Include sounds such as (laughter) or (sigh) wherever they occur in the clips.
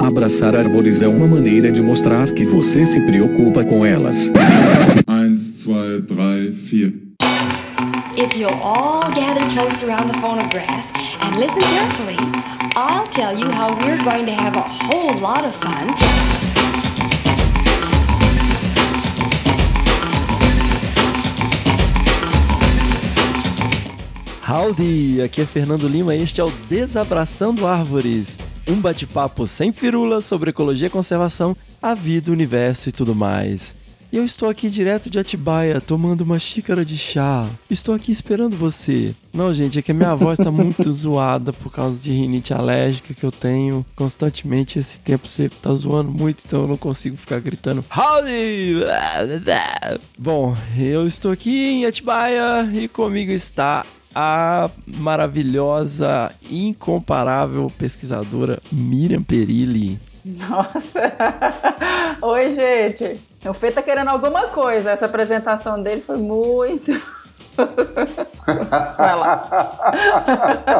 Abraçar árvores é uma maneira de mostrar que você se preocupa com elas. 1, 2, 3, 4. If you'll all gather close around the phonograph and listen carefully, I'll tell you how we're going to have a whole lot of fun. Howdy! Aqui é Fernando Lima e este é o Desabraçando Árvores. Um bate-papo sem firula sobre ecologia, conservação, a vida, o universo e tudo mais. E eu estou aqui direto de Atibaia, tomando uma xícara de chá. Estou aqui esperando você. Não, gente, é que a minha voz está muito (laughs) zoada por causa de rinite alérgica que eu tenho constantemente. Esse tempo você tá zoando muito, então eu não consigo ficar gritando Howdy! Bom, eu estou aqui em Atibaia e comigo está a maravilhosa, incomparável pesquisadora Miriam Perilli. Nossa! (laughs) Oi, gente! O Fê tá querendo alguma coisa. Essa apresentação dele foi muito. (laughs) Vai lá.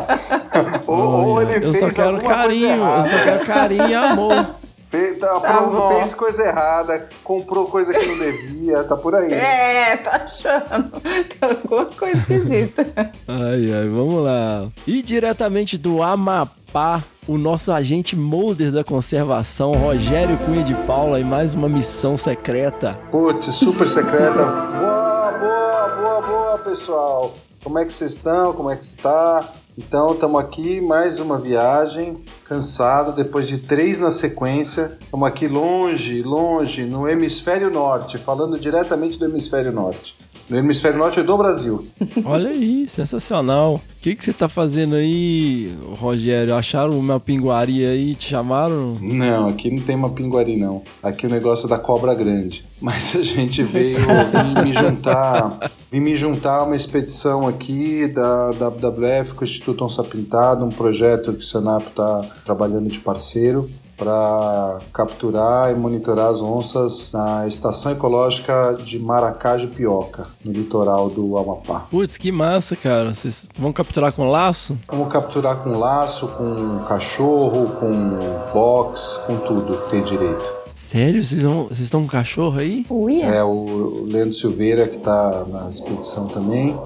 (laughs) ou, ou ele eu fez só quero carinho, eu só quero carinho e amor. Fez, tá, Tá pronto, fez coisa errada, comprou coisa que não devia, tá por aí. É, tá achando. Tem alguma coisa esquisita. (laughs) Ai, ai, vamos lá. E diretamente do Amapá, o nosso agente molder da conservação, Rogério Cunha de Paula, e mais uma missão secreta. Putz, super secreta. Boa, boa, boa, boa, pessoal. Como é que vocês estão? Como é que está? Então, estamos aqui, mais uma viagem, cansado, depois de três na sequência. Estamos aqui longe, longe, no hemisfério norte, falando diretamente do hemisfério norte. No hemisfério norte do Brasil. (laughs) Olha aí, sensacional. O que, que você tá fazendo aí, Rogério? Acharam uma pinguaria aí? Te chamaram? Não, aqui não tem uma pinguari, não. Aqui o negócio é da cobra grande. (laughs) Mas a gente veio me juntar. Vim me juntar a uma expedição aqui da, da WWF com o Instituto Onça Pintada, um projeto que o Senap está trabalhando de parceiro para capturar e monitorar as onças na estação ecológica de Maracá de Pioca, no litoral do Amapá. Putz, que massa, cara. Vocês vão capturar com laço? Vamos capturar com laço, com cachorro, com box, com tudo que tem direito. Sério? Vocês vão- vocês estão com cachorro aí? Uia. É o Leandro Silveira que está na expedição também.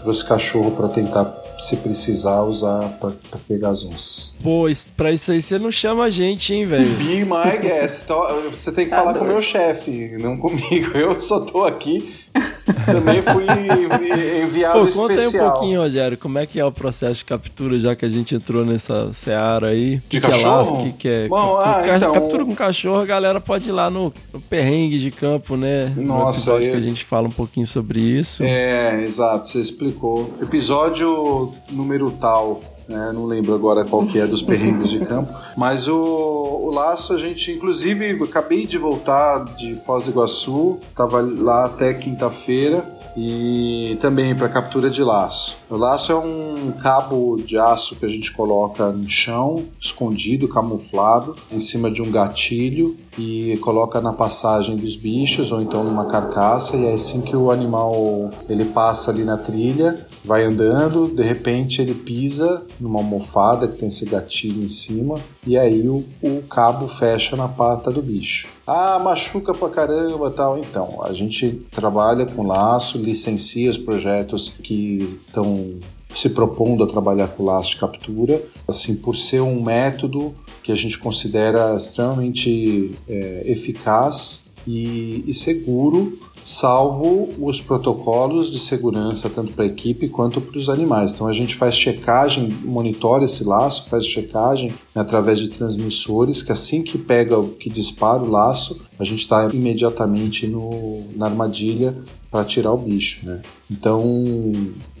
Trouxe cachorro para tentar, se precisar, usar para pegar as onças. Pô, isso- pra isso aí você não chama a gente, hein, velho? Be my guest. Você tem que Tá falar com o meu chefe, não comigo. (laughs) Eu só tô aqui. (laughs) Também fui envi- enviado Pô, conta aí um especial. pouquinho, Rogério, como é que é o processo de captura, já que a gente entrou nessa seara aí? Que, De que é cachorro? laço? O que, que é Bom, captura? ah, então- captura com cachorro, a galera pode ir lá no, no perrengue de campo, né? no Nossa, episódio eu- que a gente fala um pouquinho sobre isso. É, exato, você explicou. Episódio número tal, né? Não lembro agora qual que é dos perrengues de campo. Mas o, o laço, a gente, inclusive, acabei de voltar de Foz do Iguaçu, tava lá até quinta-feira. E também para captura de laço. O laço é um cabo de aço que a gente coloca no chão, escondido, camuflado, em cima de um gatilho e coloca na passagem dos bichos ou então numa carcaça e é assim que o animal ele passa ali na trilha vai andando de repente ele pisa numa almofada que tem esse gatilho em cima e aí o, o cabo fecha na pata do bicho. Ah machuca pra caramba tal. Então a gente trabalha com laço licencia os projetos que estão se propondo a trabalhar com laço de captura. Assim por ser um método que a gente considera extremamente é, eficaz e, e seguro, salvo os protocolos de segurança tanto para a equipe quanto para os animais. Então a gente faz checagem, monitora esse laço, faz checagem né, através de transmissores, que assim que pega, que dispara o laço, a gente está imediatamente no, na armadilha para tirar o bicho, né? Então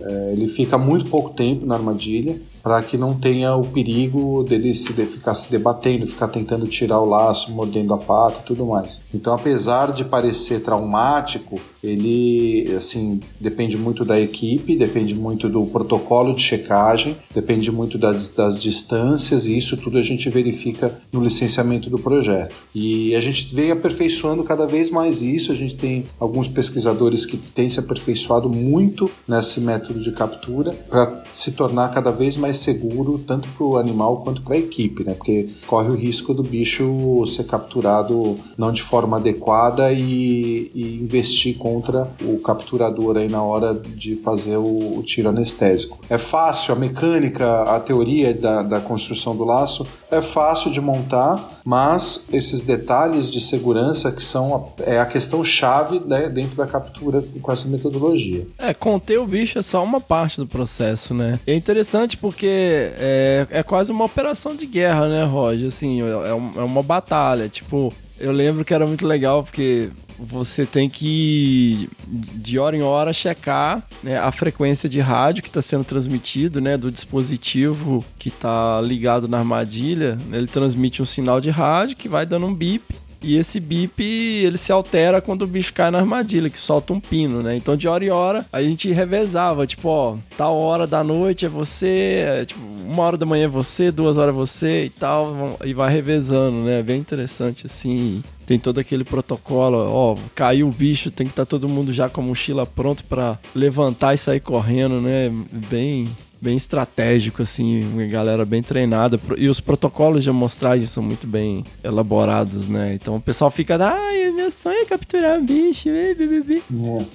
é, ele fica muito pouco tempo na armadilha para que não tenha o perigo dele se de, ficar se debatendo, ficar tentando tirar o laço, mordendo a pata e tudo mais. Então, apesar de parecer traumático, ele, assim, depende muito da equipe, depende muito do protocolo de checagem, depende muito das, das distâncias e isso tudo a gente verifica no licenciamento do projeto. E a gente vem aperfeiçoando cada vez mais isso, a gente tem alguns pesquisadores que têm se aperfeiçoado muito nesse método de captura para se tornar cada vez mais seguro tanto para o animal quanto para a equipe, né? Porque corre o risco do bicho ser capturado não de forma adequada e, e investir contra o capturador aí na hora de fazer o, o, tiro anestésico. É fácil, a mecânica, a teoria da, da construção do laço é fácil de montar, mas esses detalhes de segurança que são a, é a questão chave né, dentro da captura com essa metodologia. É, conter o bicho é só uma parte do processo, né? É interessante porque é, é quase uma operação de guerra, né, Roger? Assim, é, é uma batalha. Tipo, eu lembro que era muito legal porque você tem que de hora em hora checar né, a frequência de rádio que está sendo transmitido, né, do dispositivo que está ligado na armadilha. Ele transmite um sinal de rádio que vai dando um bip e esse bip, ele se altera quando o bicho cai na armadilha, que solta um pino, né? Então, de hora em hora, a gente revezava. Tipo, ó, tal hora da noite é você, é, tipo, uma hora da manhã é você, duas horas é você e tal. E vai revezando, né? Bem interessante, assim. Tem todo aquele protocolo, ó, caiu o bicho, tem que estar tá todo mundo já com a mochila pronto para levantar e sair correndo, né? Bem, bem estratégico, assim, uma galera bem treinada. E os protocolos de amostragem são muito bem elaborados, né? Então o pessoal fica, ai, meu sonho é capturar um bicho. É.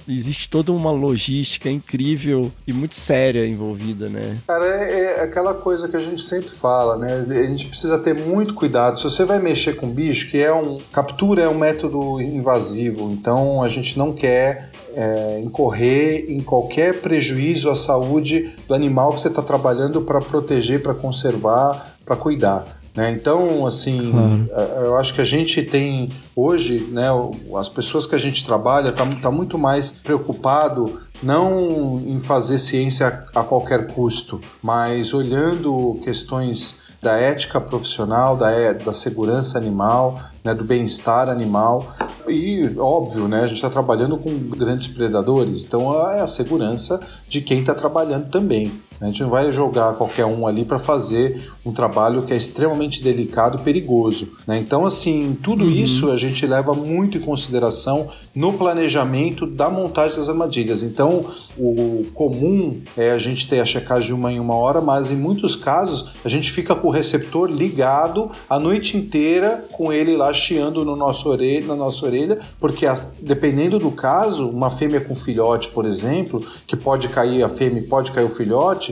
Existe toda uma logística incrível e muito séria envolvida, né? Cara, é, é, aquela coisa que a gente sempre fala, né? A gente precisa ter muito cuidado. Se você vai mexer com bicho, que é um. Captura é um método invasivo, então a gente não quer é, incorrer em qualquer prejuízo à saúde do animal que você está trabalhando para proteger, para conservar, para cuidar. Né? Então, assim, claro. É, eu acho que a gente tem hoje, né, as pessoas que a gente trabalha está tá muito mais preocupado não em fazer ciência a qualquer custo, mas olhando questões da ética profissional, da, é, da segurança animal, né, do bem-estar animal. E, óbvio, né, a gente está trabalhando com grandes predadores, então é a segurança de quem está trabalhando também. A gente não vai jogar qualquer um ali para fazer um trabalho que é extremamente delicado e perigoso. Né? Então, assim, tudo uhum. isso a gente leva muito em consideração no planejamento da montagem das armadilhas. Então, o comum é a gente ter a checagem de uma em uma hora, mas em muitos casos a gente fica com o receptor ligado a noite inteira com ele lá chiando no nosso orelha, na nossa orelha, porque a, dependendo do caso, uma fêmea com filhote, por exemplo, que pode cair a fêmea e pode cair o filhote,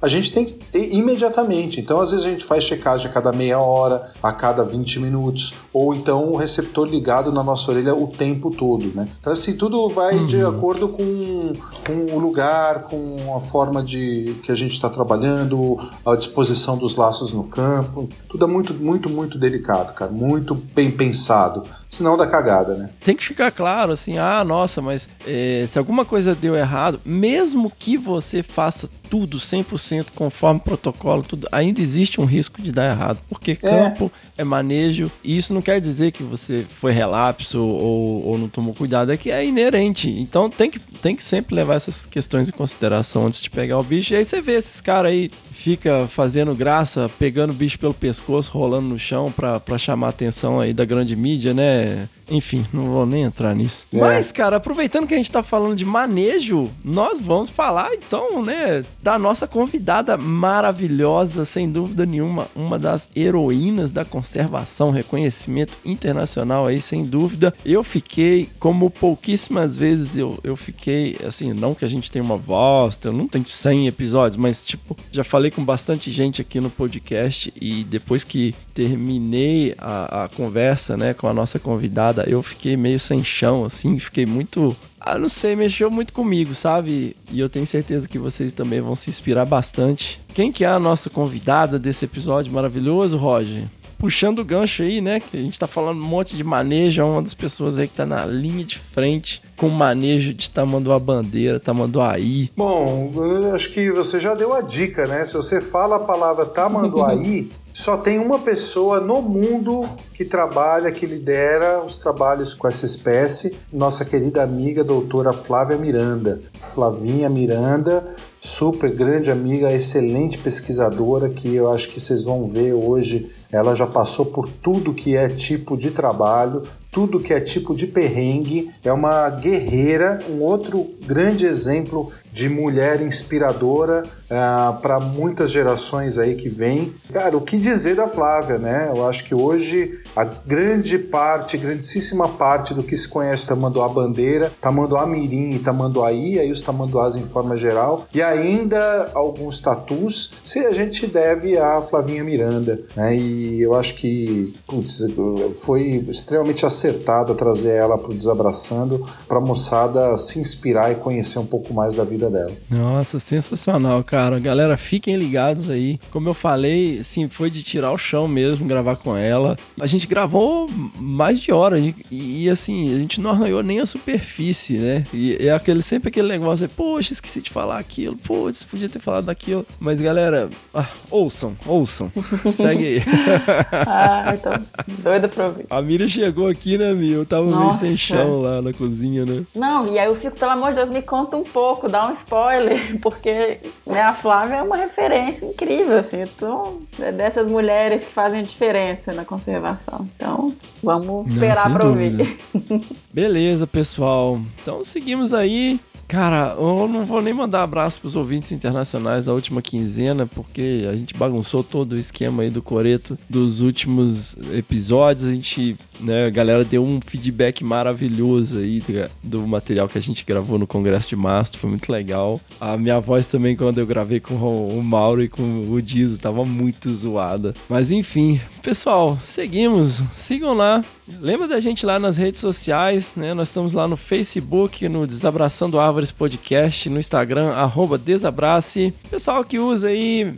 a gente tem que ter imediatamente. Então, às vezes, a gente faz checagem a cada meia hora, a cada 20 minutos, ou então o receptor ligado na nossa orelha o tempo todo, né? Então, assim, tudo vai uhum. de acordo com, com o lugar, com a forma de que a gente está trabalhando, a disposição dos laços no campo. Tudo é muito, muito, muito delicado, cara. Muito bem pensado. Senão dá cagada, né? Tem que ficar claro, assim, ah, nossa, mas é, se alguma coisa deu errado, mesmo que você faça tudo 100% conforme protocolo, tudo, ainda existe um risco de dar errado, porque é. campo é, é manejo, e isso não quer dizer que você foi relapso ou, ou não tomou cuidado, é que é inerente. Então tem que, tem que sempre levar essas questões em consideração antes de pegar o bicho. E aí você vê esses caras aí fica fazendo graça, pegando o bicho pelo pescoço, rolando no chão pra, pra chamar a atenção aí da grande mídia, né? Enfim, não vou nem entrar nisso. É. Mas, cara, aproveitando que a gente tá falando de manejo, nós vamos falar então, né, da nossa convidada maravilhosa, sem dúvida nenhuma, uma das heroínas da conservação, reconhecimento internacional aí, sem dúvida. Eu fiquei, como pouquíssimas vezes eu, eu fiquei, assim, não que a gente tenha uma voz, eu não tenho 100 episódios, mas, tipo, já falei com bastante gente aqui no podcast e depois que terminei a, a conversa, né, com a nossa convidada, eu fiquei meio sem chão, assim, fiquei muito ah, não sei, mexeu muito comigo, sabe? E eu tenho certeza que vocês também vão se inspirar bastante. Quem que é a nossa convidada desse episódio maravilhoso, Roger? Puxando o gancho aí, né? Que a gente tá falando um monte de manejo, é uma das pessoas aí que tá na linha de frente com manejo de tamanduá bandeira, tamanduaí. Bom, eu acho que você já deu a dica, né? Se você fala a palavra tamanduaí, (laughs) só tem uma pessoa no mundo que trabalha, que lidera os trabalhos com essa espécie, nossa querida amiga doutora Flávia Miranda. Flavinha Miranda, super grande amiga, excelente pesquisadora, que eu acho que vocês vão ver hoje. Ela já passou por tudo que é tipo de trabalho, tudo que é tipo de perrengue. É uma guerreira, um outro grande exemplo de mulher inspiradora uh, para muitas gerações aí que vêm. Cara, o que dizer da Flávia, né? Eu acho que hoje a grande parte, grandíssima parte do que se conhece Tamanduá Bandeira, Tamanduá Mirim e Tamanduaí, aí os tamanduás em forma geral, e ainda alguns tatus, se a gente deve a Flavinha Miranda, né? E eu acho que putz, foi extremamente acertado trazer ela para o Desabraçando, para a moçada se inspirar e conhecer um pouco mais da vida dela. Nossa, sensacional, cara. Galera, fiquem ligados aí. Como eu falei, assim, foi de tirar o chão mesmo gravar com ela. A gente gravou mais de hora e, e assim, a gente não arranhou nem a superfície, né? E é aquele, sempre aquele negócio, poxa, esqueci de falar aquilo, putz, podia ter falado daquilo. Mas galera, ah, ouçam, ouçam. (laughs) Segue aí. (laughs) ah, tô doida pra ouvir. A Miriam chegou aqui, né, Mi? Eu tava Nossa. meio sem chão lá na cozinha, né? Não, e aí eu fico, pelo amor de Deus, me conta um pouco, dá um spoiler, (laughs) porque né, a Flávia é uma referência incrível, assim. Então, é dessas mulheres que fazem a diferença na conservação. Então, vamos esperar para ouvir. (laughs) Beleza, pessoal. Então, seguimos aí. Cara, eu não vou nem mandar abraço pros ouvintes internacionais da última quinzena, porque a gente bagunçou todo o esquema aí do Coreto dos últimos episódios. A gente, né, a galera deu um feedback maravilhoso aí do material que a gente gravou no Congresso de Março, foi muito legal. A minha voz também, quando eu gravei com o Mauro e com o Dizo, tava muito zoada. Mas enfim, pessoal, seguimos. Sigam lá, Lembra da gente lá nas redes sociais, né? Nós estamos lá no Facebook, no Desabraçando Árvores Podcast, no Instagram, arroba Desabrace. Pessoal que usa aí,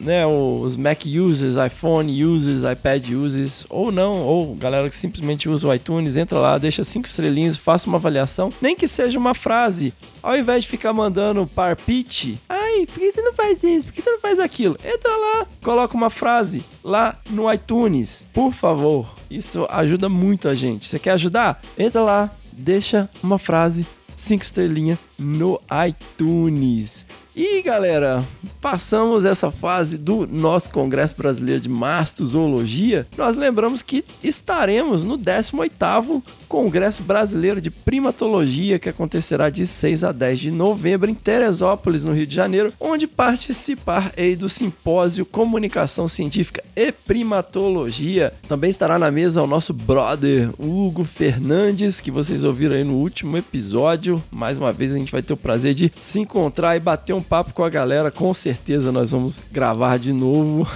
né, os Mac users, iPhone users, iPad users, ou não, ou galera que simplesmente usa o iTunes, entra lá, deixa cinco estrelinhas, faça uma avaliação, nem que seja uma frase. Ao invés de ficar mandando parpite, ai, por que você não faz isso? Por que você não faz aquilo? Entra lá, coloca uma frase lá no iTunes, por favor. Isso ajuda muito a gente. Você quer ajudar? Entra lá, deixa uma frase, cinco estrelinhas no iTunes. E galera, passamos essa fase do nosso Congresso Brasileiro de Mastozoologia. Nós lembramos que estaremos no 18º Congresso Brasileiro de Primatologia, que acontecerá de 6 a 10 de novembro em Teresópolis, no Rio de Janeiro, onde participar aí do simpósio Comunicação Científica e Primatologia. Também estará na mesa o nosso brother Hugo Fernandes, que vocês ouviram aí no último episódio. Mais uma vez a gente vai ter o prazer de se encontrar e bater um papo com a galera. Com certeza nós vamos gravar de novo.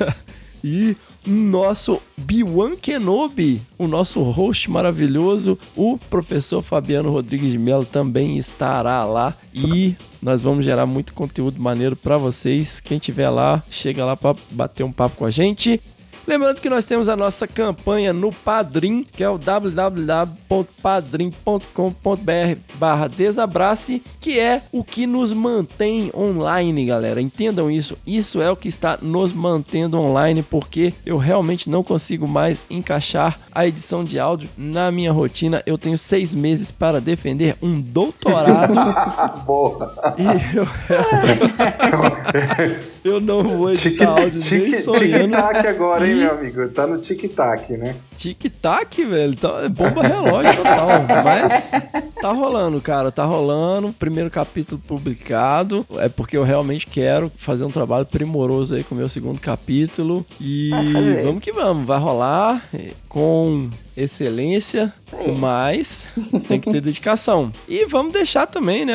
(laughs) e nosso Biwan Kenobi, o nosso host maravilhoso, o professor Fabiano Rodrigues de Mello também estará lá e nós vamos gerar muito conteúdo maneiro para vocês. Quem tiver lá, chega lá para bater um papo com a gente. Lembrando que nós temos a nossa campanha no Padrim, que é o www.padrim.com.br barra desabrace, que é o que nos mantém online, galera. Entendam isso. Isso é o que está nos mantendo online, porque eu realmente não consigo mais encaixar a edição de áudio na minha rotina. Eu tenho seis meses para defender um doutorado. (laughs) Boa! E eu, (laughs) eu não vou editar áudio nem sonhando. Tic-tac agora, hein, meu amigo? Tá no tic-tac, né? Tic-tac, velho. Tá, é bomba relógio total. (laughs) Mas tá rolando, cara. Tá rolando. Primeiro capítulo publicado. É porque eu realmente quero fazer um trabalho primoroso aí com o meu segundo capítulo. E vamos que vamos. Vai rolar com excelência, mas tem que ter dedicação. E vamos deixar também, né?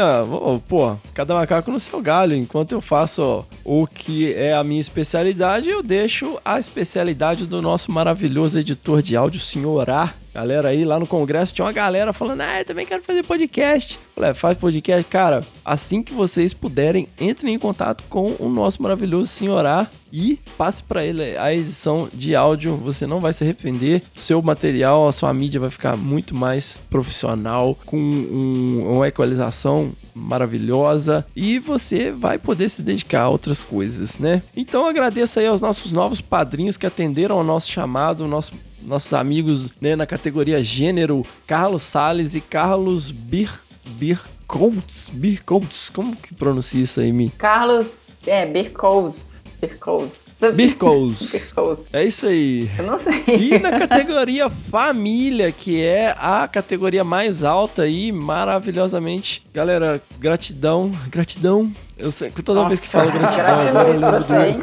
Pô, cada macaco no seu galho. Enquanto eu faço o que é a minha especialidade, eu deixo a especialidade do nosso maravilhoso editor de áudio, senhor A, galera aí lá no congresso tinha uma galera falando: "Ah, eu também quero fazer podcast". Falei, "É, faz podcast, cara. Assim que vocês puderem, entrem em contato com o nosso maravilhoso senhorá e passe para ele a edição de áudio. Você não vai se arrepender. Seu material, a sua mídia vai ficar muito mais profissional, com um- uma equalização maravilhosa e você vai poder se dedicar a outras coisas, né? Então agradeço aí aos nossos novos padrinhos que atenderam ao nosso chamado, nosso nossos amigos né, na categoria gênero, Carlos Sales e Carlos Bir, Bircoats. Bircoats, como que pronuncia isso aí, Mi? Carlos, é. Birkous. Birkous. Birkous. É isso aí. Eu não sei. E na categoria família, que é a categoria mais alta aí, maravilhosamente. Galera, gratidão, gratidão. Eu sei, toda vez que falo gratidão, agora eu lembro do... hein?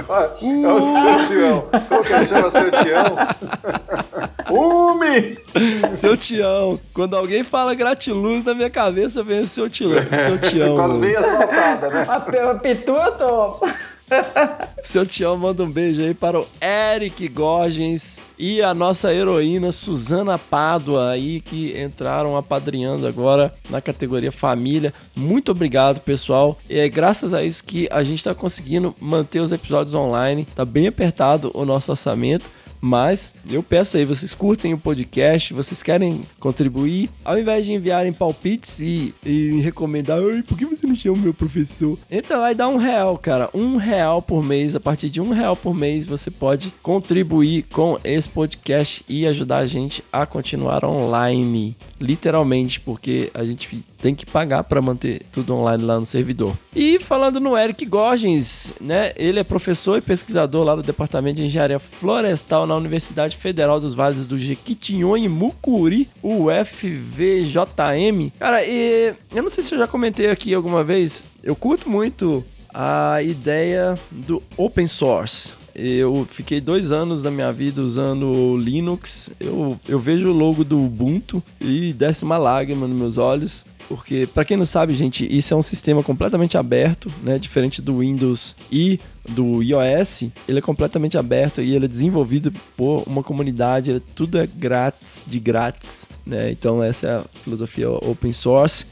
É o seu tião. Como que ele chama seu tião? (laughs) Umi! Seu Tião. Quando alguém fala gratiluz, na minha cabeça vem o seu Tião. Seu Tião. Com as veias saltadas, né? A, a pitu eu tô. Seu Tião manda um beijo aí para o Eric Gorgens e a nossa heroína Suzana Pádua aí que entraram apadrinhando agora na categoria família. Muito obrigado, pessoal. É graças a isso que a gente está conseguindo manter os episódios online. Tá bem apertado o nosso orçamento. Mas eu peço aí, vocês curtem o podcast, vocês querem contribuir, ao invés de enviarem palpites e, e recomendar, por que você não chama o meu professor? Entra lá e dá um real, cara. Um real por mês. A partir de um real por mês você pode contribuir com esse podcast e ajudar a gente a continuar online. Literalmente, porque a gente tem que pagar para manter tudo online lá no servidor. E falando no Eric Gorgens, né? Ele é professor e pesquisador lá do Departamento de Engenharia Florestal na Universidade Federal dos Vales do Jequitinhonha e Mucuri, UFVJM. Cara, e eu não sei se eu já comentei aqui alguma vez, eu curto muito a ideia do open source. Eu fiquei dois anos da minha vida usando Linux. Eu, eu vejo o logo do Ubuntu e desce uma lágrima nos meus olhos. Porque, para quem não sabe, gente, isso é um sistema completamente aberto, né? Diferente do Windows e do iOS, ele é completamente aberto e ele é desenvolvido por uma comunidade, ele- tudo é grátis, de grátis, né? Então essa é a filosofia open source.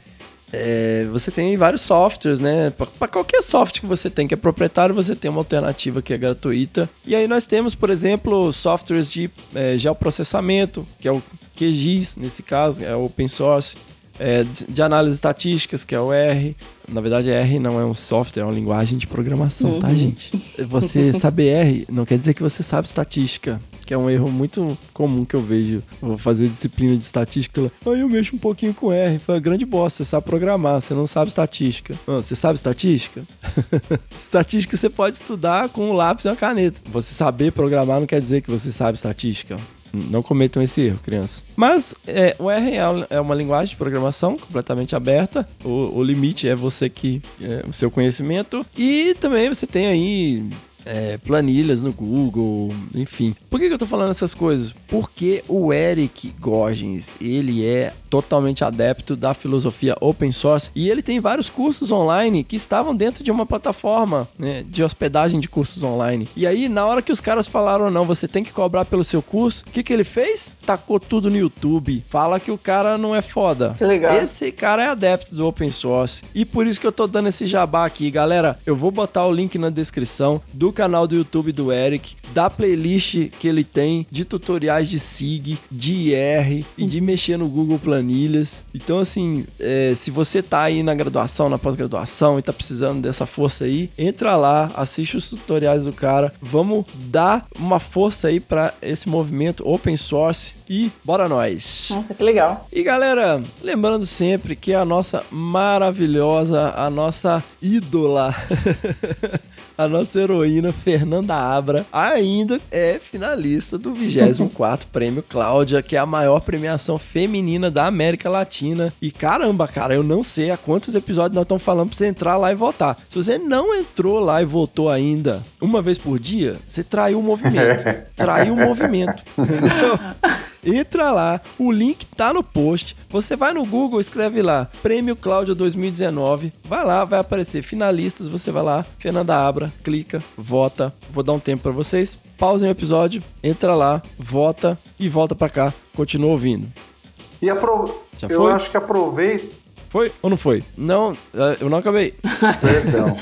É, você tem vários softwares, né? Para qualquer software que você tem que é proprietário, você tem uma alternativa que é gratuita. E aí nós temos, por exemplo, softwares de é, geoprocessamento, que é o QGIS, nesse caso, é open source. É, de análise estatísticas, que é o R. Na verdade, R não é um software, é uma linguagem de programação, tá, gente? Você saber R não quer dizer que você sabe estatística, que é um erro muito comum que eu vejo. Eu vou fazer disciplina de estatística, lá, ah, eu mexo um pouquinho com R. Fala, grande bosta, você sabe programar, você não sabe estatística. Ah, você sabe estatística? (laughs) estatística você pode estudar com um lápis e uma caneta. Você saber programar não quer dizer que você sabe estatística. Não cometam esse erro, crianças. Mas é, o R é- é uma linguagem de programação completamente aberta. O, o limite é você que. É, o seu conhecimento. E também você tem aí. É, planilhas no Google, enfim. Por que, que eu tô falando essas coisas? Porque o Eric Gorgens, ele é totalmente adepto da filosofia open source e ele tem vários cursos online que estavam dentro de uma plataforma né, de hospedagem de cursos online. E aí, na hora que os caras falaram, não, você tem que cobrar pelo seu curso, o que, que ele fez? Tacou tudo no YouTube. Fala que o cara não é foda. Que legal. Esse cara é adepto do open source. E por isso que eu tô dando esse jabá aqui, galera. Eu vou botar o link na descrição do canal do YouTube do Eric, da playlist que ele tem de tutoriais de SIG, de IR e de mexer no Google Planilhas. Então, assim, é, se você tá aí na graduação, na pós-graduação e tá precisando dessa força aí, entra lá, assiste os tutoriais do cara. Vamos dar uma força aí para esse movimento open source e bora nós. Nossa, que legal. E galera, lembrando sempre que a nossa maravilhosa, a nossa ídola, (laughs) a nossa heroína Fernanda Abra ainda é finalista do 24 (laughs) Prêmio Cláudia, que é a maior premiação feminina da América Latina. E caramba, cara, eu não sei a quantos episódios nós estamos falando pra você entrar lá e votar. Se você não entrou lá e votou ainda uma vez por dia, você traiu o movimento. (laughs) Traiu o movimento. Entendeu? (laughs) Entra lá, o link tá no post. Você vai no Google, escreve lá Prêmio Cláudia 2019. Vai lá, vai aparecer finalistas. Você vai lá, Fernanda Abra, clica, vota. Vou dar um tempo para vocês. Pausem o episódio, entra lá, vota e volta para cá. Continua ouvindo. E apro... Já eu acho que aproveita. Foi ou não foi? Não, eu não acabei. (laughs) Perdão.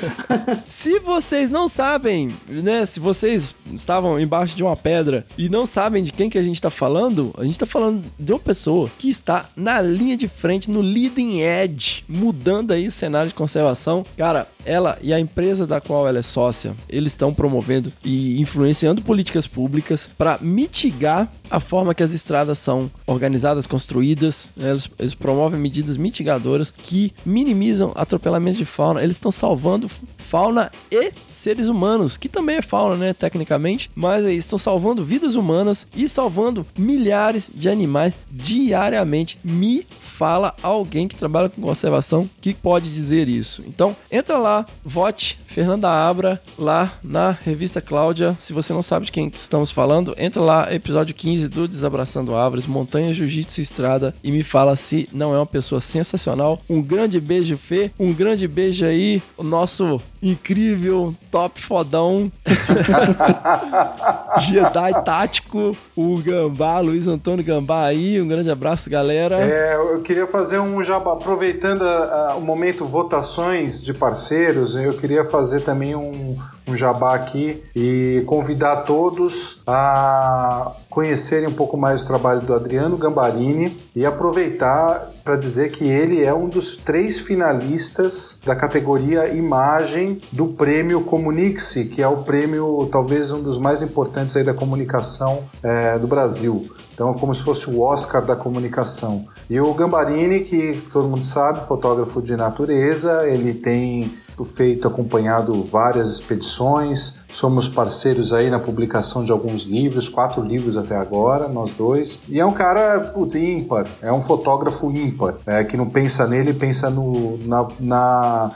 Se vocês não sabem, né? Se vocês estavam embaixo de uma pedra e não sabem de quem que a gente tá falando, a gente tá falando de uma pessoa que está na linha de frente, no leading edge, mudando aí o cenário de conservação. Cara, ela e a empresa da qual ela é sócia, eles estão promovendo e influenciando políticas públicas para mitigar a forma que as estradas são organizadas, construídas. né? Eles, eles promovem medidas mitigadoras que minimizam atropelamento de fauna. Eles estão salvando fauna e seres humanos, que também é fauna, né, tecnicamente, mas eles estão salvando vidas humanas e salvando milhares de animais diariamente. Me fala alguém que trabalha com conservação que pode dizer isso. Então, entra lá, vote Fernanda Abra lá na revista Cláudia. Se você não sabe de quem que estamos falando, entra lá, episódio 15 do Desabraçando Árvores, Montanha Jiu-Jitsu e Estrada e me fala se não é uma pessoa sensacional. Um grande beijo, Fê. Um grande beijo aí, o nosso incrível top fodão (laughs) Jedi tático, o Gambá, Luiz Antônio Gambá aí. Um grande abraço, galera. É, eu queria fazer um jabá, aproveitando a- a- o momento votações de parceiros, eu queria fazer também um, um jabá aqui e convidar todos a conhecerem um pouco mais o trabalho do Adriano Gambarini e aproveitar para dizer que ele é um dos três finalistas da categoria Imagem do prêmio Comunique-se, que é o prêmio talvez um dos mais importantes aí da comunicação é, do Brasil. Então, é como se fosse o Oscar da comunicação. E o Gambarini, que todo mundo sabe, fotógrafo de natureza, ele tem feito, acompanhado várias expedições, somos parceiros aí na publicação de alguns livros, quatro livros até agora, nós dois. E é um cara, putz, ímpar, é um fotógrafo ímpar, é, que não pensa nele, pensa no, na, na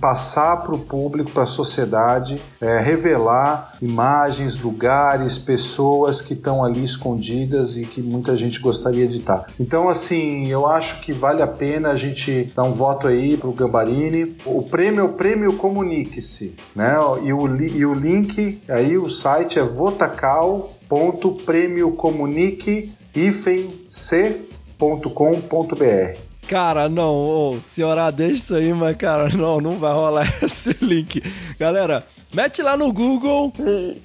passar para o público, para a sociedade, é, revelar imagens, lugares, pessoas que estão ali escondidas e que muita gente gostaria de estar. Então, assim, eu acho que vale a pena a gente dar um voto aí pro Gambarini. O prêmio é o prêmio Comunique-se, né? E o, e o link aí, o site é votacal.premiocomunique-c.com.br. Cara, não, ô, senhora, deixa isso aí, mas, cara, (laughs) não, não vai rolar (laughs) esse link. Galera, mete lá no Google.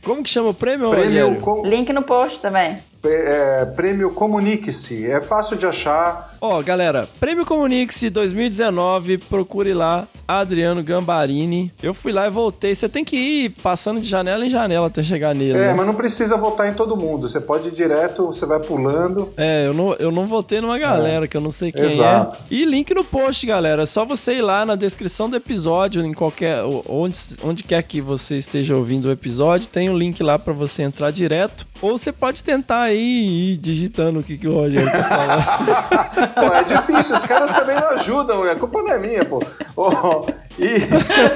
Como que chama o prêmio, Prêmio, com- Link no post também. É, prêmio Comunique-se. É fácil de achar. Ó, galera, Prêmio Comunique-se 2019, procure lá, Adriano Gambarini. Eu fui lá e voltei. Você tem que ir passando de janela em janela até chegar nele. É, né? mas não precisa votar em todo mundo. Você pode ir direto, você vai pulando. É, eu não, eu não votei numa galera que eu não sei quem Exato. é. E link no post, galera. É só você ir lá na descrição do episódio, em qualquer. Onde, onde quer que você esteja ouvindo o episódio, tem o link lá pra você entrar direto. Ou você pode tentar aí ir digitando o que, que o Rogério tá falando. (laughs) Pô, é difícil, os caras também não ajudam, a culpa não é minha, pô. Ó, e,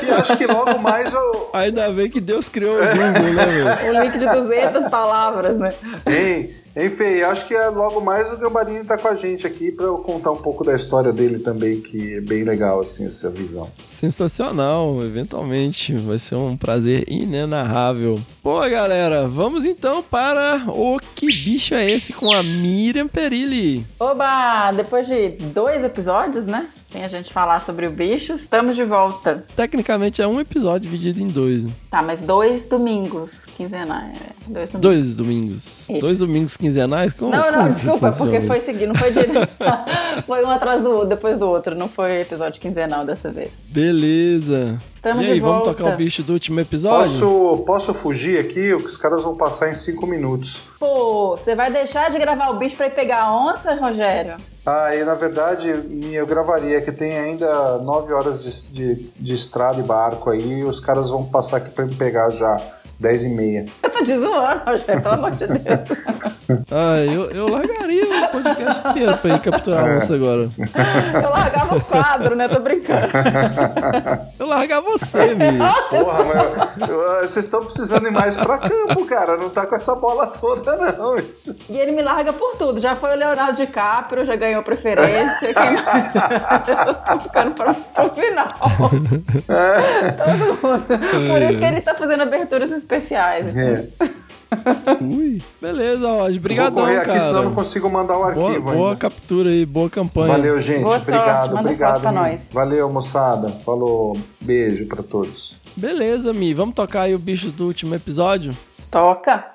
e acho que logo mais eu. Ainda bem que Deus criou o Google, né, meu? Um link de 200 palavras, né? Hein, Fê, acho que é logo mais o Gambarini tá com a gente aqui pra eu contar um pouco da história dele também, que é bem legal, assim, essa visão. Sensacional, eventualmente vai ser um prazer inenarrável. Pô, galera, vamos então para o Que Bicho é Esse com a Miriam Perilli. Oba! Depois de dois episódios, né? Sem a gente falar sobre o bicho, estamos de volta. Tecnicamente é um episódio dividido em dois. né? Tá, mas dois domingos quinzenais. é, Dois domingos. Dois domingos. Dois domingos quinzenais? Como, Não, como não, que desculpa, porque foi seguido, não foi direto. (laughs) (laughs) foi um atrás do depois do outro, não foi episódio quinzenal dessa vez. Beleza. Estamos e aí, de vamos volta. tocar o bicho do último episódio? Posso, posso fugir aqui? Os caras vão passar em cinco minutos. Pô, você vai deixar de gravar o bicho pra ir pegar a onça, Rogério? Ah, e na verdade eu gravaria que tem ainda nove horas de, de, de estrada e barco aí, e os caras vão passar aqui pra me pegar já, dez e meia. tô te zoando, Rogério, pelo amor de Deus. (laughs) Ah, eu, eu largaria o podcast inteiro pra ir capturar a onça agora. Eu largava o quadro, né? Tô brincando. (laughs) Eu largar você, Mi. Porra, mas eu- vocês estão precisando ir mais pra campo, cara. Não tá com essa bola toda, não. E ele me larga por tudo. Já foi o Leonardo DiCaprio, já ganhou preferência. Quem mais? Eu tô ficando pra, pro final. (laughs) Todo mundo. Por isso que ele tá fazendo aberturas especiais. É. (laughs) Ui. Beleza, Roger. Vou Obrigadão, correr aqui, cara. senão eu não consigo mandar o boa, arquivo boa ainda. captura aí, boa campanha. Valeu, gente. Boa sorte, obrigado, manda obrigado. foto pra Mi. nós. Valeu, moçada. Falou. Beijo pra todos. Beleza, Mi. Vamos tocar aí o bicho do último episódio? Toca.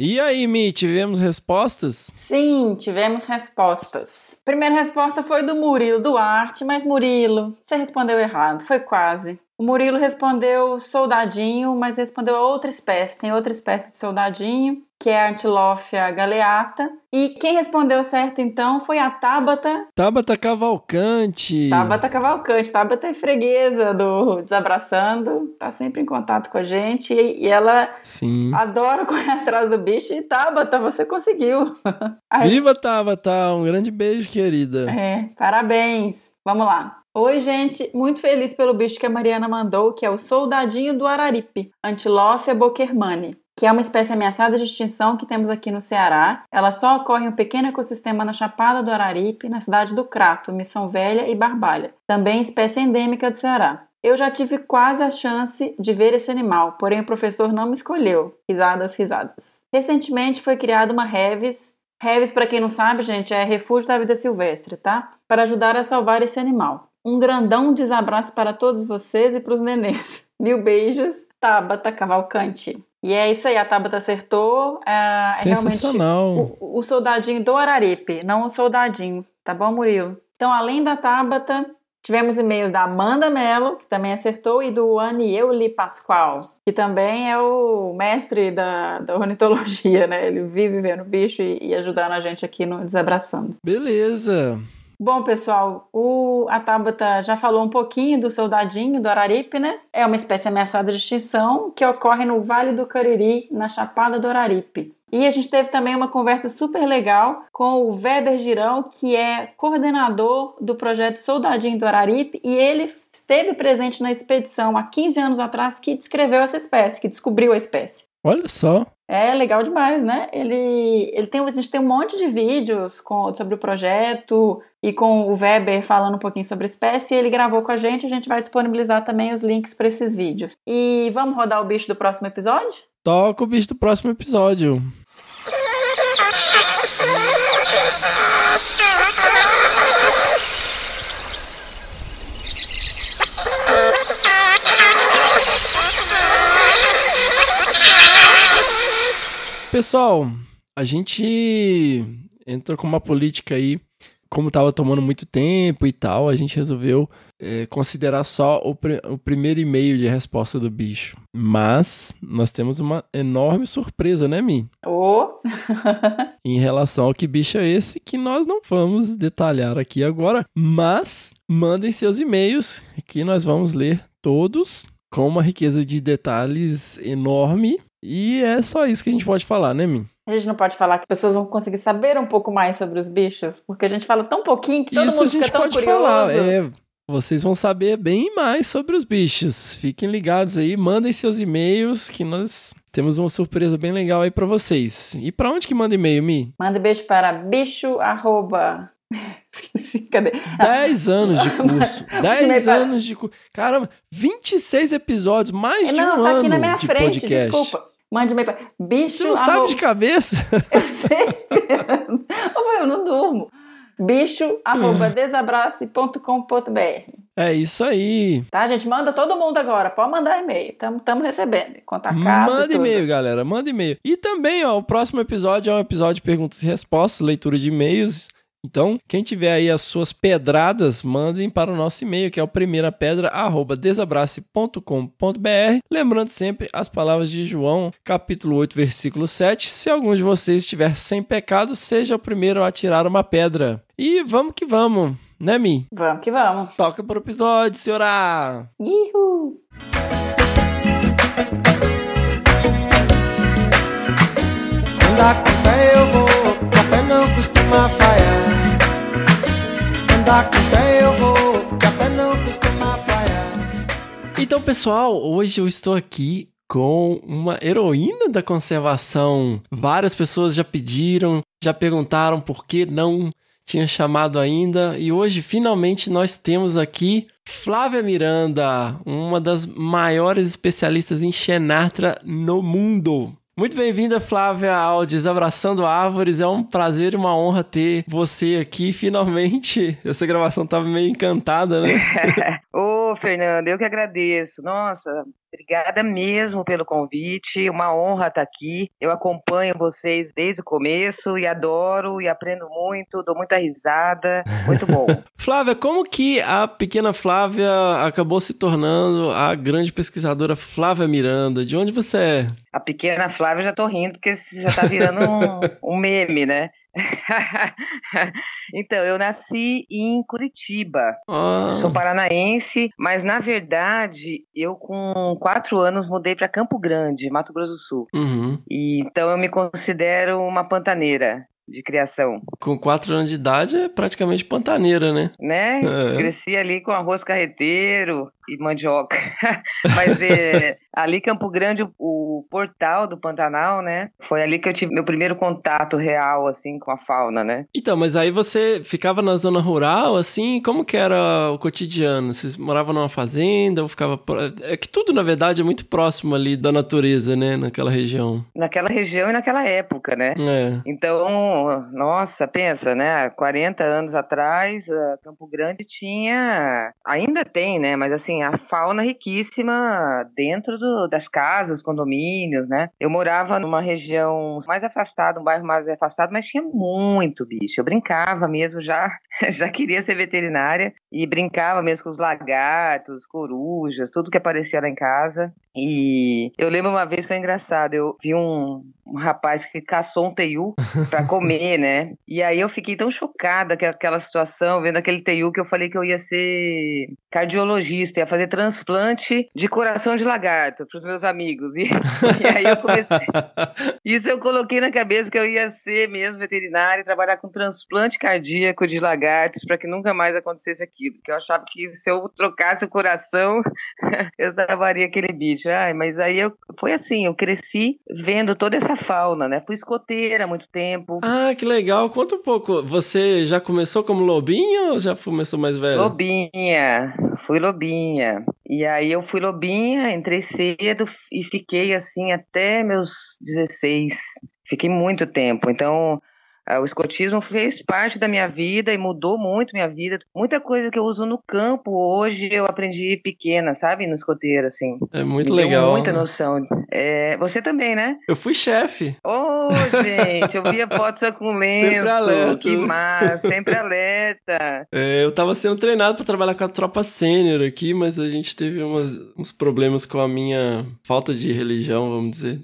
E aí, Mi, tivemos respostas? Sim, tivemos respostas. Primeira resposta foi do Murilo Duarte, mas Murilo, você respondeu errado, foi quase. O Murilo respondeu soldadinho, mas respondeu outra espécie. Tem outra espécie de soldadinho, que é a Antilófia galeata. E quem respondeu certo então foi a Tabata. Tabata Cavalcante. Tabata Cavalcante. Tabata é freguesa do Desabraçando, tá sempre em contato com a gente e, ela Sim. adora correr (laughs) atrás do bicho. E Tabata, você conseguiu. (laughs) A Viva Tabata! Um grande beijo, querida. É, parabéns. Vamos lá. Oi, gente. Muito feliz pelo bicho que a Mariana mandou, que é o soldadinho do Araripe, Antilófia boquermani, que é uma espécie ameaçada de extinção que temos aqui no Ceará. Ela só ocorre em um pequeno ecossistema na Chapada do Araripe, na cidade do Crato, Missão Velha e Barbalha. Também espécie endêmica do Ceará. Eu já tive quase a chance de ver esse animal, porém o professor não me escolheu. Risadas, risadas. Recentemente foi criada uma Reves. Reves, para quem não sabe, gente, é refúgio da vida silvestre, tá? Para ajudar a salvar esse animal. Um grandão desabraço para todos vocês e para os nenês. (laughs) Mil beijos, Tabata Cavalcante. E é isso aí, a Tabata acertou. É, é realmente Sensacional. o, o soldadinho do Araripe, não o soldadinho, tá bom, Murilo? Então, além da Tabata, tivemos e-mails da Amanda Mello, que também acertou, e do Anieli Pascoal, que também é o mestre da, da ornitologia, né? Ele vive vendo bicho e, e ajudando a gente aqui no Desabraçando. Beleza. Bom, pessoal, o, a Tabata já falou um pouquinho do soldadinho do Araripe, né? É uma espécie ameaçada de extinção que ocorre no Vale do Cariri, na Chapada do Araripe. E a gente teve também uma conversa super legal com o Weber Girão, que é coordenador do projeto Soldadinho do Araripe, e ele esteve presente na expedição há 15 anos atrás que descreveu essa espécie, que descobriu a espécie. Olha só. É legal demais, né? Ele, ele tem, a gente tem um monte de vídeos com, sobre o projeto e com o Weber falando um pouquinho sobre a espécie. Ele gravou com a gente, a gente vai disponibilizar também os links para esses vídeos. E vamos rodar o bicho do próximo episódio? Toca o bicho do próximo episódio. Pessoal, a gente entrou com uma política aí, como tava tomando muito tempo e tal, a gente resolveu é, considerar só o, pri- o primeiro e-mail de resposta do bicho. Mas nós temos uma enorme surpresa, né, Mi? Ô, (laughs) Em relação ao que bicho é esse, que nós não vamos detalhar aqui agora, mas mandem seus e-mails, que nós vamos ler todos com uma riqueza de detalhes enorme. E é só isso que a gente pode falar, né, Mi? a gente não pode falar que as pessoas vão conseguir saber um pouco mais sobre os bichos, porque a gente fala tão pouquinho que todo Isso a mundo gente fica tão pode curioso. falar. É, vocês vão saber bem mais sobre os bichos. Fiquem ligados aí, mandem seus e-mails que nós temos uma surpresa bem legal aí pra vocês. E pra onde que manda e-mail, Mi? Manda beijo para bicho arroba... (laughs) Esqueci, cadê? 10 anos de (laughs) curso. 10 e-mail para- anos de curso. Caramba, 26 episódios, mais de Não, um tá ano aqui na minha frente, podcast. desculpa. Mande e-mail para bicho Você não arroba... sabe de cabeça? (laughs) Eu sei, Eu não durmo. Bicho, arroba, desabrace.com.br. É isso aí. Tá, gente? Manda todo mundo agora. Pode mandar e-mail. Estamos recebendo. Conta a casa. Manda e-mail, galera. Manda e-mail. E também, ó, o próximo episódio é um episódio de perguntas e respostas, leitura de e-mails. Então, quem tiver aí as suas pedradas, mandem para o nosso e-mail, que é o primeirapedra@desabrace.com.br. Lembrando sempre as palavras de João, capítulo 8, versículo 7. Se algum de vocês estiver sem pecado, seja o primeiro a tirar uma pedra. E vamos que vamos, né, Mi? Vamos que vamos. Toca pro episódio, senhora! Ihu! Andar com fé eu vou, café não costuma falhar. Andar com fé eu vou, café não costuma falhar. Então, pessoal, hoje eu estou aqui com uma heroína da conservação. Várias pessoas já pediram, já perguntaram por que não tinha chamado ainda. E hoje, finalmente, nós temos aqui Flávia Miranda, uma das maiores especialistas em Xenartra no mundo. Muito bem-vinda, Flávia, ao Desabraçando Árvores. É um prazer e uma honra ter você aqui, finalmente. Essa gravação estava meio encantada, né? (laughs) Ô, Fernando, eu que agradeço. Nossa, obrigada mesmo pelo convite. Uma honra estar aqui. Eu acompanho vocês desde o começo e adoro e aprendo muito, dou muita risada. Muito bom. (laughs) Flávia, como que a pequena Flávia acabou se tornando a grande pesquisadora Flávia Miranda? De onde você é? A pequena Flávia já tô rindo porque já tá virando um, um meme, né? (laughs) então, eu nasci em Curitiba. Ah, Sou paranaense, mas na verdade eu com quatro anos mudei para Campo Grande, Mato Grosso do Sul. uhum. E, então eu me considero uma pantaneira de criação, Com quatro anos de idade é praticamente pantaneira, né? né? É. Cresci ali com arroz carreteiro e mandioca. (laughs) Mas é, ali Campo Grande, o, portal do Pantanal, né? Foi ali que eu tive meu primeiro contato real assim com a fauna, né? Então, mas aí você ficava na zona rural, assim, como que era o cotidiano? Vocês moravam numa fazenda ou ficava... É que tudo, na verdade, é muito próximo ali da natureza, né? Naquela região. Naquela região e naquela época, né? É. Então, nossa, pensa, né? 40 anos atrás, Campo Grande tinha, ainda tem, né? Mas assim, a fauna riquíssima dentro do- das casas, condomínios, né? Eu morava numa região mais afastada, um bairro mais afastado, mas tinha muito bicho. Eu brincava mesmo, já, (laughs) já queria ser veterinária e brincava mesmo com os lagartos, corujas, tudo que aparecia lá em casa. E eu lembro uma vez foi engraçado, eu vi um, um rapaz que caçou um teiu pra (laughs) comer, né? E aí eu fiquei tão chocada com aquela situação, vendo aquele teiu, que eu falei que eu ia ser cardiologista, ia fazer transplante de coração de lagarto pros meus amigos. E, (laughs) e aí eu comecei. Isso eu coloquei na cabeça que eu ia ser mesmo veterinária e trabalhar com transplante cardíaco de lagartos para que nunca mais acontecesse aquilo. Porque eu achava que se eu trocasse o coração, (laughs) eu salvaria aquele bicho. Ai, mas aí eu, foi assim, eu cresci vendo toda essa fauna, né? Fui escoteira há muito tempo. Ah, que legal. Conta um pouco. Você já começou como lobinho ou já começou mais velho? Lobinha, fui lobinha. E aí eu fui lobinha, entrei cedo e fiquei assim até meus 16. Fiquei muito tempo. Então, o escotismo fez parte da minha vida e mudou muito minha vida. Muita coisa que eu uso no campo hoje eu aprendi pequena, sabe? No escoteiro, assim. É muito Me legal. muita noção. É, você também, né? Eu fui chefe. Ô, gente, eu via foto sua com lenço. Sempre alerta. Que massa, sempre alerta. É, eu tava sendo treinado pra trabalhar com a tropa sênior aqui, mas a gente teve umas- uns problemas com a minha falta de religião, vamos dizer.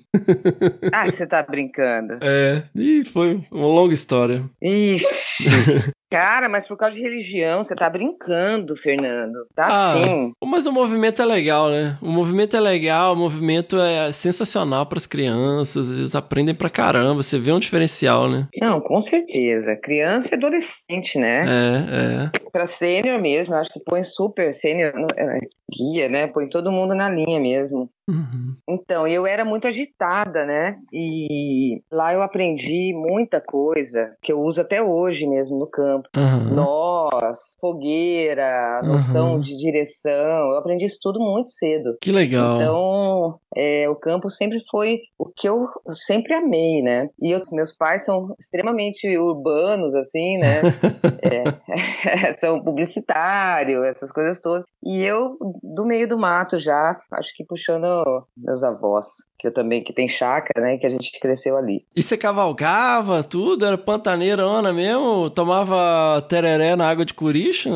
Ah, você tá brincando. É, e foi uma longa história. Ixi. (laughs) Cara, mas por causa de religião, você tá brincando, Fernando. Tá Ah, sim. Mas o movimento é legal, né? O movimento é legal, o movimento é sensacional pras crianças, eles aprendem pra caramba, você vê um diferencial, né? Não, com certeza. Criança e adolescente, né? É, é. Pra sênior mesmo, acho que põe super sênior, é, guia, né? Põe todo mundo na linha mesmo. Uhum. Então, eu era muito agitada, né? E lá eu aprendi muita coisa que eu uso até hoje mesmo no campo. Aham. Nós, fogueira, noção Uhum. de direção. Eu aprendi isso tudo muito cedo. Que legal. Então, é, o campo sempre foi o que eu sempre amei, né? E eu- meus pais são extremamente urbanos, assim, né? (laughs) É, (laughs) são publicitários, essas coisas todas. E eu, do meio do mato já, acho que puxando meus avós, que eu também que tem chácara, né, que a gente cresceu ali. E você cavalgava tudo? Era pantaneirona mesmo? Tomava tereré na água de curicho?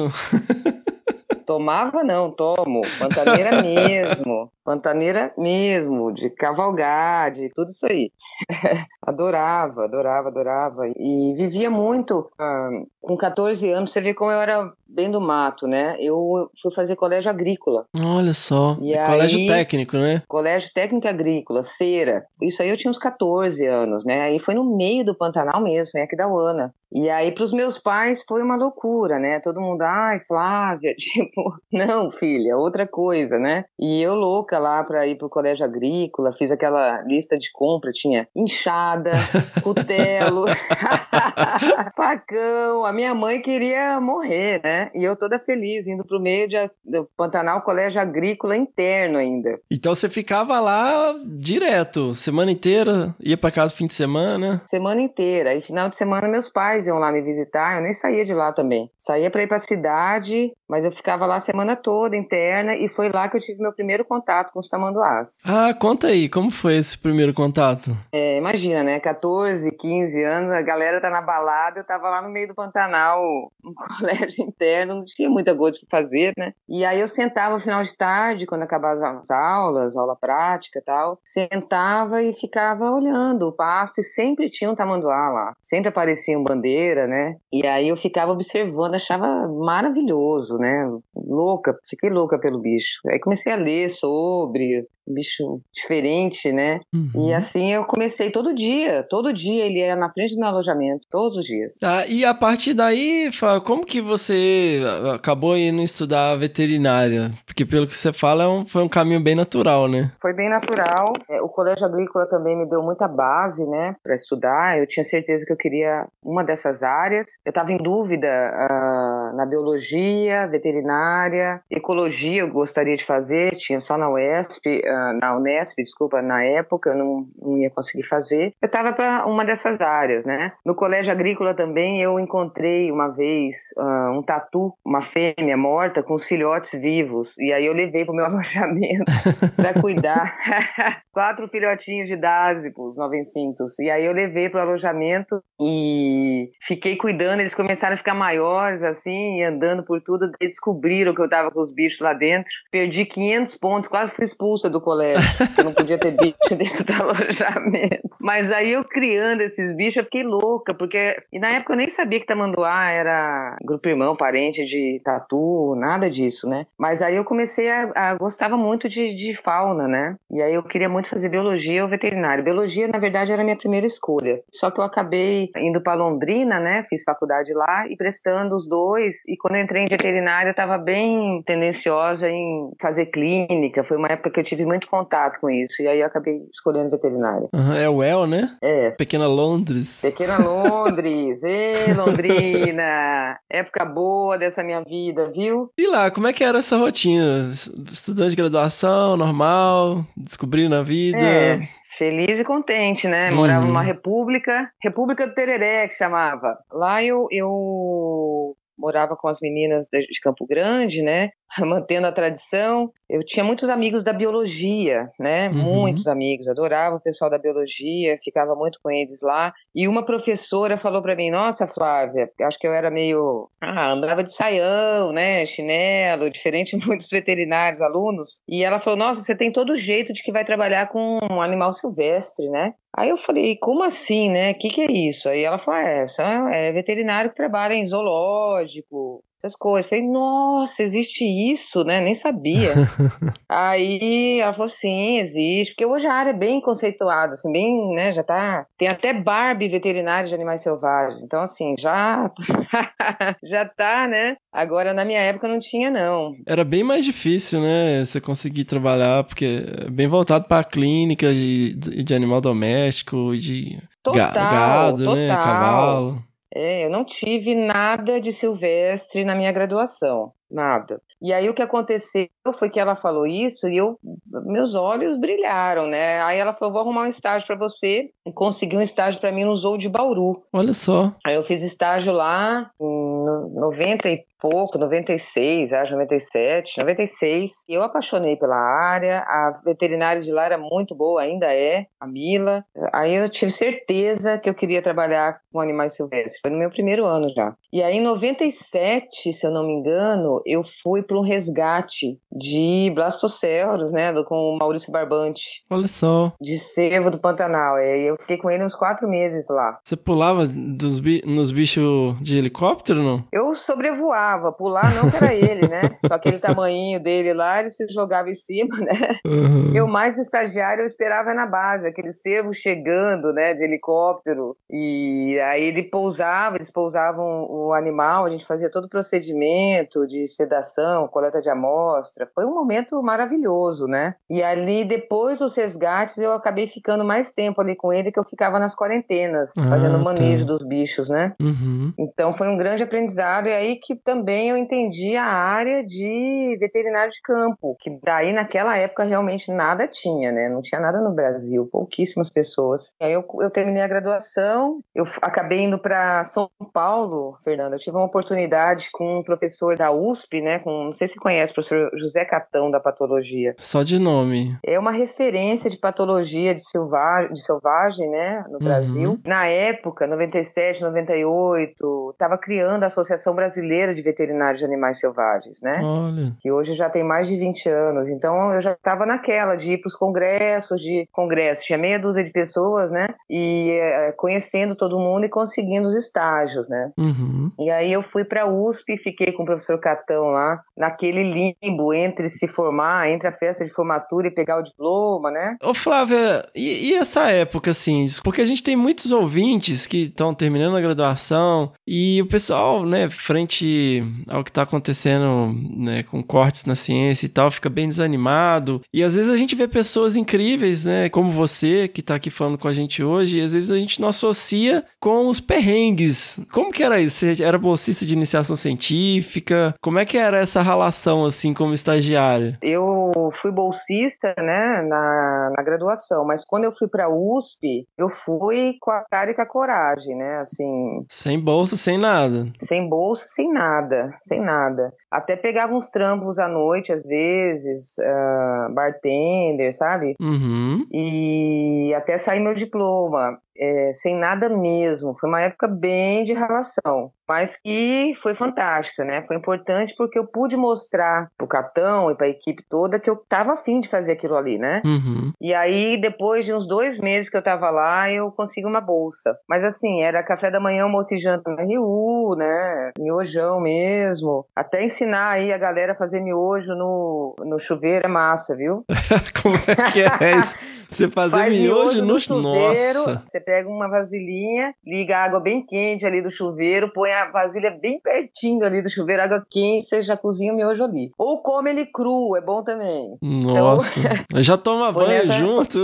Tomava não, tomo. Pantaneira (laughs) mesmo. Pantaneira mesmo, de cavalgar, de tudo isso aí. (laughs) adorava, adorava, adorava. E vivia muito. Ah, com 14 anos, você vê como eu era bem do mato, né? Eu fui fazer colégio agrícola. Olha só. E é colégio aí- técnico, né? Colégio técnico agrícola, cera. Isso aí eu tinha uns 14 anos, né? Aí foi no meio do Pantanal mesmo, foi aqui da UANA. E aí pros meus pais foi uma loucura, né? Todo mundo, ai, Flávia, (laughs) tipo, não, filha, outra coisa, né? E eu louca lá pra ir pro colégio agrícola, fiz aquela lista de compra, tinha enxada, (laughs) cutelo, (laughs) facão. A minha mãe queria morrer, né? E eu toda feliz, indo pro meio de, do Pantanal Colégio Agrícola interno ainda. Então você ficava lá direto, semana inteira, ia pra casa fim de semana. Semana inteira. E final de semana meus pais iam lá me visitar, eu nem saía de lá também. Saía pra ir pra cidade, mas eu ficava lá a semana toda interna e foi lá que eu tive meu primeiro contato com os tamanduás. Ah, conta aí, como foi esse primeiro contato? É, imagina, né? 14, 15 anos, a galera tá na balada, eu tava lá no meio do Pantanal, no (laughs) colégio interno, não tinha muita coisa pra fazer, né? E aí eu sentava no final de tarde, quando acabavam as aulas, aula prática e tal, sentava e ficava olhando o pasto e sempre tinha um tamanduá lá. Sempre aparecia um bandeira, né? E aí eu ficava observando, achava maravilhoso, né? Louca, fiquei louca pelo bicho. Aí comecei a ler sobre bicho diferente, né? Uhum. E assim eu comecei todo dia, todo dia ele era na frente do meu alojamento, todos os dias. Ah, e a partir daí, como que você acabou indo estudar veterinária? Porque pelo que você fala, é um- foi um caminho bem natural, né? Foi bem natural. É, O colégio agrícola também me deu muita base, né, para estudar. Eu tinha certeza que eu queria uma dessas áreas. Eu estava em dúvida ah, na biologia, veterinária, ecologia. Eu gostaria de fazer. Tinha só na UESP, ah, na Unesp, desculpa, na época eu não, não ia conseguir fazer. Eu estava para uma dessas áreas, né? No colégio agrícola também eu encontrei uma vez ah, um tatu, uma fêmea morta com os filhotes vivos. E aí eu levei pro meu (laughs) alojamento para cuidar. (laughs) Quatro filhotinhos de dásipos, novencintos. E aí eu levei pro alojamento e fiquei cuidando. Eles começaram a ficar maiores, assim, e andando por tudo. Daí descobriram que eu tava com os bichos lá dentro. Perdi 500 pontos, quase fui expulsa do colégio. Eu não podia ter bicho (laughs) dentro do alojamento. Mas aí eu criando esses bichos, eu fiquei louca, porque. E na época eu nem sabia que tamanduá era grupo irmão, parente de tatu, nada disso, né? Mas aí eu comecei a, a gostava muito de, de fauna, né? E aí eu queria muito fazer biologia ou veterinário. Biologia, na verdade, era a minha primeira escolha. Só que eu acabei indo para Londrina, né? Fiz faculdade lá e prestando os dois. E quando entrei em veterinária, eu estava bem tendenciosa em fazer clínica. Foi uma época que eu tive muito contato com isso. E aí eu acabei escolhendo veterinária. Aham, é o El, né? É, Pequena Londres. Pequena Londres, (laughs) ê Londrina, época boa dessa minha vida, viu? E lá, como é que era essa rotina? Estudante de graduação, normal, descobrindo a vida. É, feliz e contente, né? Morava Uhum. numa república, República do Tereré que chamava. Lá eu, eu morava com as meninas de Campo Grande, né? (laughs) Mantendo a tradição. Eu tinha muitos amigos da biologia, né? Uhum. Muitos amigos, adorava o pessoal da biologia, ficava muito com eles lá. E uma professora falou para mim: Nossa, Flávia, acho que eu era meio. Ah, andava de saião, né? Chinelo, diferente de muitos veterinários, alunos. E ela falou: Nossa, você tem todo jeito de que vai trabalhar com um animal silvestre, né? Aí eu falei, como assim, né? O que, que é isso? Aí ela falou, é, é veterinário que trabalha em zoológico, essas coisas. Falei, nossa, existe isso, né? Nem sabia. (laughs) Aí ela falou, sim, existe, porque hoje a área é bem conceituada, assim, bem, né, já tá, tem até Barbie veterinária de animais selvagens, então assim, já, (laughs) já tá, né, agora na minha época não tinha não. Era bem mais difícil, né? Você conseguir trabalhar, porque é bem voltado pra clínica de, de animal doméstico, de Total, gado, né? total. Cavalo. É, eu não tive nada de silvestre na minha graduação. nada. E aí o que aconteceu foi que ela falou isso e eu, meus olhos brilharam, né? Aí ela falou, vou arrumar um estágio para você e consegui um estágio para mim no Zoo de Bauru. Olha só. Aí eu fiz estágio lá em 90 e pouco, 96, acho 97, 96. E eu apaixonei pela área, a veterinária de lá era muito boa, ainda é, a Mila. Aí eu tive certeza que eu queria trabalhar com animais silvestres. Foi no meu primeiro ano já. E aí em 97, se eu não me engano, eu fui para um resgate de blastoceros, né, com o Maurício Barbante. Olha só. De cervo do Pantanal. E eu fiquei com ele uns quatro meses lá. Você pulava dos bi nos bichos de helicóptero, não? Eu sobrevoava, pular não era ele, né? Só aquele tamanhinho dele lá, ele se jogava em cima, né? Uhum. Eu mais estagiário, eu esperava na base, aquele cervo chegando, né, de helicóptero. E aí ele pousava, eles pousavam o animal, a gente fazia todo o procedimento de sedação, coleta de amostra. Foi um momento maravilhoso, né? E ali, depois dos resgates, eu acabei ficando mais tempo ali com ele, que eu ficava nas quarentenas, ah, fazendo manejo tá. dos bichos, né? Uhum. Então foi um grande aprendizado, e aí que também eu entendi a área de veterinário de campo, que daí naquela época realmente nada tinha, né? Não tinha nada no Brasil, pouquíssimas pessoas. E aí eu, eu terminei a graduação, eu acabei indo para São Paulo, Fernanda. Eu tive uma oportunidade com um professor da USP, né? Com, não sei se conhece, o professor José Catão da patologia. Só de nome. É uma referência de patologia de, silva de selvagem, né? No Brasil. Uhum. Na época, 97, 98, estava criando a Associação Brasileira de Veterinários de Animais Selvagens, né? Olha. Que hoje já tem mais de 20 anos. Então eu já estava naquela de ir para os congressos, de congressos, tinha meia dúzia de pessoas, né? E é, conhecendo todo mundo e conseguindo os estágios, né? Uhum. E aí eu fui para a USP e fiquei com o professor Catão lá, naquele limbo entre se formar, entre a festa de formatura e pegar o diploma, né? Ô Flávia, e, e essa época, assim? Porque a gente tem muitos ouvintes que estão terminando a graduação e o pessoal, né, frente ao que está acontecendo, né, com cortes na ciência e tal, fica bem desanimado. E às vezes a gente vê pessoas incríveis, né, como você, que está aqui falando com a gente hoje, e às vezes a gente não associa com os perrengues. Como que era isso? Você era bolsista de iniciação científica? Como é que era essa relação, assim, como estagiária? Eu fui bolsista, né, na, na graduação, mas quando eu fui para a USP, eu fui com a cara e com a coragem, né, assim... Sem bolsa, sem nada. Sem bolsa, sem nada, sem nada. Até pegava uns trampos à noite, às vezes, uh, bartender, sabe? Uhum. E até sair meu diploma é, sem nada mesmo. Foi uma época bem de relação, mas que foi fantástica, né? Foi importante porque eu pude mostrar pro Catão e para a equipe toda que eu estava afim de fazer aquilo ali, né? Uhum. E aí, depois de uns dois meses que eu estava lá, eu consegui uma bolsa. Mas assim, era café da manhã, almoço e janta no RU, né? Miojão mesmo. Até ensinar aí a galera a fazer miojo no, no chuveiro é massa, viu? (laughs) Como é que é isso? (laughs) Você fazer Faz miojo, no, chuveiro, Nossa. Pega uma vasilhinha, liga a água bem quente ali do chuveiro, põe a vasilha bem pertinho ali do chuveiro, água quente, você já cozinha o miojo ali. Ou come ele cru, é bom também. Nossa. (laughs) Então, já toma banho nessa... junto?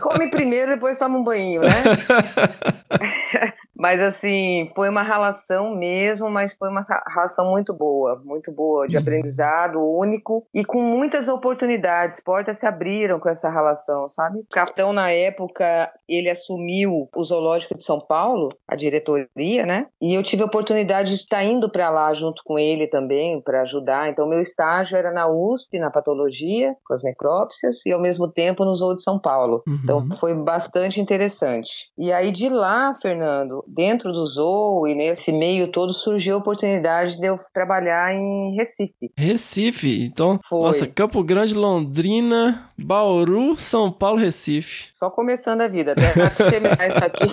Come primeiro, depois toma um banho, né? (laughs) Mas assim, foi uma relação mesmo, mas foi uma relação muito boa, muito boa, de uhum. aprendizado único e com muitas oportunidades. Portas se abriram com essa relação, sabe? O capitão, na época, ele assumiu o Zoológico de São Paulo, a diretoria, né? E eu tive a oportunidade de estar indo para lá junto com ele também, para ajudar. Então, meu estágio era na USP, na patologia, com as necrópsias, e ao mesmo tempo no Zoo de São Paulo. Uhum. Então, foi bastante interessante. E aí, de lá, Fernando, dentro do Zoo e nesse meio todo surgiu a oportunidade de eu trabalhar em Recife. Recife? Então, Foi. nossa, Campo Grande, Londrina, Bauru, São Paulo, Recife. Só começando a vida, até, até terminar isso aqui.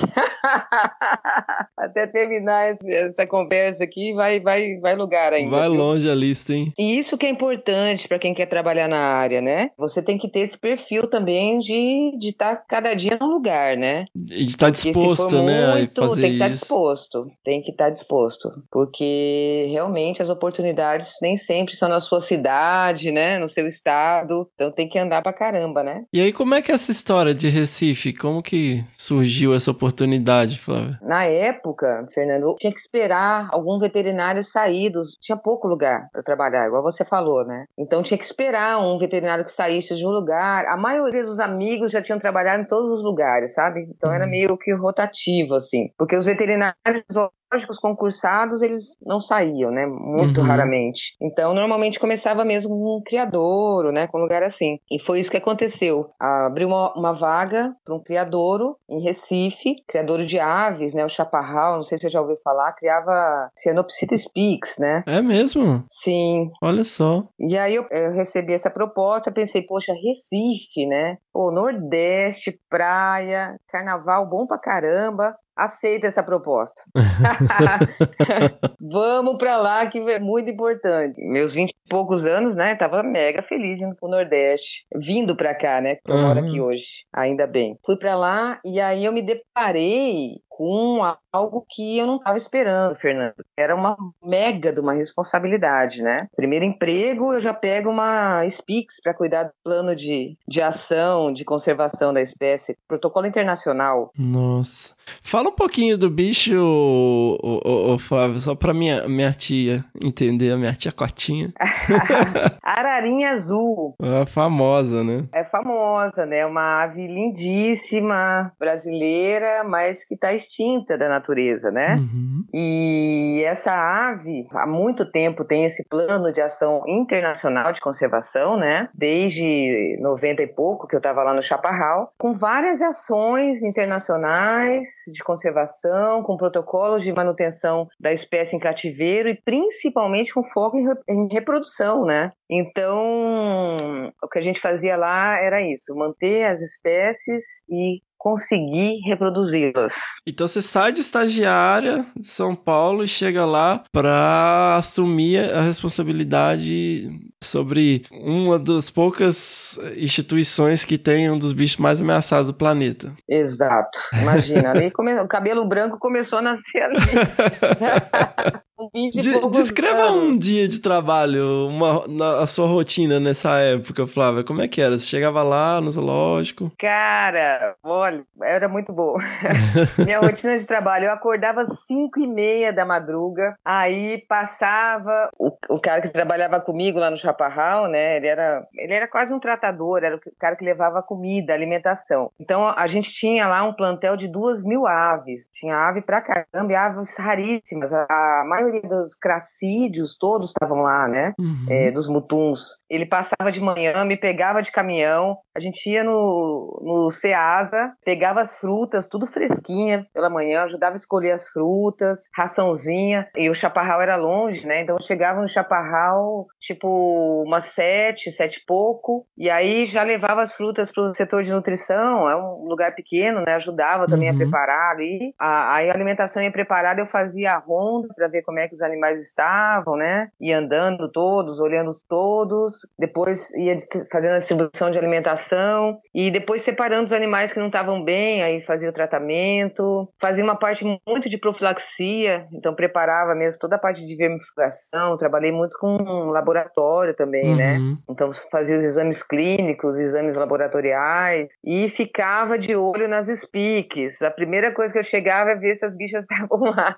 (laughs) até terminar essa conversa aqui, vai, vai, vai lugar ainda. Vai viu? longe a lista, hein? E isso que é importante para quem quer trabalhar na área, né? Você tem que ter esse perfil também de estar de tá cada dia num lugar, né? E de estar disposto, né? Muito a fazer tem que estar isso. disposto. Tem que estar disposto. Porque realmente as oportunidades nem sempre são na sua cidade, né? No seu estado. Então tem que andar pra caramba, né? E aí, como é que é essa história de Recife? Como que surgiu essa oportunidade, Flávia? Na época, Fernando, tinha que esperar algum veterinário sair dos. Tinha pouco lugar para trabalhar, igual você falou, né? Então tinha que esperar um veterinário que saísse de um lugar. A maioria dos amigos já tinham trabalhado em todos os lugares, sabe? Então era meio que rotativo, assim. Porque os veterinários zoológicos concursados, eles não saíam, né? Muito Uhum. raramente. Então, normalmente começava mesmo com um criadouro, né? Com um lugar assim. E foi isso que aconteceu. Abriu uma, uma vaga para um criadouro em Recife, criadouro de aves, né? O chaparral, não sei se você já ouviu falar, criava Cianopsitta spix, né? É mesmo? Sim, Olha só. e aí eu, eu recebi essa proposta, pensei, poxa, Recife, né? Pô, Nordeste, praia, carnaval bom pra caramba. Aceita essa proposta. (laughs) (laughs) Vamos pra lá que é muito importante. Meus 20 e poucos anos, né? Tava mega feliz indo pro Nordeste. Vindo pra cá, né? Que eu moro Aham. aqui hoje. Ainda bem. Fui pra lá e aí eu me deparei com algo que eu não estava esperando, Fernando. Era uma mega de uma responsabilidade, né? Primeiro emprego, eu já pego uma SPIX para cuidar do plano de, de ação, de conservação da espécie, protocolo internacional. Nossa. Fala um pouquinho do bicho, ô, ô, ô, Flávio, só pra minha, minha tia entender, a minha tia Cotinha. (laughs) Ararinha azul. É famosa, né? É famosa, né? Uma ave lindíssima, brasileira, mas que está extinta da natureza, né? Uhum. E essa ave, há muito tempo, tem esse plano de ação internacional de conservação, né? Desde 90 e pouco, que eu estava lá no Chaparral, com várias ações internacionais de conservação, com protocolos de manutenção da espécie em cativeiro e principalmente com foco em, re- em reprodução, né? Então, o que a gente fazia lá era isso, manter as espécies e conseguir reproduzi-las. Então você sai de estagiária de São Paulo e chega lá pra assumir a responsabilidade sobre uma das poucas instituições que tem um dos bichos mais ameaçados do planeta. Exato. Imagina, (laughs) ali come... o cabelo branco começou a nascer ali. (laughs) de descreva um dia de trabalho, uma, na, a sua rotina nessa época, Flávia. Como é que era? Você chegava lá no zoológico? Cara, olha, era muito boa. (laughs) Minha rotina de trabalho, eu acordava às 5 e meia da madruga, aí passava, o, o cara que trabalhava comigo lá no Chaparral, né, ele era, ele era quase um tratador, era o cara que levava comida, alimentação. Então, a gente tinha lá um plantel de duas mil aves, tinha ave pra caramba, e aves raríssimas, a, a maioria dos cracídeos todos estavam lá, né, Uhum. é, dos mutuns. Ele passava de manhã, me pegava de caminhão, a gente ia no, no Ceasa, pegava as frutas, tudo fresquinha pela manhã, ajudava a escolher as frutas, raçãozinha, e o chaparral era longe, né? Então eu chegava no chaparral, tipo, umas sete, sete e pouco, e aí já levava as frutas para o setor de nutrição, é um lugar pequeno, né? Ajudava também Uhum. a preparar ali. A, aí a alimentação ia preparada, eu fazia a ronda para ver como é que os animais estavam, né? Ia andando todos, olhando todos, depois ia fazendo a distribuição de alimentação e depois separando os animais que não estavam bem, aí fazia o tratamento, fazia uma parte muito de profilaxia, então preparava mesmo toda a parte de vermifugação, trabalhei muito com laboratório também, né? Uhum. Então fazia os exames clínicos, exames laboratoriais e ficava de olho nas espiques. A primeira coisa que eu chegava é ver se as bichas (laughs) estavam lá.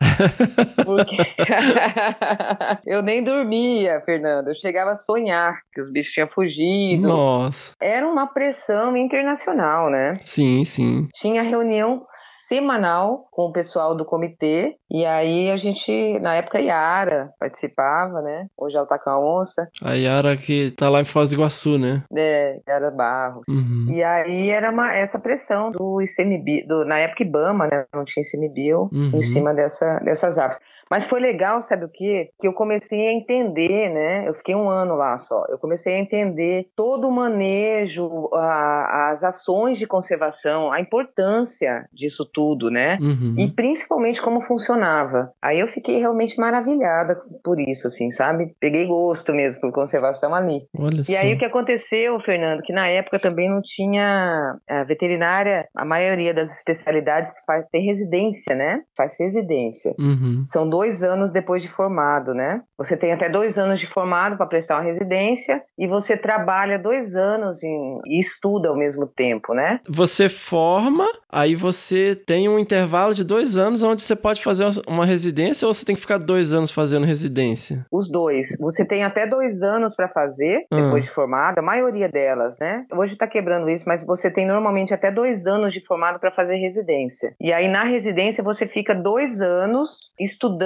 Porque (laughs) eu nem dormia, Fernando. Eu chegava a sonhar que os bichos tinham fugido. Nossa. Era uma pressão internacional, né? Sim, sim. Tinha reunião semanal com o pessoal do comitê e aí a gente, na época, Yara participava, né? Hoje ela tá com a onça, A Yara que tá lá em Foz do Iguaçu, né? né? Yara Barros. Uhum. E aí era uma, essa pressão do ICMBio, do, na época IBAMA, né? Não tinha ICMBio Uhum. em cima dessa, dessas aves. Mas foi legal, sabe o quê? Que eu comecei a entender, né? Eu fiquei um ano lá só. Eu comecei a entender todo o manejo, a, as ações de conservação, a importância disso tudo, né? Uhum. E principalmente como funcionava. Aí eu fiquei realmente maravilhada por isso, assim, sabe? Peguei gosto mesmo por conservação ali. Olha E aí o que aconteceu, Fernando, que na época também não tinha a veterinária, a maioria das especialidades faz, tem residência, né? Faz residência. Uhum. São dois anos depois de formado, né? Você tem até dois anos de formado para prestar uma residência e você trabalha dois anos em- e estuda ao mesmo tempo, né? Você forma, aí você tem um intervalo de dois anos onde você pode fazer uma residência ou você tem que ficar dois anos fazendo residência? Os dois. Você tem até dois anos para fazer Ah. depois de formado, a maioria delas, né? Hoje tá quebrando isso, mas você tem normalmente até dois anos de formado para fazer residência. E aí na residência você fica dois anos estudando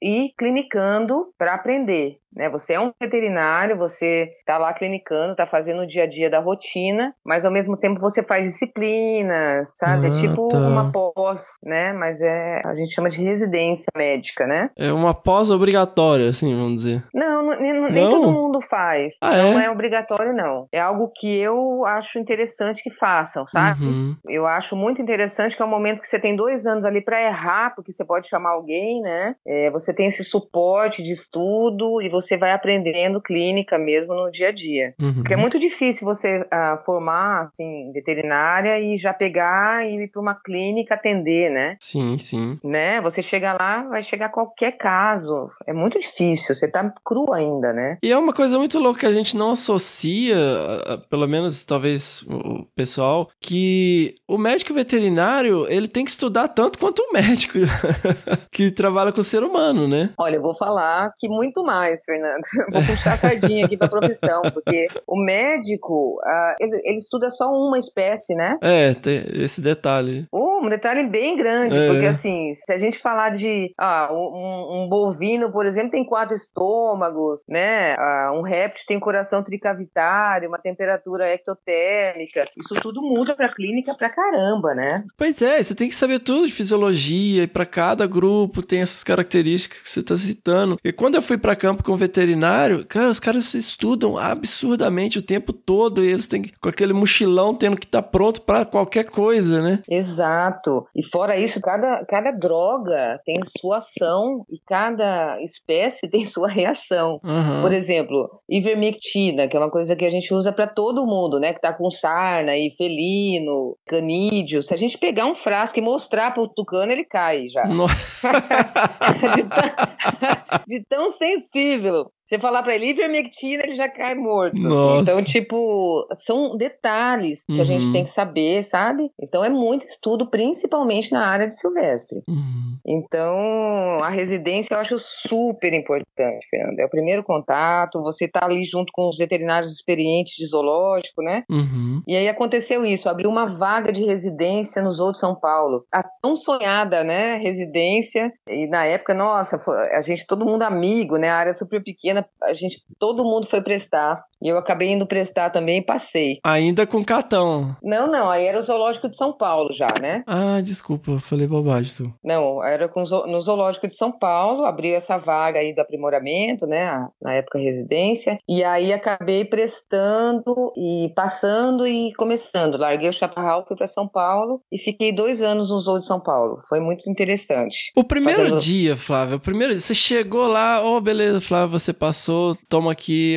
e clinicando para aprender. Né? Você é um veterinário, você tá lá clinicando, tá fazendo o dia a dia da rotina, mas ao mesmo tempo você faz disciplinas, sabe? Ah, é tipo tá. uma pós, né? Mas é a gente chama de residência médica, né? É uma pós obrigatória, assim, vamos dizer. Não, não- nem, Não? todo mundo faz. Ah, não é? é? obrigatório, não. É algo que eu acho interessante que façam, sabe? Uhum. Eu acho muito interessante que é um momento que você tem dois anos ali para errar, porque você pode chamar alguém, né? É, você tem esse suporte de estudo e você vai aprendendo clínica mesmo no dia a dia. Uhum. Porque é muito difícil você ah, formar, assim, veterinária e já pegar e ir para uma clínica atender, né? Sim, sim. né? Você chega lá, vai chegar qualquer caso. É muito difícil, você tá cru ainda, né? E é uma coisa muito louca que a gente não associa, a- a- pelo menos talvez o pessoal, que o médico veterinário, ele tem que estudar tanto quanto o médico (laughs) que trabalha com o ser humano, né? Olha, eu vou falar que muito mais, Fernando. (laughs) Vou puxar a sardinha aqui pra profissão, porque o médico, ah, ele, ele estuda só uma espécie, né? É, tem esse detalhe. Um detalhe bem grande, É. porque assim, se a gente falar de ah, um, um bovino, por exemplo, tem quatro estômagos, né? Ah, um réptil tem coração tricavitário, uma temperatura ectotérmica. Isso tudo muda pra clínica pra caramba, né? Pois é, você tem que saber tudo de fisiologia e para cada grupo tem essas características que você tá citando. E quando eu fui para campo com veterinário, cara, os caras estudam absurdamente o tempo todo e eles têm que, com aquele mochilão tendo que estar pronto para qualquer coisa, né? Exato. E fora isso, cada, cada droga tem sua ação e cada espécie (laughs) tem sua reação. Aham. Por exemplo, ivermectina, que é uma coisa que a gente usa para todo mundo, né? Que tá com sarna e felino, canídeo. Se a gente pegar um frasco e mostrar pro tucano, ele cai já. Nossa. (laughs) de, tão, (laughs) de tão sensível. tranquilo. Você falar pra ele ivermectina, ele já cai morto. assim. Nossa. Então, tipo, são detalhes que a Uhum. gente tem que saber, sabe? Então, é muito estudo, principalmente na área de silvestre. Uhum. Então, a residência eu acho super importante, Fernando. É o primeiro contato, você tá ali junto com os veterinários experientes de zoológico, né? Uhum. E aí aconteceu isso, abriu uma vaga de residência no Zoo de São Paulo. A tão sonhada, né, residência. E na época, nossa, a gente, todo mundo amigo, né, a área super pequena, a gente, todo mundo foi prestar. E eu acabei indo prestar também e passei. Ainda com catão. Não, não, aí era o Zoológico de São Paulo já, né? Ah, desculpa, falei bobagem. Tu. Não, era com, no Zoológico de São Paulo, abriu essa vaga aí do aprimoramento, né, na época residência, e aí acabei prestando e passando e começando. Larguei o Chaparral, fui para São Paulo e fiquei dois anos no Zoo de São Paulo. Foi muito interessante. O primeiro Fazendo- dia, Flávio, o primeiro dia, você chegou lá, ô, beleza, Flávio, você passou, toma aqui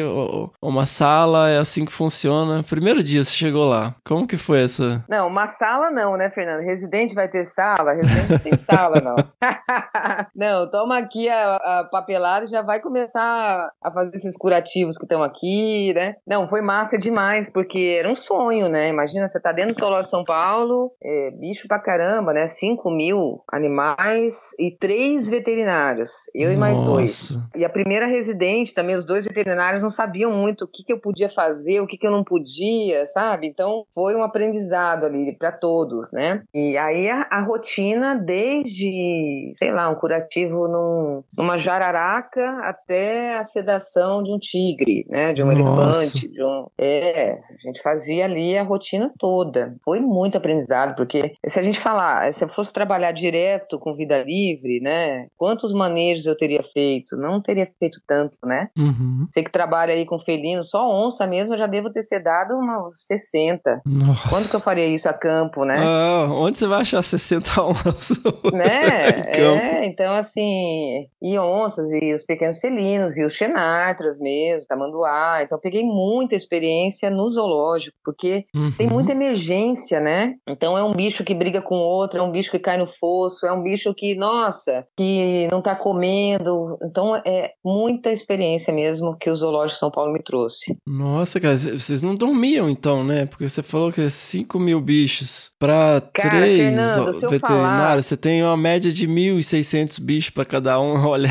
uma sala, é assim que funciona. Primeiro dia você chegou lá, como que foi essa? Não, uma sala não, né, Fernando? Residente vai ter sala? Residente não tem sala, não. (laughs) não, toma aqui a, a papelada e já vai começar a fazer esses curativos que estão aqui, né? Não, foi massa demais, porque era um sonho, né? Imagina, você tá dentro do Zoológico de São Paulo, é, bicho pra caramba, né? 5 mil animais e três veterinários. Eu e mais dois. Nossa. E a primeira residente, também os dois veterinários não sabiam muito o que, que, que eu podia fazer, o que, que eu não podia, sabe? Então foi um aprendizado ali para todos, né? E aí a, a, rotina, desde, sei lá, um curativo num, numa jararaca até a sedação de um tigre, né? De um Nossa. elefante, de um. É, a gente fazia ali a rotina toda. Foi muito aprendizado, porque se a gente falar, se eu fosse trabalhar direto com vida livre, né? Quantos manejos eu teria feito? Não teria feito tanto, né? Uhum. Você que trabalha aí com felino, só onça mesmo, eu já devo ter sedado umas 60. Nossa. Quando que eu faria isso a campo, né? Ah, onde você vai achar 60 (laughs) onças? Né? é, então assim, e onças, e os pequenos felinos, e os xenartras mesmo, tamanduá. Então peguei muita experiência no zoológico, porque uhum. tem muita emergência, né? Então é um bicho que briga com outro, é um bicho que cai no fosso, é um bicho que, nossa, que não tá comendo. Então é muita experiência mesmo que o Zoológico São Paulo me trouxe. Nossa, cara, vocês não dormiam então, né? Porque você falou que é 5 mil bichos para três veterinários. Falar... Você tem uma média de 1.600 bichos para cada um, (laughs) olha.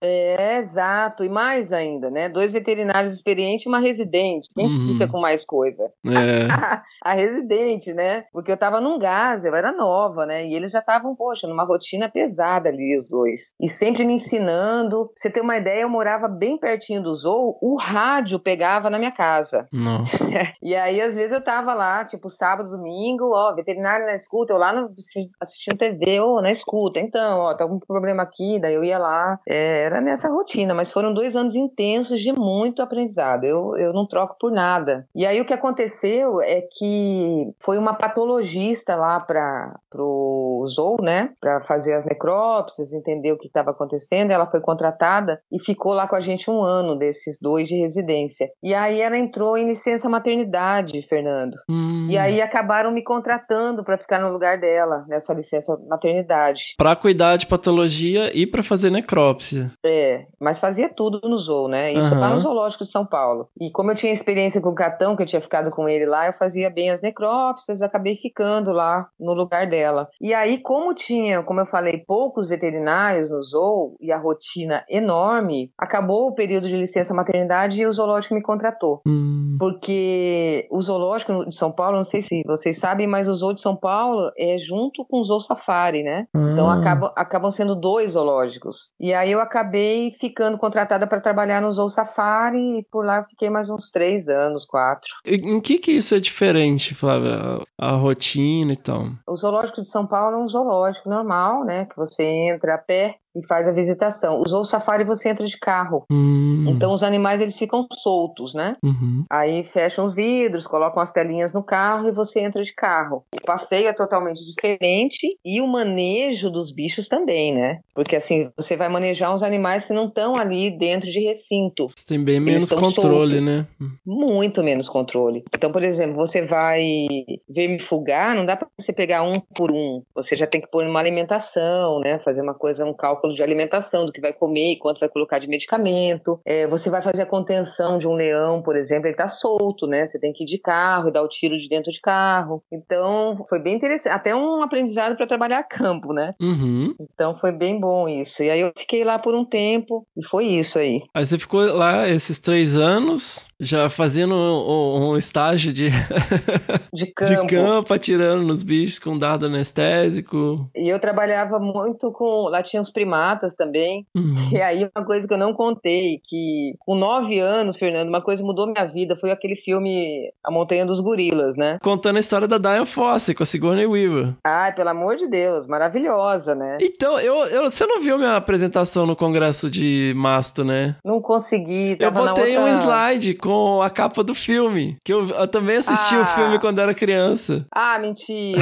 É, exato. E mais ainda, né? Dois veterinários experientes e uma residente. Quem uhum. fica com mais coisa? É. (laughs) a residente, né? Porque eu tava num gás, eu era nova, né? E eles já estavam, poxa, numa rotina pesada ali, os dois. E sempre me ensinando. Pra você ter uma ideia, eu morava bem pertinho do zoo, o rádio pegava na minha casa. Não. (laughs) e aí, às vezes, eu tava lá, tipo, sábado, domingo, ó, veterinário na escuta, eu lá no, assistindo TV, ô, na escuta. Então, ó, tá algum problema aqui, daí eu ia lá. É, era nessa rotina, mas foram dois anos intensos de muito aprendizado. Eu, eu não troco por nada. E aí o que aconteceu é que foi uma patologista lá para o Zou, né, para fazer as necrópsias, entender o que estava acontecendo. Ela foi contratada e ficou lá com a gente um ano desses dois de residência. E aí ela entrou em licença maternidade, Fernando. Hum. E aí acabaram me contratando para ficar no lugar dela nessa licença maternidade. Para cuidar de patologia e para fazer necrópsia. É, mas fazia tudo no zoo, né? Isso uhum. lá no Zoológico de São Paulo. E como eu tinha experiência com o Catão, que eu tinha ficado com ele lá, eu fazia bem as necrópsias, acabei ficando lá no lugar dela. E aí, como tinha, como eu falei, poucos veterinários no zoo e a rotina enorme, acabou o período de licença maternidade e o zoológico me contratou. Hum. Porque o zoológico de São Paulo, não sei se vocês sabem, mas o zoo de São Paulo é junto com o zoo safari, né? Então, ah. Então acabam, acabam sendo dois zoológicos. E aí eu acabei acabei ficando contratada para trabalhar no Zou Safari e por lá fiquei mais uns três anos, quatro. Em que que isso é diferente, Flávia? A, a rotina e tal? O zoológico de São Paulo é um zoológico normal, né? Que você entra a pé e faz a visitação. Usou o safari você entra de carro. Hum. Então os animais eles ficam soltos, né? Uhum. Aí fecham os vidros, colocam as telinhas no carro e você entra de carro. O passeio é totalmente diferente e o manejo dos bichos também, né? Porque assim, você vai manejar uns animais que não estão ali dentro de recinto. Você tem bem menos controle, soltos. né? Muito menos controle. Então, por exemplo, você vai ver me fugar, não dá para você pegar um por um. Você já tem que pôr uma alimentação, né? Fazer uma coisa, um cálculo de alimentação, do que vai comer e quanto vai colocar de medicamento. É, você vai fazer a contenção de um leão, por exemplo, ele está solto, né? Você tem que ir de carro e dar o tiro de dentro de carro. Então, foi bem interessante. Até um aprendizado para trabalhar a campo, né? Uhum. Então, foi bem bom isso. E aí, eu fiquei lá por um tempo e foi isso aí. Aí, você ficou lá esses três anos, já fazendo um, um estágio de... (laughs) de campo. De campo, atirando nos bichos com dado anestésico. E eu trabalhava muito com... Lá tinha os primários matas também. Uhum. E aí, uma coisa que eu não contei, que com nove anos, Fernando, uma coisa mudou minha vida, foi aquele filme A Montanha dos Gorilas, né? Contando a história da Diane Fossey com a Sigourney Weaver. Ai, pelo amor de Deus, maravilhosa, né? Então, eu, eu, você não viu minha apresentação no congresso de Masto, né? Não consegui, Eu botei outra... um slide com a capa do filme, que eu, eu também assisti ah. o filme quando era criança. Ah, mentira!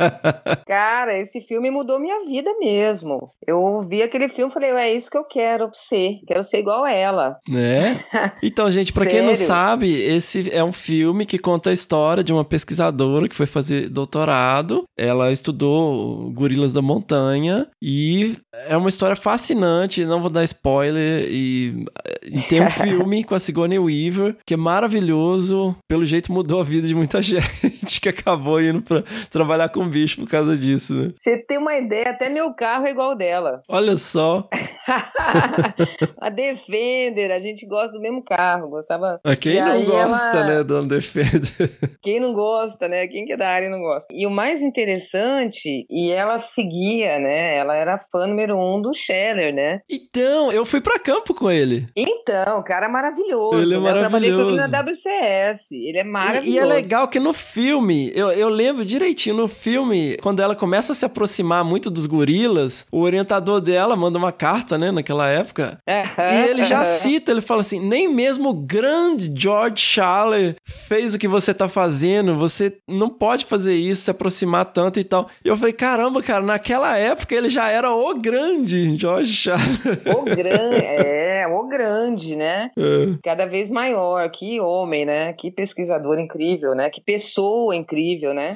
(laughs) Cara, esse filme mudou minha vida mesmo. Eu vi aquele filme e falei, é isso que eu quero ser. Quero ser igual a ela. Né? (laughs) Então, gente, para quem não sabe, esse é um filme que conta a história de uma pesquisadora que foi fazer doutorado. Ela estudou gorilas da montanha e é uma história fascinante. Não vou dar spoiler. E, e tem um (laughs) filme com a Sigourney Weaver que é maravilhoso. Pelo jeito mudou a vida de muita (laughs) gente que acabou indo para trabalhar com bicho por causa disso, né? Você tem uma ideia, até meu carro é igual dela. Olha só. (laughs) a Defender, a gente gosta do mesmo carro, gostava. Quem E não gosta, ela- né, do Defender? (laughs) Quem não gosta, né? Quem que é da área não gosta. E o mais interessante, e ela seguia, né? Ela era fã número um do Scheller, né? Então, eu fui pra campo com ele. Então, o cara é maravilhoso. Ele é né? Eu trabalhei com ele maravilhoso. na WCS. Ele é maravilhoso. E, e é legal que no filme, eu, eu lembro direitinho, no filme, quando ela começa a se aproximar muito dos gorilas, o orientador dela manda uma carta, né, naquela época. E ele já cita, ele fala assim: nem mesmo o grande George Schaller fez o que você tá fazendo, você não pode fazer isso, se aproximar tanto e tal. E eu falei: caramba, cara, naquela época ele já era o grande George Schaller. O grande, é, o grande, né? (laughs) É. Cada vez maior. Que homem, né? Que pesquisador incrível, né? Que pessoa incrível, né?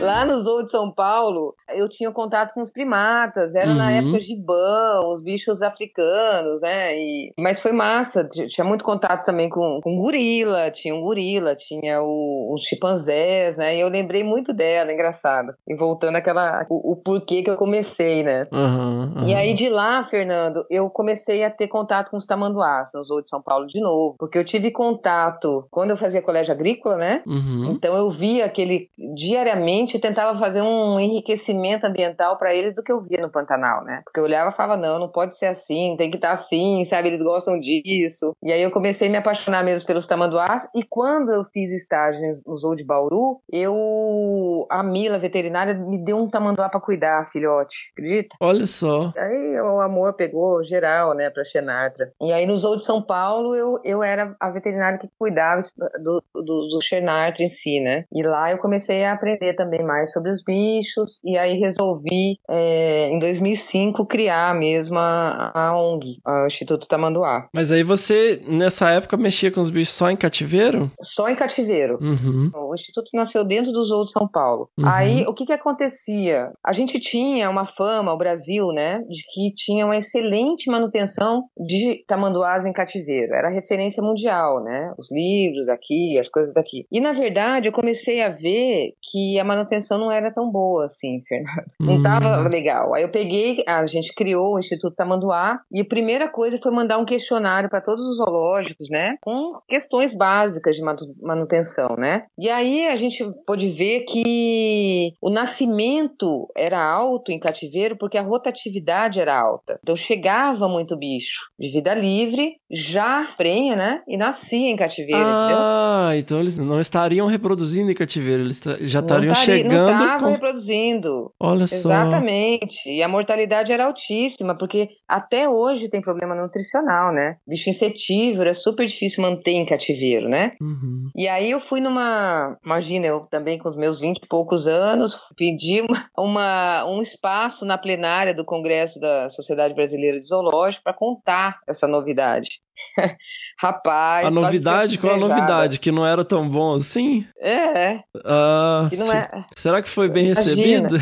Lá no Zoo de São Paulo, eu tinha contato com os primatas, era na Uhum. época gibã, os bichos africanos, né? E, mas foi massa, tinha muito contato também com, com gorila, tinha um gorila, tinha o, os chimpanzés, né? E eu lembrei muito dela, engraçado. E voltando àquela, o, o porquê que eu comecei, né? Aham, aham. E aí de lá, Fernando, eu comecei a ter contato com os tamanduás no Zoo de São Paulo de novo, porque eu tive contato quando eu fazia colégio agrícola, né? Uhum. Então eu via aquele diariamente e tentava fazer um enriquecimento ambiental para eles do que eu via no Pantanal, né? Porque eu olhava e falava, não, não pode ser assim, tem que estar assim, sabe? Eles gostam disso. E aí eu comecei a me apaixonar mesmo pelos tamanduás e quando eu fiz estágio no Zoo de Bauru, eu a Mila veterinária me deu um tamanduá para cuidar, filhote. Acredita? Olha só. Aí o amor pegou geral, né, pra Xenartra. E aí no Zoo de São Paulo eu, eu era a veterinária que cuidava do, do, do Xenartra em si, né? E lá eu comecei a aprender também mais sobre os bichos e aí resolvi, é, em 2005, criar mesmo a, a ONG, o Instituto Tamanduá. Mas aí você, nessa época, mexia com os bichos só em cativeiro? Só em cativeiro. Uhum. O Instituto nasceu dentro do Zoo de São Paulo. Uhum. Aí, o que que acontecia? A gente tinha uma fama, o Brasil, né, de que tinha uma excelente manutenção de tamanduás em cativeiro. Era referência mundial, né? Os livros aqui, as coisas daqui. E, na verdade, eu comecei a ver que a manutenção não era tão boa assim, (laughs) Fernando. Não Hum. tava legal. Aí eu peguei, a gente criou o Instituto Tamanduá e a primeira coisa foi mandar um questionário para todos os zoológicos, né? Com questões básicas de manu- manutenção, né? E aí a gente pôde ver que o nascimento era alto em cativeiro porque a rotatividade era alta. Então chegava muito bicho de vida livre, já prenha, né? E nascia em cativeiro, entendeu? Ah, então eles não estariam reproduzindo em cativeiro, eles já estariam estaria- Não estavam com... reproduzindo. Olha só. Exatamente. E a mortalidade era altíssima, porque até hoje tem problema nutricional, né? Bicho insetívoro é super difícil manter em cativeiro, né? Uhum. E aí eu fui numa. Imagina, eu também com os meus 20 e poucos anos, pedi uma, uma- um espaço na plenária do Congresso da Sociedade Brasileira de Zoológico para contar essa novidade. (laughs) Rapaz. A novidade? Qual a novidade? Que não era tão bom assim? É, Ah, que não é. Será que foi bem Imagina. recebido?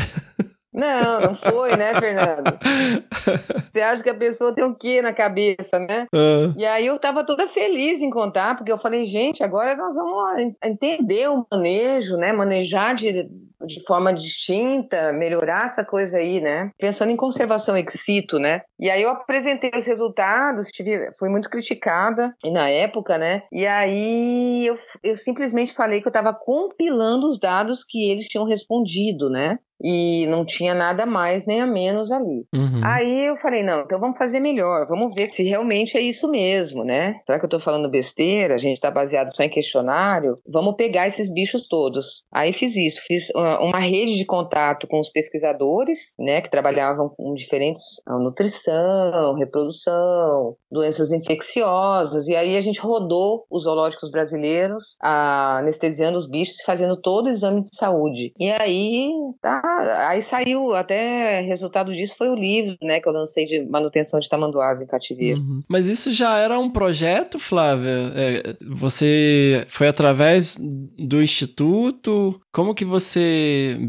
Não, não foi, né, Fernando? (laughs) Você acha que a pessoa tem o quê na cabeça, né? Ah, E aí eu tava toda feliz em contar, porque eu falei, gente, agora nós vamos en- entender o manejo, né? Manejar de, de forma distinta, melhorar essa coisa aí, né? Pensando em conservação ex situ, né? E aí eu apresentei os resultados, tive, fui muito criticada na época, né? E aí eu, eu simplesmente falei que eu estava compilando os dados que eles tinham respondido, né? E não tinha nada mais nem a menos ali. uhum. Aí eu falei, não, então vamos fazer melhor, vamos ver se realmente é isso mesmo, né? Será que eu tô falando besteira? A gente tá baseado só em questionário? Vamos pegar esses bichos todos. Aí fiz isso, fiz uma, rede de contato com os pesquisadores, né, que trabalhavam com diferentes ah, nutrição, reprodução, doenças infecciosas, e aí a gente rodou os zoológicos brasileiros, ah, anestesiando os bichos e fazendo todo o exame de saúde. E aí, tá, aí saiu, até resultado disso foi o livro, né, que eu lancei de manutenção de tamanduás em cativeiro. Uhum. Mas isso já era um projeto, Flávia? É, você foi através do instituto? Como que você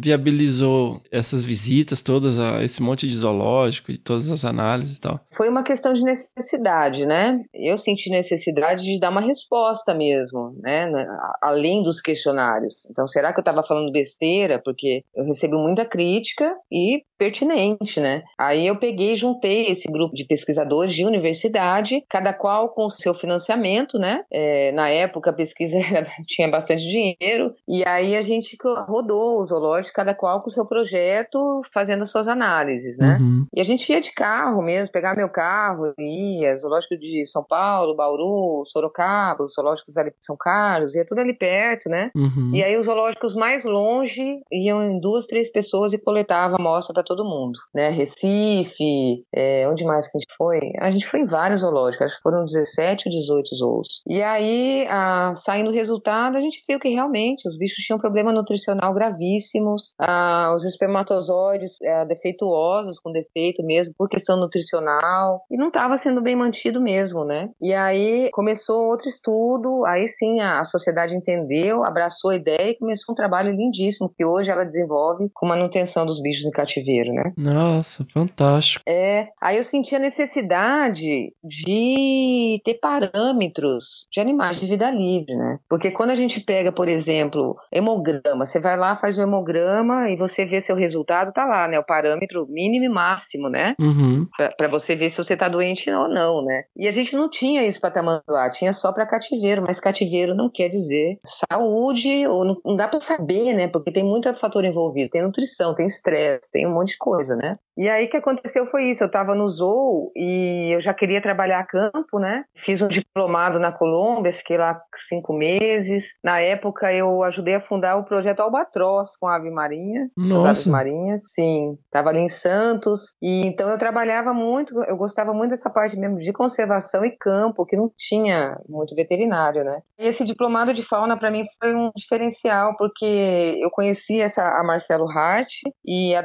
viabilizou essas visitas todas a esse monte de zoológico e todas as análises e tal? foi uma questão de necessidade, né? Eu senti necessidade de dar uma resposta mesmo, né? Além dos questionários. Então, será que eu estava falando besteira? Porque eu recebi muita crítica e pertinente, né? Aí eu peguei e juntei esse grupo de pesquisadores de universidade, cada qual com o seu financiamento, né? É, na época a pesquisa (laughs) tinha bastante dinheiro, e aí a gente rodou o zoológico, cada qual com o seu projeto, fazendo as suas análises, né? Uhum. E a gente ia de carro mesmo, pegar meu carro, ia, zoológico de São Paulo, Bauru, Sorocaba, os zoológicos ali de São Carlos, ia tudo ali perto, né? Uhum. E aí os zoológicos mais longe iam em duas, três pessoas e coletavam amostra para todo mundo, né? Recife, é, onde mais que a gente foi? A gente foi em vários zoológicos, acho que foram 17 ou 18 zoos. E aí, a, saindo o resultado, a gente viu que realmente os bichos tinham problema nutricional gravíssimos, a, os espermatozoides é, defeituosos, com defeito mesmo, por questão nutricional, e não estava sendo bem mantido mesmo, né? E aí começou outro estudo, aí sim a, a sociedade entendeu, abraçou a ideia e começou um trabalho lindíssimo que hoje ela desenvolve com manutenção dos bichos em cativeiro, né? Nossa, fantástico. É, aí eu senti a necessidade de ter parâmetros de animais de vida livre, né? Porque quando a gente pega, por exemplo, hemograma, você vai lá, faz o hemograma e você vê seu resultado, tá lá, né? O parâmetro mínimo e máximo, né? Uhum. Para você ver se você tá doente ou não, né? E a gente não tinha isso para tamanduá, tinha só para cativeiro, mas cativeiro não quer dizer saúde, ou não, não dá para saber, né? Porque tem muito fator envolvido, tem nutrição, tem estresse, tem um monte de coisa, né? E aí que aconteceu foi isso, eu tava no zoo e eu já queria trabalhar a campo, né? Fiz um diplomado na Colômbia, fiquei lá cinco meses. Na época eu ajudei a fundar o projeto Albatroz com ave marinha, Nossa. aves marinhas, sim. Tava ali em Santos e então eu trabalhava muito, eu gostava muito dessa parte mesmo de conservação e campo, que não tinha muito veterinário, né? E esse diplomado de fauna para mim foi um diferencial porque eu conheci essa a Marcelo Hart e a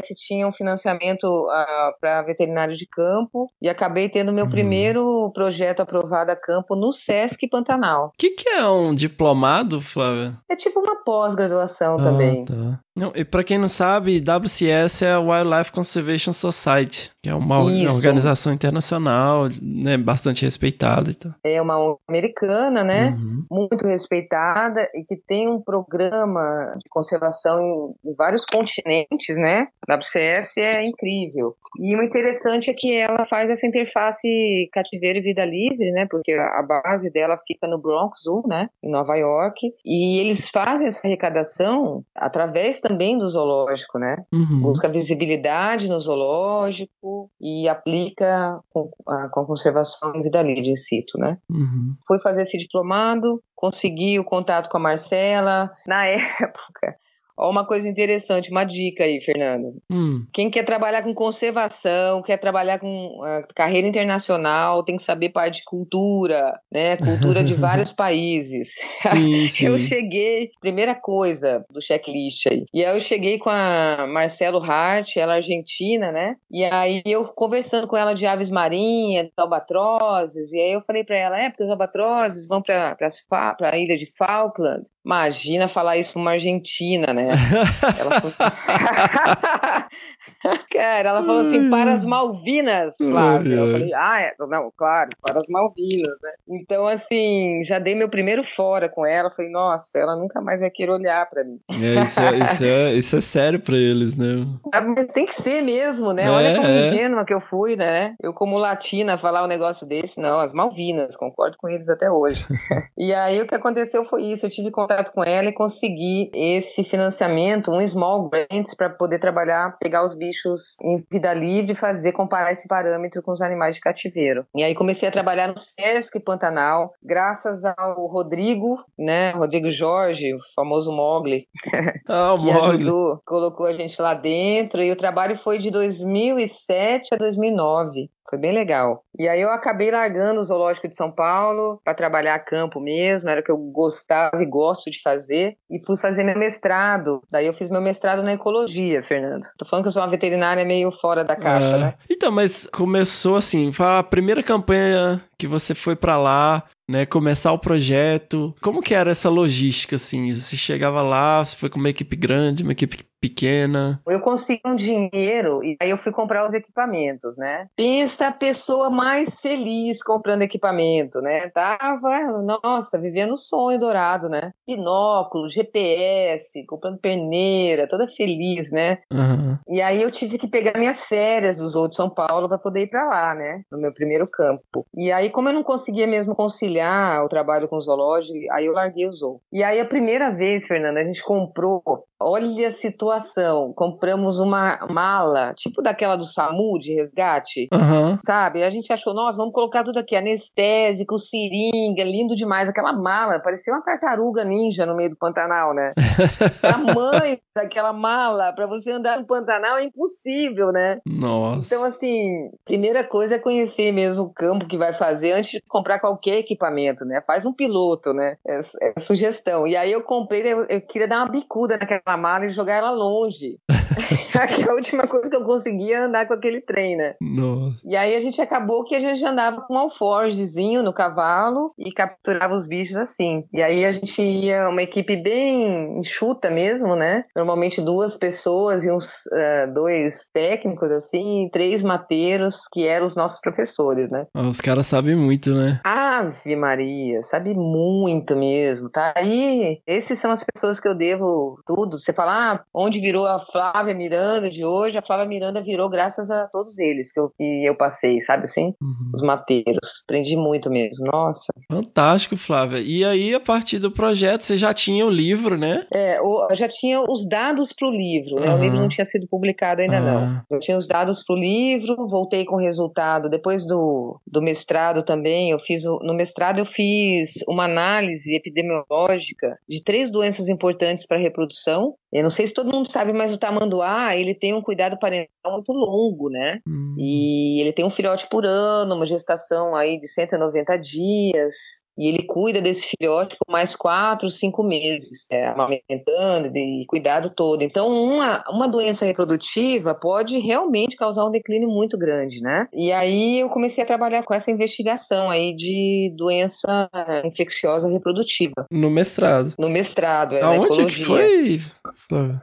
WCS tinha um financiamento uh, para veterinário de campo e acabei tendo meu Uhum. primeiro projeto aprovado a campo no SESC Pantanal. O que, que é um diplomado, Flávia? É tipo uma pós-graduação Ah, também. tá. Não, e pra quem não sabe, WCS é a Wildlife Conservation Society, que é uma organização internacional, né, bastante respeitada e tal. É uma ONG americana, né? Uhum. muito respeitada e que tem um programa de conservação em vários continentes, né? WCS é incrível. E o interessante é que ela faz essa interface cativeiro e vida livre, né? Porque a base dela fica no Bronx Zoo, né? Em Nova York. E eles fazem essa arrecadação através também do zoológico, né? Uhum. Busca visibilidade no zoológico e aplica com a, com a conservação em vida livre in situ, né? Uhum. fui fazer esse diplomado, consegui o contato com a Marcela. Na (laughs) época, ó, uma coisa interessante, uma dica aí, Fernando. Hum. Quem quer trabalhar com conservação, quer trabalhar com ah, carreira internacional, tem que saber parte de cultura, né? Cultura de (laughs) vários países. Sim, (laughs) sim. Eu cheguei, primeira coisa do checklist aí. E aí eu cheguei com a Marcelo Hart, ela é argentina, né? E aí eu conversando com ela de aves marinhas, de albatrozes, e aí eu falei pra ela, é, porque os albatrozes vão fa- pra ilha de Falkland. Imagina falar isso numa argentina, né? (laughs) Ela falou... (laughs) (laughs) (laughs) Cara, ela falou assim, para as Malvinas, Flávia. Eu Ai, ai. falei, ah, é, não, claro, para as Malvinas, né? Então, assim, já dei meu primeiro fora com ela. Falei, nossa, ela nunca mais vai querer olhar pra mim. É, isso, é, isso, é, (laughs) isso é sério pra eles, né? Ah, Mas tem que ser mesmo, né? É, Olha como é. ingênua que eu fui, né? Eu, como latina, falar um negócio desse, não, as Malvinas, concordo com eles até hoje. (laughs) e aí o que aconteceu foi isso: eu tive contato com ela e consegui esse financiamento, um small grants, para poder trabalhar, pegar os bichos em vida livre fazer, comparar esse parâmetro com os animais de cativeiro. E aí comecei a trabalhar no Sesc Pantanal, graças ao Rodrigo, né? Rodrigo Jorge, o famoso Mogli, (laughs) Ah, o (laughs) Mogli. colocou a gente lá dentro e o trabalho foi de 2007 a 2009. Foi bem legal. E aí eu acabei largando o zoológico de São Paulo para trabalhar a campo mesmo, era o que eu gostava e gosto de fazer, e fui fazer meu mestrado. Daí eu fiz meu mestrado na ecologia, Fernando. Tô falando que eu sou uma veterinária meio fora da caixa, É. né? Então, mas começou assim, a primeira campanha que você foi pra lá, né, começar o projeto. Como que era essa logística assim? Você chegava lá, você foi com uma equipe grande, uma equipe pequena. Eu consegui um dinheiro e aí eu fui comprar os equipamentos, né? Pensa a pessoa mais feliz comprando equipamento, né? Tava, nossa, vivendo o sonho dourado, né? Binóculo, GPS, comprando perneira, toda feliz, né? Aham. E aí eu tive que pegar minhas férias do Zoo de São Paulo para poder ir para lá, né? No meu primeiro campo. E aí, como eu não conseguia mesmo conciliar o trabalho com o zoológico, aí eu larguei o zoo. E aí a primeira vez, Fernanda, a gente comprou, olha a situação, compramos uma mala, tipo daquela do SAMU de resgate. Aham. Sabe? A gente achou, nossa, vamos colocar tudo aqui, anestésico, seringa, lindo demais. Aquela mala, parecia uma tartaruga ninja no meio do Pantanal, né? (laughs) tamanho daquela mala para você andar no Pantanal é impossível, né? Nossa. Então, assim, primeira coisa é conhecer mesmo o campo que vai fazer antes de comprar qualquer equipamento, né? Faz um piloto, né? É, é sugestão. E aí eu comprei, eu, eu queria dar uma bicuda naquela mala e jogar ela longe. (laughs) a última coisa que eu conseguia andar com aquele trem, né? Nossa. E aí a gente acabou que a gente andava com um alforgezinho no cavalo e capturava os bichos assim. E aí a gente ia uma equipe bem enxuta mesmo, né? Normalmente duas pessoas e uns ah, dois técnicos assim, e três mateiros que eram os nossos professores, né? Ah, Os caras sabem muito, né? Ave Maria, sabe muito mesmo, tá? Aí, esses são as pessoas que eu devo tudo. Você fala, ah, onde virou a Flávia Miranda de hoje? A Flávia Miranda virou graças a todos eles que eu, que eu passei, sabe assim? Uhum. Os mateiros. Aprendi muito mesmo, nossa. Fantástico, Flávia. E aí, a partir do projeto, você já tinha o livro, né? É, o- eu já tinha os dados pro livro, né? O Aham. livro não tinha sido publicado ainda Ah. não. Eu tinha os dados pro livro, voltei com o resultado. Depois do, do mestrado também, eu fiz o- no mestrado eu fiz uma análise epidemiológica de três doenças importantes para a reprodução. Eu não sei se todo mundo sabe, mas o tamanduá, ele tem um cuidado parental muito longo, né? Hum. E ele tem um filhote por ano, uma gestação aí de 190 dias. E ele cuida desse filhote por mais quatro, cinco meses, é, amamentando e cuidado todo. Então, uma, uma doença reprodutiva pode realmente causar um declínio muito grande, né? E aí eu comecei a trabalhar com essa investigação aí de doença infecciosa reprodutiva No mestrado. no mestrado, é, Aonde que foi?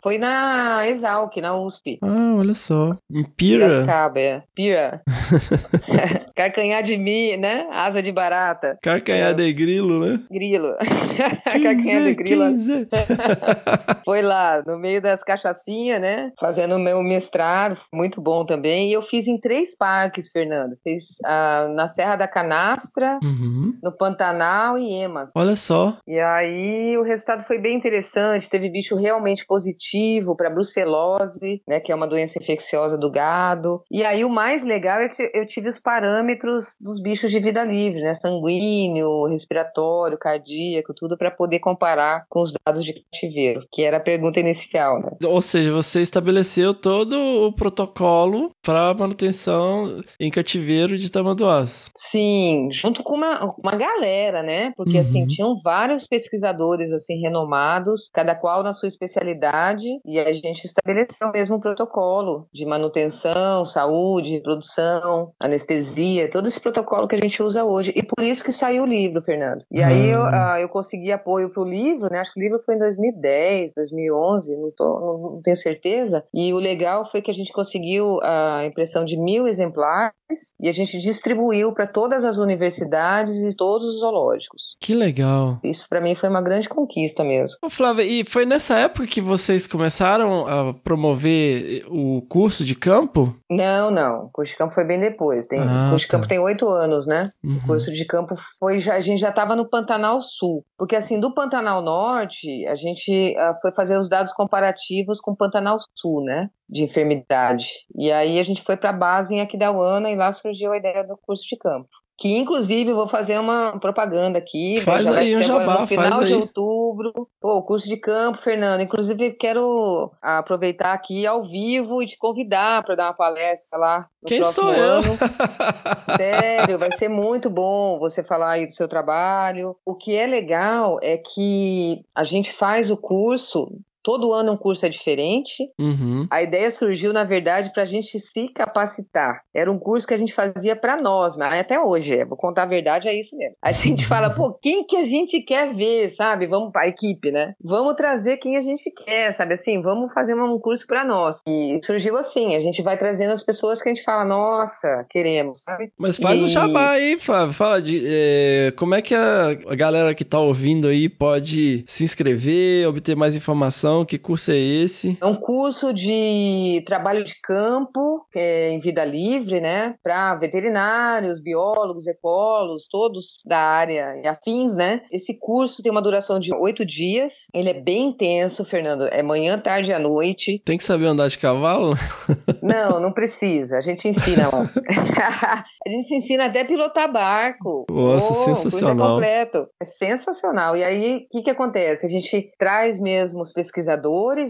Foi na Exalc, na USP. Ah, olha só. Em Pira. Piracicaba, é. Pira. (laughs) Carcanhar de mim, né? Asa de barata. Carcanhar de grilo, né? Grilo. (laughs) Carcanhar de 15, grilo. 15. (laughs) Foi lá, no meio das cachaçinhas, né? Fazendo o meu mestrado, muito bom também. E eu fiz em três parques, Fernando. Fiz ah, na Serra da Canastra, Uhum. no Pantanal e Emas. Olha só. E aí o resultado foi bem interessante, teve bicho realmente positivo para brucelose, né, que é uma doença infecciosa do gado. E aí o mais legal é que eu tive os parâmetros dos bichos de vida livre, né, sanguíneo, respiratório, cardíaco, tudo para poder comparar com os dados de cativeiro, que era a pergunta inicial, né? Ou seja, você estabeleceu todo o protocolo para manutenção em cativeiro de tamanduás. Sim, junto com uma, uma galera, né? Porque assim, Uhum. tinham vários pesquisadores assim renomados, cada qual na sua especialidade, e a gente estabeleceu mesmo um protocolo de manutenção, saúde, reprodução, anestesia, todo esse protocolo que a gente usa hoje. E por isso que saiu o livro, Fernando. E aí eu, ah, eu consegui apoio pro livro, né? Acho que o livro foi em 2010, 2011, não, tô, não, tenho certeza. E o legal foi que a gente conseguiu a impressão de mil exemplares e a gente distribuiu para todas as universidades e todos os zoológicos. Que legal. Isso para mim foi uma grande conquista mesmo. Ô, Flávia, e foi nessa época que vocês começaram a promover o curso de campo? Não, não. O curso de campo foi bem depois. Tem, Ah, o de tá. campo tem oito anos, né? Uhum. O curso de campo foi já, a gente já estava no Pantanal Sul, porque assim do Pantanal Norte a gente ah, foi fazer os dados comparativos com o Pantanal Sul, né, de enfermidade. E aí a gente foi para a base em Aquidauana e lá surgiu a ideia do curso de campo. Que inclusive eu vou fazer uma propaganda aqui. Faz aí um jabá, no final faz de aí. outubro. Pô, o curso de campo, Fernando. Inclusive quero aproveitar aqui ao vivo e te convidar para dar uma palestra lá no Quem próximo sou eu? ano. Sério, vai ser muito bom você falar aí do seu trabalho. O que é legal é que a gente faz o curso todo ano um curso é diferente. Uhum. A ideia surgiu, na verdade, para a gente se capacitar. Era um curso que a gente fazia para nós, mas até hoje, é, vou contar a verdade, é isso mesmo. A gente fala, pô, quem que a gente quer ver, sabe? Vamos para a equipe, né? Vamos trazer quem a gente quer, sabe? Assim, vamos fazer um curso para nós. E surgiu assim, a gente vai trazendo as pessoas que a gente fala, nossa, queremos, sabe? Mas faz E- um jabá aí, Flávio. Fala de é, como é que a, a galera que tá ouvindo aí pode se inscrever, obter mais informação, que curso é esse? É um curso de trabalho de campo, que é em vida livre, né? Para veterinários, biólogos, ecólogos, todos da área e afins, né? Esse curso tem uma duração de oito dias. Ele é bem intenso, Fernando. É manhã, tarde e à noite. Tem que saber andar de cavalo? (laughs) Não, não precisa. A gente ensina (laughs) a gente ensina até pilotar barco. Nossa, Oh, sensacional. É completo. É sensacional. E aí, o que, que acontece? A gente traz mesmo os pesquisadores,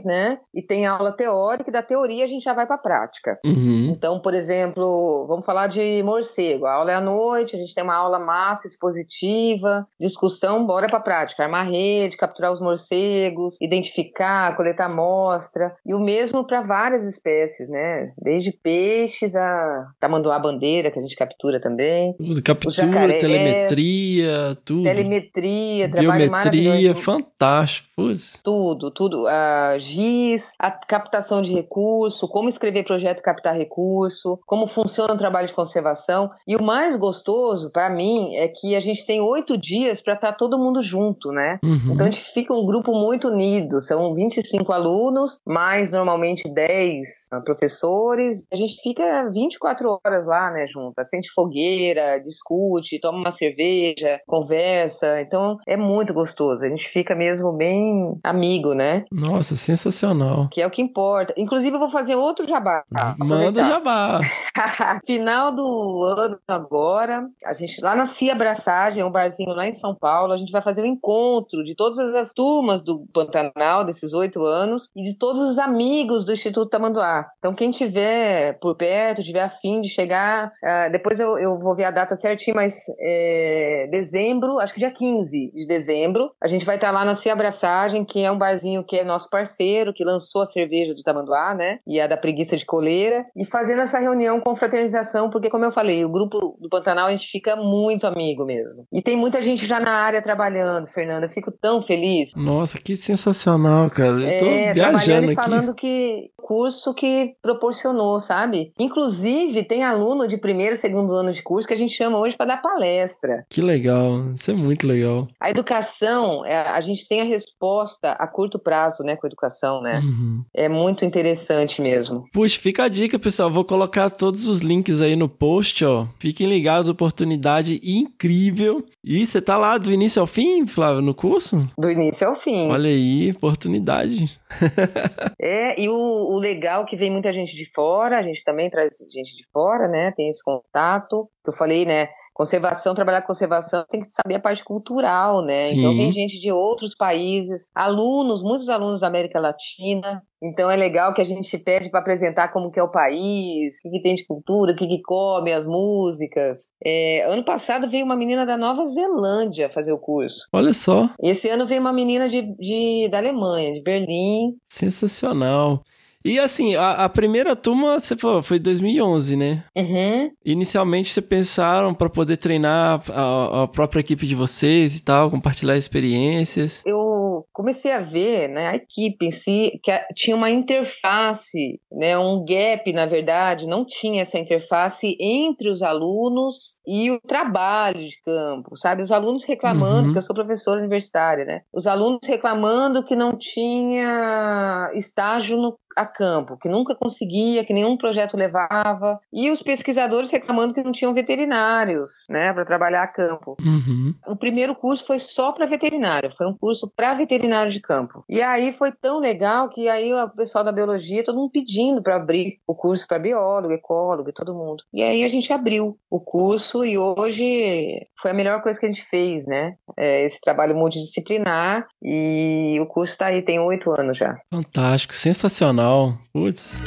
né? E tem aula teórica, e da teoria a gente já vai para a prática. Uhum. Então, por exemplo, vamos falar de morcego. A aula é à noite, a gente tem uma aula massa, expositiva, discussão, bora para a prática. Armar rede, capturar os morcegos, identificar, coletar amostra. E o mesmo para várias espécies, né? Desde peixes a tamanduá bandeira, que a gente captura também. Tudo, Captura, jacaré, telemetria, tudo. Telemetria, trabalho Biometria, fantástico. Putz. Tudo, tudo. A GIS, a captação de recurso, como escrever projeto e captar recurso, como funciona o trabalho de conservação. E o mais gostoso, para mim, é que a gente tem oito dias para estar todo mundo junto, né? Uhum. Então a gente fica um grupo muito unido. São 25 alunos, mais normalmente 10 professores. A gente fica 24 horas lá, né, junto. Acende fogueira, discute, toma uma cerveja, conversa. Então é muito gostoso. A gente fica mesmo bem amigo, né? Nossa, sensacional. Que é o que importa. Inclusive, eu vou fazer outro jabá. tá? Manda jabá. (laughs) Final do ano agora, a gente lá na Cia Abraçagem, um barzinho lá em São Paulo, a gente vai fazer um encontro de todas as turmas do Pantanal desses oito anos e de todos os amigos do Instituto Tamanduá. Então, quem tiver por perto, tiver afim de chegar, ah, depois eu, eu vou ver a data certinha, mas é, dezembro, acho que dia 15 de dezembro, a gente vai estar lá na Cia Abraçagem, que é um barzinho que é nosso parceiro, que lançou a cerveja do Tamanduá, né? E a da preguiça de coleira, e fazendo essa reunião com fraternização, porque, como eu falei, o grupo do Pantanal a gente fica muito amigo mesmo. E tem muita gente já na área trabalhando, Fernanda, eu fico tão feliz. Nossa, que sensacional, cara. Eu tô É, viajando e aqui. falando que curso que proporcionou, sabe? Inclusive, tem aluno de primeiro, segundo ano de curso que a gente chama hoje para dar palestra. Que legal. Isso é muito legal. A educação, é, a gente tem a resposta a curto prazo, né, com a educação, né? Uhum. É muito interessante mesmo. Puxa, fica a dica, pessoal. Vou colocar todos os links aí no post, ó. Fiquem ligados, oportunidade incrível. E você tá lá do início ao fim, Flávio, no curso? Do início ao fim. Olha aí, oportunidade. (laughs) É, e o, o legal é que vem muita gente de fora, a gente também traz gente de fora, né? Tem esse contato. Que eu falei, né? Conservação, trabalhar com conservação tem que saber a parte cultural, né? Sim. Então vem gente de outros países, alunos, muitos alunos da América Latina. Então é legal que a gente pede para apresentar como que é o país, o que, que tem de cultura, o que, que come, as músicas. É, ano passado veio uma menina da Nova Zelândia fazer o curso. Olha só, Esse ano veio uma menina de, de- da Alemanha, de Berlim. sensacional. E assim, a, a primeira turma, você falou, foi 2011, né? Uhum. Inicialmente, você pensaram para poder treinar a, a própria equipe de vocês e tal, compartilhar experiências. eu comecei a ver, né, a equipe em si, que tinha uma interface, né, um gap, na verdade, não tinha essa interface entre os alunos e o trabalho de campo, sabe? Os alunos reclamando, Uhum. que eu sou professora universitária, né? Os alunos reclamando que não tinha estágio no a campo, que nunca conseguia, que nenhum projeto levava, e os pesquisadores reclamando que não tinham veterinários, né, para trabalhar a campo. Uhum. O primeiro curso foi só para veterinário, foi um curso para veterinário de campo. E aí foi tão legal que aí o pessoal da biologia, todo mundo pedindo para abrir o curso para biólogo, ecólogo e todo mundo. E aí a gente abriu o curso e hoje foi a melhor coisa que a gente fez, né? É, esse trabalho multidisciplinar e o curso está aí, tem oito anos já. Fantástico, sensacional. Putz.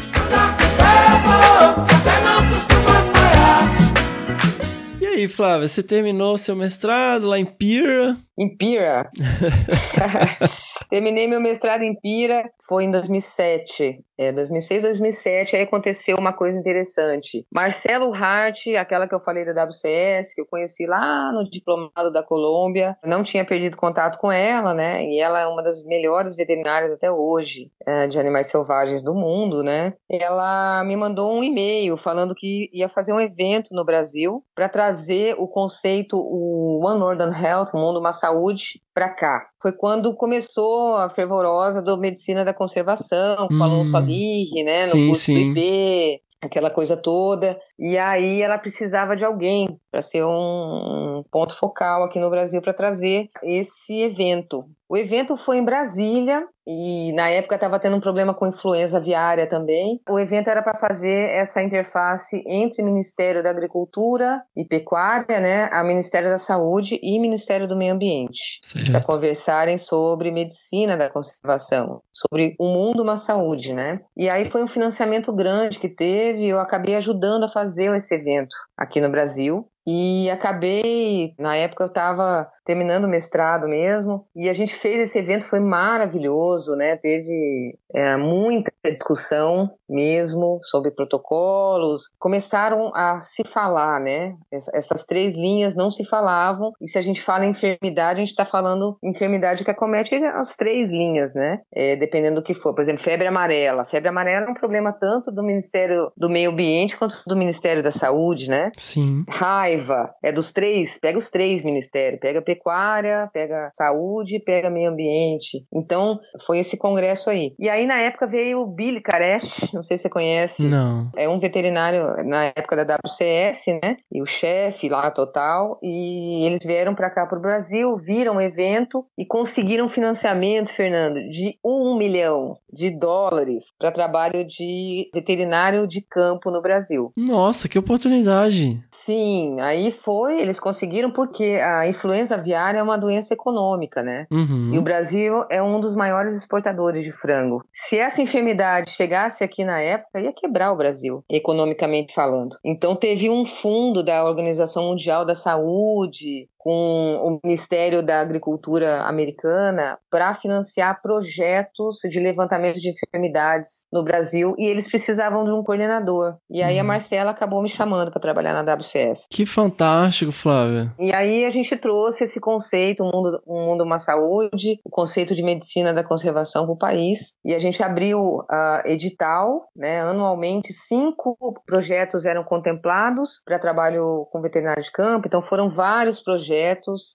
E aí, Flávia, você terminou seu mestrado lá em Pira? Impira. (laughs) (laughs) Terminei meu mestrado em Pira, foi em 2007. É, 2006, 2007, aí aconteceu uma coisa interessante. Marcelo Hart, aquela que eu falei da WCS, que eu conheci lá no diplomado da Colômbia, não tinha perdido contato com ela, né? E ela é uma das melhores veterinárias até hoje é, de animais selvagens do mundo, né? Ela me mandou um e-mail falando que ia fazer um evento no Brasil para trazer o conceito o One Northern Health, o mundo uma saúde, para cá. Foi quando começou a fervorosa do medicina da conservação, com hum, Alonso Aguirre, né, no sim, curso sim. do IB, aquela coisa toda. E aí ela precisava de alguém para ser um ponto focal aqui no Brasil para trazer esse evento. O evento foi em Brasília e na época estava tendo um problema com influenza aviária também. O evento era para fazer essa interface entre o Ministério da Agricultura e Pecuária, né, a Ministério da Saúde e Ministério do Meio Ambiente, para conversarem sobre medicina da conservação, sobre o mundo uma saúde, né? E aí foi um financiamento grande que teve, eu acabei ajudando a fazer esse evento aqui no Brasil. E acabei, na época eu estava terminando o mestrado mesmo, e a gente fez esse evento, foi maravilhoso, né? Teve é, muita discussão mesmo sobre protocolos. Começaram a se falar, né? Essas três linhas não se falavam, e se a gente fala em enfermidade, a gente está falando enfermidade que acomete as três linhas, né? É, dependendo do que for. Por exemplo, febre amarela. Febre amarela é um problema tanto do Ministério do Meio Ambiente quanto do Ministério da Saúde, né? Sim. Raiva é dos três, pega os três ministérios, pega pecuária, pega saúde, pega meio ambiente. Então, foi esse congresso aí. E aí, na época, veio o Billy Karesh, não sei se você conhece. Não. É um veterinário na época da WCS, né? E o chefe lá, total. E eles vieram para cá, para o Brasil, viram o evento e conseguiram financiamento, Fernando, de um milhão de dólares para trabalho de veterinário de campo no Brasil. Nossa, que oportunidade! Sim, aí foi, eles conseguiram porque a influenza aviária é uma doença econômica, né? Uhum. E o Brasil é um dos maiores exportadores de frango. Se essa enfermidade chegasse aqui na época, ia quebrar o Brasil, economicamente falando. Então teve um fundo da Organização Mundial da Saúde, com o Ministério da Agricultura americana para financiar projetos de levantamento de enfermidades no Brasil e eles precisavam de um coordenador. E aí a Uhum. Marcela acabou me chamando para trabalhar na WCS. Que fantástico, Flávia. E aí a gente trouxe esse conceito, o mundo, um mundo uma saúde, o conceito de medicina da conservação para o país. E a gente abriu a edital, né? Anualmente cinco projetos eram contemplados para trabalho com veterinário de campo. Então foram vários projetos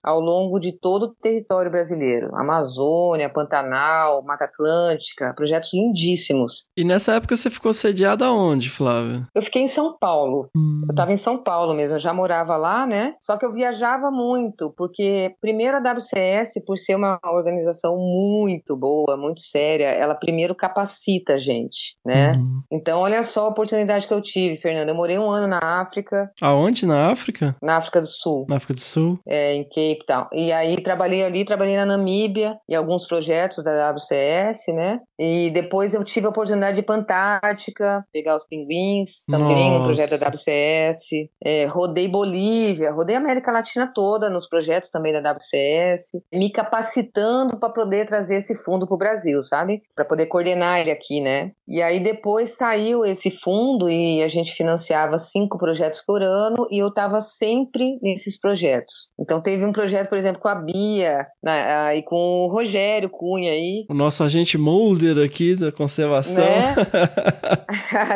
ao longo de todo o território brasileiro, Amazônia, Pantanal, Mata Atlântica, projetos lindíssimos. E nessa época você ficou sediada aonde, Flávia? Eu fiquei em São Paulo. Hum. Eu estava em São Paulo mesmo, eu já morava lá, né? Só que eu viajava muito, porque primeiro a WCS, por ser uma organização muito boa, muito séria, ela primeiro capacita a gente, né? Uhum. Então, olha só a oportunidade que eu tive, Fernando. Eu morei um ano na África, Aonde? Na África? na África do Sul. Na África do Sul? É, em Cape Town. E aí trabalhei ali, trabalhei na Namíbia e alguns projetos da WCS, né? E depois eu tive a oportunidade de ir pra Antártica, pegar os pinguins, também um projeto da WCS. É, rodei Bolívia, rodei a América Latina toda nos projetos também da WCS, me capacitando para poder trazer esse fundo para o Brasil, sabe? Para poder coordenar ele aqui, né? E aí depois saiu esse fundo e a gente financiava cinco projetos por ano e eu estava sempre nesses projetos. Então teve um projeto, por exemplo, com a Bia ah, e com o Rogério Cunha aí. O nosso agente Mulder aqui da conservação. Né?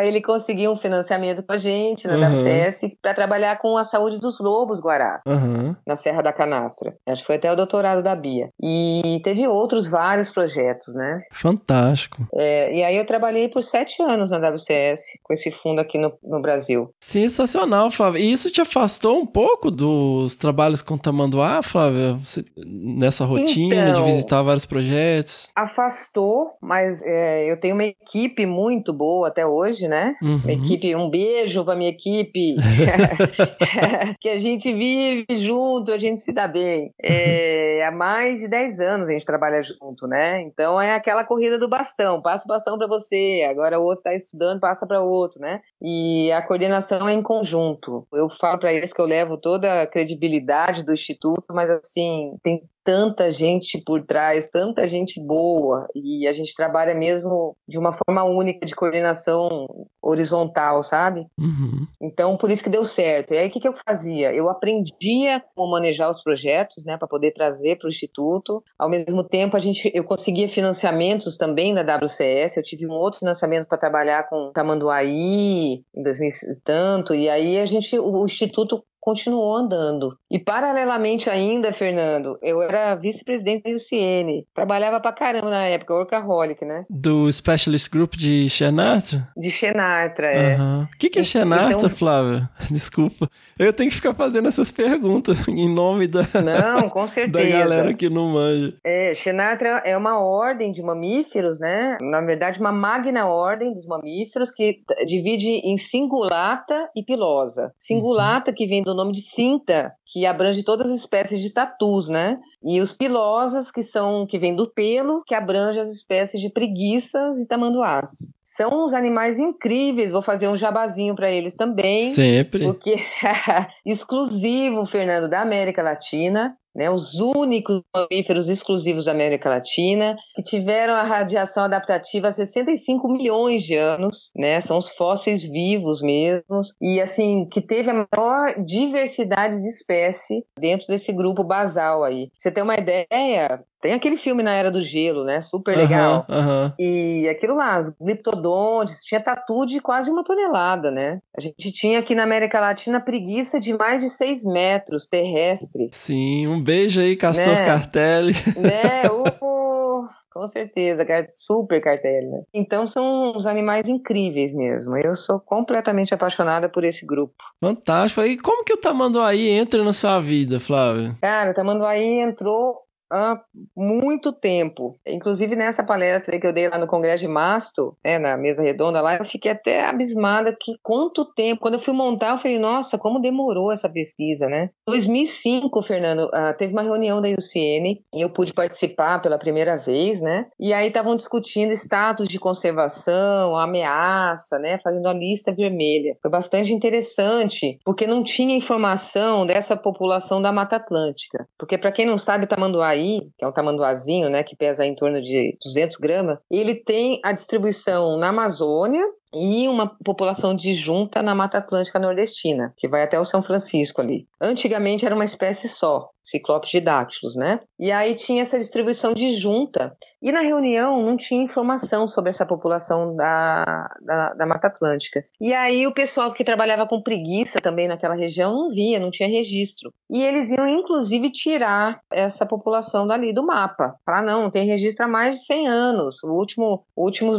(laughs) Ele conseguiu um financiamento com a gente na Uhum. WCS para trabalhar com a saúde dos lobos guarás. Aham. na Serra da Canastra. Acho que foi até o doutorado da Bia. E teve outros vários projetos, né? Fantástico. É, e aí eu trabalhei por sete anos na WCS, com esse fundo aqui no, no Brasil. Sensacional, Flávia. E isso te afastou um pouco dos trabalhos com Tamanduá, Flávia? Você- nessa rotina de Então- visitar vários projetos? Afastou, mas é, eu tenho uma equipe muito boa até hoje, né? Uhum. Equipe, um beijo pra minha equipe. (laughs) (laughs) que a gente vive junto, a gente se dá bem. É, há mais de 10 anos a gente trabalha junto, né? Então é aquela corrida do bastão. Passa o bastão para você, agora o outro está estudando, passa para outro, né? E a coordenação é em conjunto. Eu falo para eles que eu levo toda a credibilidade do Instituto, mas assim, tem tanta gente por trás, tanta gente boa, e a gente trabalha mesmo de uma forma única de coordenação horizontal, sabe? Uhum. Então, por isso que deu certo. E aí, o que, que eu fazia? Eu aprendia como manejar os projetos, né, para poder trazer para o Instituto. Ao mesmo tempo, a gente, eu conseguia financiamentos também da WCS. Eu tive um outro financiamento para trabalhar com Tamanduaí em 2000 e tanto, e aí a gente, o, o Instituto continuou andando. E paralelamente ainda, Fernando, eu era vice-presidente da UCN. Trabalhava pra caramba na época, workaholic, né? Do Specialist Group de Xenatra? De Xenatra, é. O que, que é Xenatra, Então- Flávia? (laughs) Desculpa. Eu tenho que ficar fazendo essas perguntas (laughs) em nome da, Não, com (laughs) da certeza. galera que não manja. É, Xenatra é uma ordem de mamíferos, né? Na verdade, uma magna ordem dos mamíferos que divide em cingulata e pilosa. Cingulata, que vem do nome de cinta, que abrange todas as espécies de tatus, né? E os pilosas, que são que vem do pelo, que abrange as espécies de preguiças e tamanduás. São os animais incríveis, vou fazer um jabazinho para eles também. Sempre. Porque (laughs) exclusivo, Fernando, da América Latina, né? Os únicos mamíferos exclusivos da América Latina que tiveram a radiação adaptativa há 65 milhões de anos, né? São os fósseis vivos mesmos e assim que teve a maior diversidade de espécie dentro desse grupo basal aí. Você tem uma ideia? Tem aquele filme na Era do Gelo, né? Super legal. Aham, aham. E aquilo lá, os gliptodontes, tinha tatu de quase uma tonelada, né? A gente tinha aqui na América Latina preguiça de mais de seis metros terrestre, Sim, um beijo aí, Castor Né? Cartelli. né? Ô, (laughs) com certeza, super cartelho, né? Então são uns animais incríveis mesmo. Eu sou completamente apaixonada por esse grupo. Fantástico. E como que o Tamanduaí entra na sua vida, Flávia? Cara, o Tamanduaí entrou há muito tempo. Inclusive nessa palestra que eu dei lá no Congresso de Masto, né, na mesa redonda lá, eu fiquei até abismada que quanto tempo. Quando eu fui montar, eu falei, nossa, como demorou essa pesquisa, né? 2005, Fernando, ah, teve uma reunião da UCN e eu pude participar pela primeira vez, né? E aí estavam discutindo status de conservação, ameaça, né? Fazendo a lista vermelha. Foi bastante interessante, porque não tinha informação dessa população da Mata Atlântica. Porque, para quem não sabe, o tamanduaí, que é um tamanduazinho, né, que pesa em torno de 200 gramas, ele tem a distribuição na Amazônia e uma população disjunta na Mata Atlântica Nordestina, que vai até o São Francisco ali. Antigamente era uma espécie só, Ciclopes didáctilos, né? E aí tinha essa distribuição disjunta. E na reunião não tinha informação sobre essa população da, da, da Mata Atlântica. E aí o pessoal que trabalhava com preguiça também naquela região não via, não tinha registro. E eles iam, inclusive, tirar essa população dali do mapa. Falar, não, não tem registro há mais de 100 anos. O último, o último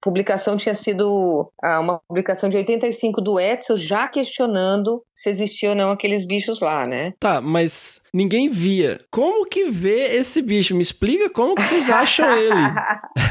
publicação tinha sido ah, uma publicação de 85 do Etzel, já questionando se existiam ou não aqueles bichos lá, né? Tá, mas ninguém via. Como que vê esse bicho? Me explica como que vocês acham ele. (laughs)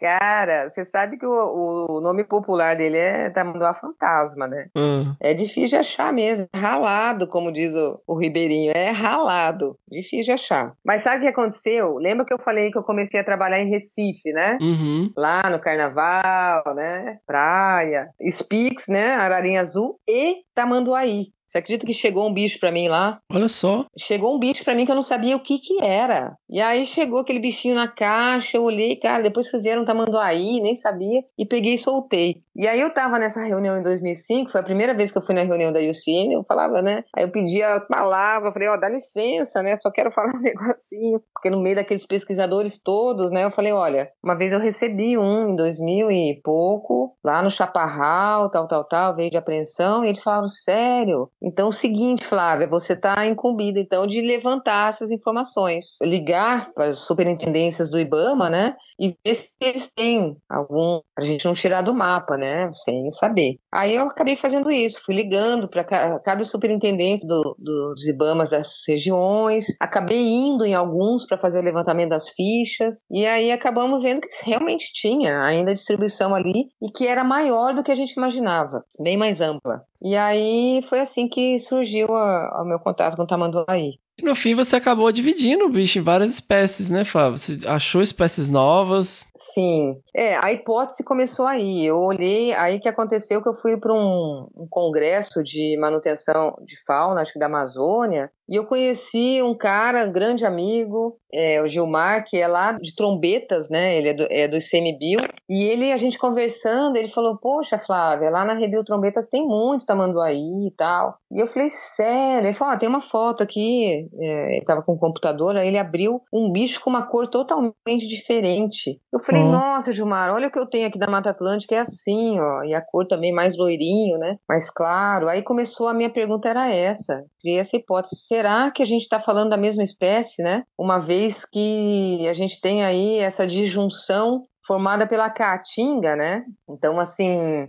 Cara, você sabe que o, o nome popular dele é Tamanduá Fantasma, né? Ah, É difícil de achar mesmo. Ralado, como diz o, o Ribeirinho. É ralado. Difícil de achar. Mas sabe o que aconteceu? Lembra que eu falei que eu comecei a trabalhar em Recife, né? uhum. Lá no carnaval, né? Praia, Spix, né? Ararinha Azul e Tamanduaí. Você acredita que chegou um bicho pra mim lá? Olha só. Chegou um bicho pra mim que eu não sabia o que que era. E aí chegou aquele bichinho na caixa, eu olhei, cara, depois que vieram um tamanduaí, nem sabia, e peguei e soltei. E aí eu tava nessa reunião em 2005, foi a primeira vez que eu fui na reunião da UCN, eu falava, né? Aí eu pedia a palavra, falei, ó, dá licença, né? Só quero (laughs) falar um negocinho. Porque no meio daqueles pesquisadores todos, né? Eu falei, olha, uma vez eu recebi um em 2000 e pouco, lá no Chaparral, tal, tal, tal, veio de apreensão, e eles falaram, sério? Então, é o seguinte, Flávia, você está incumbida, então, de levantar essas informações, ligar para as superintendências do IBAMA, né, e ver se eles têm algum, a gente não tirar do mapa, né, sem saber. Aí eu acabei fazendo isso, fui ligando para cada superintendente do, dos IBAMAs das regiões, acabei indo em alguns para fazer o levantamento das fichas, e aí acabamos vendo que realmente tinha ainda distribuição ali e que era maior do que a gente imaginava, bem mais ampla. E aí foi assim que surgiu o meu contato com o tamanduaí. E no fim você acabou dividindo o bicho em várias espécies, né, Flávio? Você achou espécies novas. assim, é, a hipótese começou aí. Eu olhei, aí que aconteceu que eu fui para um, um congresso de manutenção de fauna, acho que da Amazônia, e eu conheci um cara, um grande amigo, é, o Gilmar, que é lá de Trombetas, né? Ele é do, é do ICMBio. E ele, a gente conversando, ele falou: Poxa, Flávia, lá na Rebio Trombetas tem muito tamanduaí e tal. E eu falei: Sério? Ele falou: ah, tem uma foto aqui. É, ele tava com o computador, aí ele abriu um bicho com uma cor totalmente diferente. Eu falei. Nossa, Gilmar, olha o que eu tenho aqui da Mata Atlântica, é assim, ó. E a cor também mais loirinho, né? Mais claro. Aí começou, a minha pergunta era essa. Criei essa hipótese. Será que a gente está falando da mesma espécie, né? Uma vez que a gente tem aí essa disjunção formada pela caatinga, né? Então, assim,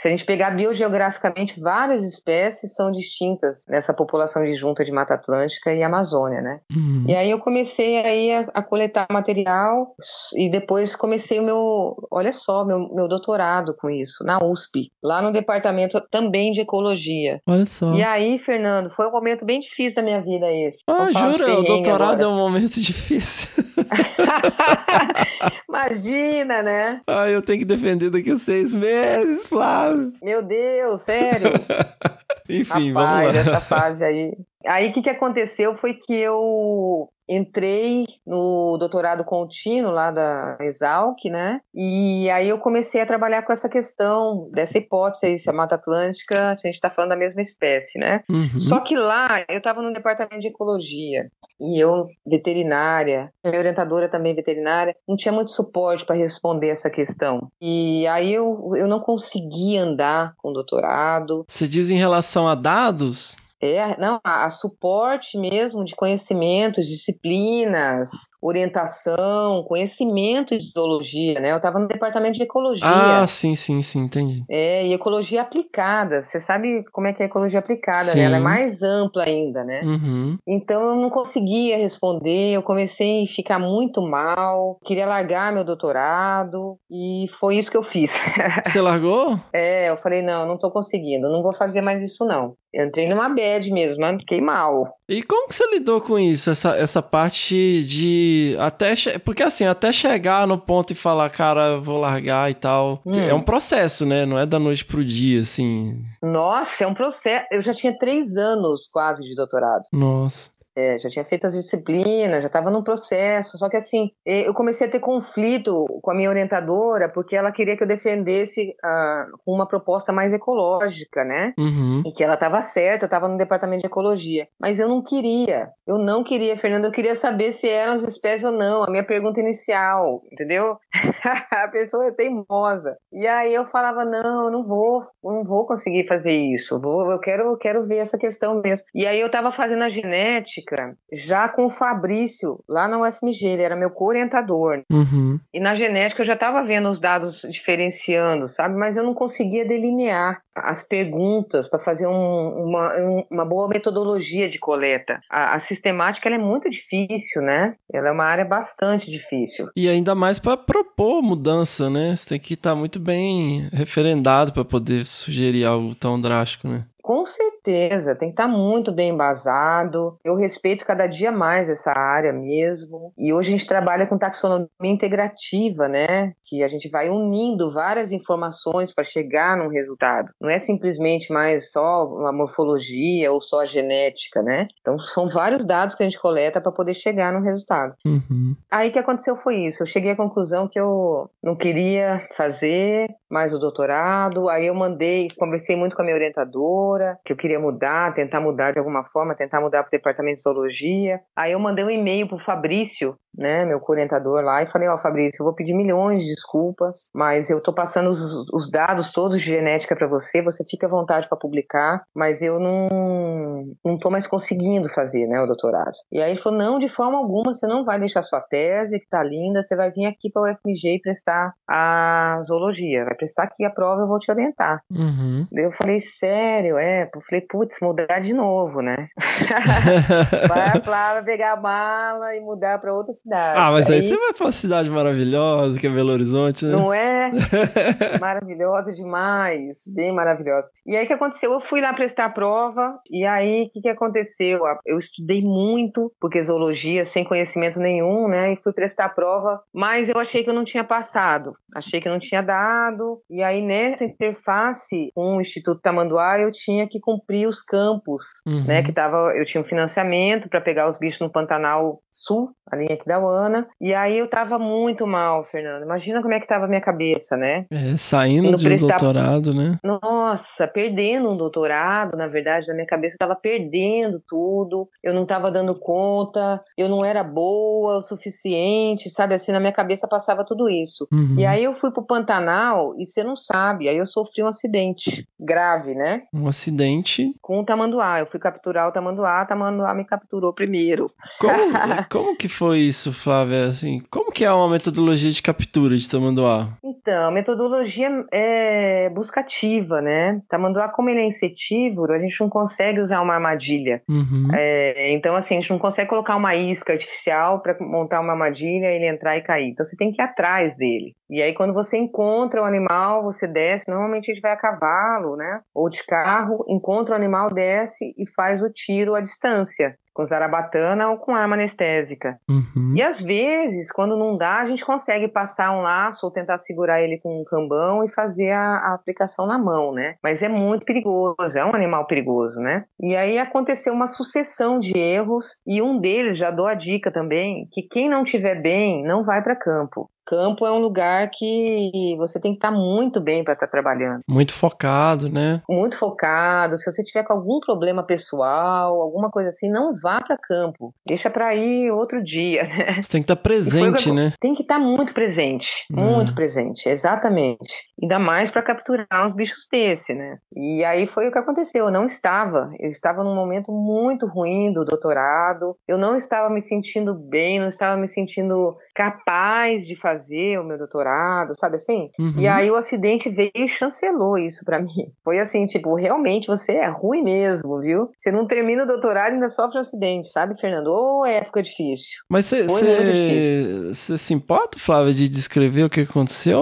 se a gente pegar biogeograficamente, várias espécies são distintas nessa população disjunta de Mata Atlântica e Amazônia, né? Uhum. E aí eu comecei aí a, a coletar material e depois comecei o meu, olha só, meu, meu doutorado com isso, na USP, lá no departamento também de ecologia. Olha só. E aí, Fernando, foi um momento bem difícil da minha vida esse. Ah, de jura? O doutorado agora. é um momento (laughs) difícil. (laughs) Imagina, né? ah, eu tenho que defender daqui a seis meses, Flávio. Meu Deus, sério. (laughs) Enfim, Rapaz, vamos lá. essa fase aí. Aí o que, que aconteceu foi que eu entrei no doutorado contínuo lá da Exalc, né? E aí eu comecei a trabalhar com essa questão dessa hipótese aí, se a Mata Atlântica, se a gente está falando da mesma espécie, né? Uhum. Só que lá eu estava no departamento de ecologia e eu, veterinária, minha orientadora também veterinária, não tinha muito suporte para responder essa questão. E aí eu, eu não conseguia andar com o doutorado, Você diz em relação a dados? É, não, a, a suporte mesmo de conhecimentos, disciplinas, orientação, conhecimento de zoologia, né? Eu estava no departamento de ecologia. Ah, sim, sim, sim, entendi. É, e ecologia aplicada. Você sabe como é que é a ecologia aplicada, Sim. né? Ela é mais ampla ainda, né? Uhum. Então eu não conseguia responder, eu comecei a ficar muito mal, queria largar meu doutorado e foi isso que eu fiz. (laughs) Você largou? é, eu falei, não, não tô conseguindo, não vou fazer mais isso não. Eu entrei numa bad mesmo, fiquei mal. E como que você lidou com isso? Essa, essa parte de. até Porque assim, até chegar no ponto e falar, cara, eu vou largar e tal. Hum. É um processo, né? Não é da noite pro dia, assim. Nossa, é um processo. Eu já tinha três anos quase de doutorado. Nossa. É, já tinha feito as disciplinas, já estava no processo. Só que assim, eh, eu comecei a ter conflito com a minha orientadora porque ela queria que eu defendesse ah, uma proposta mais ecológica, né? Uhum. E que ela estava certa, eu estava no departamento de ecologia. Mas eu não queria. Eu não queria, Fernando. Eu queria saber se eram as espécies ou não. A minha pergunta inicial, entendeu? (laughs) a pessoa é teimosa. E aí eu falava, não, eu não vou, eu não vou conseguir fazer isso. Vou, eu quero, eu quero ver essa questão mesmo. E aí eu estava fazendo a genética já com o Fabrício, lá na UFMG. Ele era meu co-orientador. Uhum. E na genética eu já estava vendo os dados diferenciando, sabe? Mas eu não conseguia delinear as perguntas para fazer um- uma, um- uma boa metodologia de coleta. A, a sistemática é muito difícil, né? Ela é uma área bastante difícil. E ainda mais pra propor mudança, né? Você tem que estar muito bem referendado pra poder sugerir algo tão drástico, né? Com certeza, tem que estar muito bem embasado. Eu respeito cada dia mais essa área mesmo. E hoje a gente trabalha com taxonomia integrativa, né? Que a gente vai unindo várias informações para chegar num resultado. Não é simplesmente mais só a morfologia ou só a genética, né? Então são vários dados que a gente coleta para poder chegar num resultado. Uhum. Aí o que aconteceu foi isso. Eu cheguei à conclusão que eu não queria fazer mais o doutorado. Aí eu mandei, conversei muito com a minha orientadora, que eu queria mudar, tentar mudar de alguma forma, tentar mudar para o departamento de zoologia. Aí eu mandei um e-mail pro Fabrício, né, meu orientador lá, e falei: Ó, Fabrício, eu vou pedir milhões de desculpas, mas eu tô passando os, os dados todos de genética para você, você fica à vontade para publicar, mas eu não, não tô mais conseguindo fazer, né, o doutorado. E aí ele falou: Não, de forma alguma, você não vai deixar sua tese, que tá linda, você vai vir aqui para o UFMG e prestar a zoologia, vai prestar aqui a prova, eu vou te orientar. Uhum. Eu falei, sério, é? Eu falei, putz, mudar de novo, né? (laughs) vai lá, pegar a mala e mudar pra outra cidade. ah, mas aí você vai pra uma cidade maravilhosa, que é Belo Horizonte, né? Não é? (laughs) Maravilhosa demais, bem maravilhosa. E aí o que aconteceu? Eu fui lá prestar a prova, e aí o que, que, aconteceu? Eu estudei muito, porque zoologia, sem conhecimento nenhum, né? E fui prestar a prova, mas eu achei que eu não tinha passado. Achei que eu não tinha dado. E aí, nessa interface com o Instituto Tamanduá, eu tinha que cumprir os campos, Uhum. né? Que tava, eu tinha um financiamento para pegar os bichos no Pantanal Sul, ali em Aquidauana. E aí eu tava muito mal, Fernando. Imagina como é que tava a minha cabeça, né? É, saindo Indo de um doutorado, né? Nossa, perdendo um doutorado, na verdade, na minha cabeça eu tava perdendo tudo, eu não tava dando conta, eu não era boa o suficiente, sabe? Assim, na minha cabeça passava tudo isso. Uhum. E aí eu fui pro Pantanal e você não sabe, aí eu sofri um acidente grave, né? Um acidente. Com o tamanduá. Eu fui capturar o tamanduá, o tamanduá me capturou primeiro. Como, (laughs) como que foi isso, Flávia? Assim, como que é uma metodologia de captura de tamanduá? Então, a metodologia é buscativa, né? Tamanduá, como ele é insetívoro, a gente não consegue usar uma armadilha. Uhum. É, então, assim, a gente não consegue colocar uma isca artificial para montar uma armadilha, ele entrar e cair. Então, você tem que ir atrás dele. E aí, quando você encontra o animal, você desce. Normalmente, a gente vai a cavalo, né? Ou de carro, encontra o animal, desce e faz o tiro à distância. Com zarabatana ou com arma anestésica. Uhum. E às vezes, quando não dá, a gente consegue passar um laço ou tentar segurar ele com um cambão e fazer a, a aplicação na mão, né? Mas é muito perigoso, é um animal perigoso, né? E aí aconteceu uma sucessão de erros e um deles, já dou a dica também, que quem não tiver bem não vai para campo. Campo é um lugar que você tem que estar muito bem para estar trabalhando Muito focado, né? muito focado. Se você tiver com algum problema pessoal, alguma coisa assim, não vá para campo. Deixa para ir outro dia. (laughs) né? Você tem que estar E foi o presente, né? Tem que estar muito presente, Hum. muito presente, exatamente. Ainda mais para capturar uns bichos desse, né? E aí foi o que aconteceu. Eu não estava, eu estava num momento muito ruim do doutorado. Eu não estava me sentindo bem, não estava me sentindo capaz de fazer o meu doutorado, sabe assim? Uhum. E aí o acidente veio e chancelou isso pra (laughs) mim. Foi assim, tipo, realmente você é ruim mesmo, viu? Você não termina o doutorado e ainda sofre um acidente, sabe, Fernando? Ô, época difícil. Mas você muito se importa, Flávia, de descrever o que aconteceu?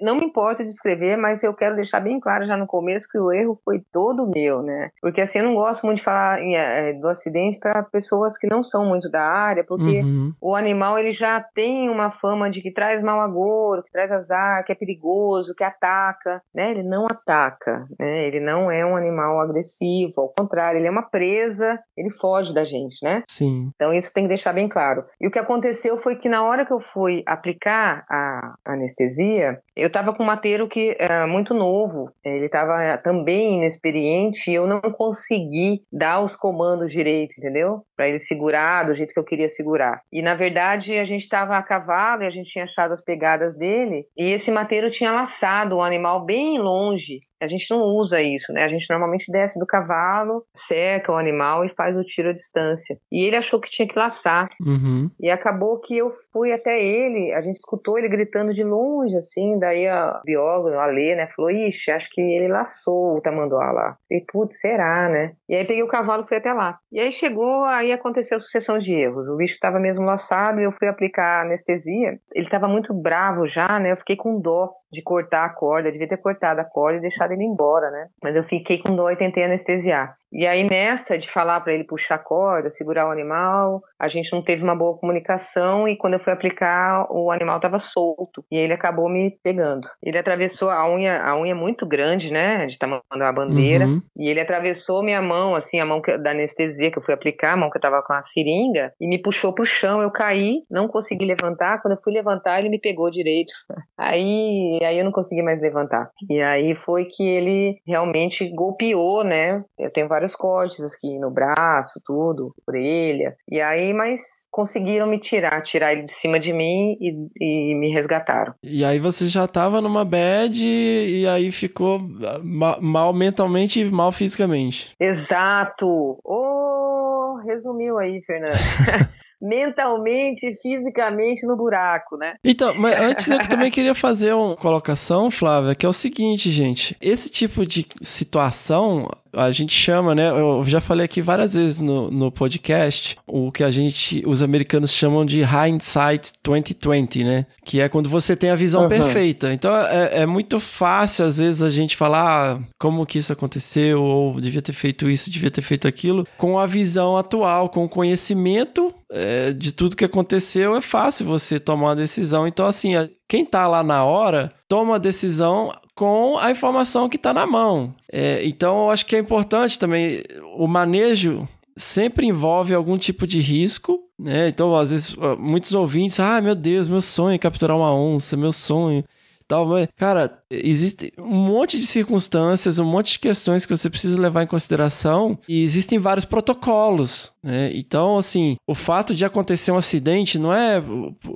Não me importa de escrever, mas eu quero deixar bem claro já no começo que o erro foi todo meu, né? Porque assim, eu não gosto muito de falar eh, do acidente para pessoas que não são muito da área, porque Uhum. o animal ele já tem uma fama de que traz mau agouro, que traz azar, que é perigoso, que ataca, né? Ele não ataca, né? Ele não é um animal agressivo, ao contrário, ele é uma presa, ele foge da gente, né? Sim. Então isso tem que deixar bem claro. E o que aconteceu foi que na hora que eu fui aplicar a anestesia, eu estava com um mateiro que era muito novo, ele estava também inexperiente e eu não consegui dar os comandos direito, entendeu? Para ele segurar do jeito que eu queria segurar. E na verdade a gente estava a cavalo e a gente tinha achado as pegadas dele e esse mateiro tinha laçado o animal bem longe. A gente não usa isso, né? A gente normalmente desce do cavalo, seca o animal e faz o tiro à distância. E ele achou que tinha que laçar. Uhum. E acabou que eu fui até ele, a gente escutou ele gritando de longe, assim, daí a bióloga, a Lê, né, falou, ixi, acho que ele laçou o tamanduá lá. E putz, será, né? E aí peguei o cavalo e fui até lá. E aí chegou, aí aconteceu a sucessão de erros. O bicho estava mesmo laçado e eu fui aplicar anestesia. Ele estava muito bravo já, né? Eu fiquei com dó de cortar a corda, eu devia ter cortado a corda e deixado ele embora, né? Mas eu fiquei com dó e tentei anestesiar. E aí nessa de falar para ele puxar a corda, segurar o animal, a gente não teve uma boa comunicação e quando eu fui aplicar, o animal estava solto e ele acabou me pegando. Ele atravessou a unha, a unha é muito grande, né, de tamanho da bandeira, Uhum. e ele atravessou minha mão, assim, a mão que- da anestesia que eu fui aplicar, a mão que eu tava com a seringa, e me puxou pro chão. Eu caí, não consegui levantar. Quando eu fui levantar, ele me pegou direito. (laughs) Aí, aí eu não consegui mais levantar. E aí foi que ele realmente golpeou, né? Eu tenho vários cortes aqui no braço, tudo, orelha. E aí, mas conseguiram me tirar, tirar ele de cima de mim e, e me resgataram. E aí você já tava numa bad e aí ficou ma- mal mentalmente e mal fisicamente. Exato! Oh, resumiu aí, Fernando. (laughs) Mentalmente e fisicamente no buraco, né? Então, mas antes eu também queria fazer uma colocação, Flávia, que é o seguinte, gente. Esse tipo de situação A gente chama, né? Eu já falei aqui várias vezes no, no podcast, o que a gente, os americanos chamam de hindsight 2020, né? Que é quando você tem a visão Uhum. perfeita. Então é, é muito fácil, às vezes, a gente falar ah, como que isso aconteceu, ou devia ter feito isso, devia ter feito aquilo, com a visão atual, com o conhecimento é, de tudo que aconteceu, é fácil você tomar uma decisão. Então, assim, quem tá lá na hora toma a decisão com a informação que está na mão. É, então, eu acho que é importante também o manejo sempre envolve algum tipo de risco, né? Então, às vezes, muitos ouvintes, ah, meu Deus, meu sonho é capturar uma onça, meu sonho. Tal, mas, cara, existe um monte de circunstâncias, um monte de questões que você precisa levar em consideração e existem vários protocolos, né? Então, assim, o fato de acontecer um acidente não é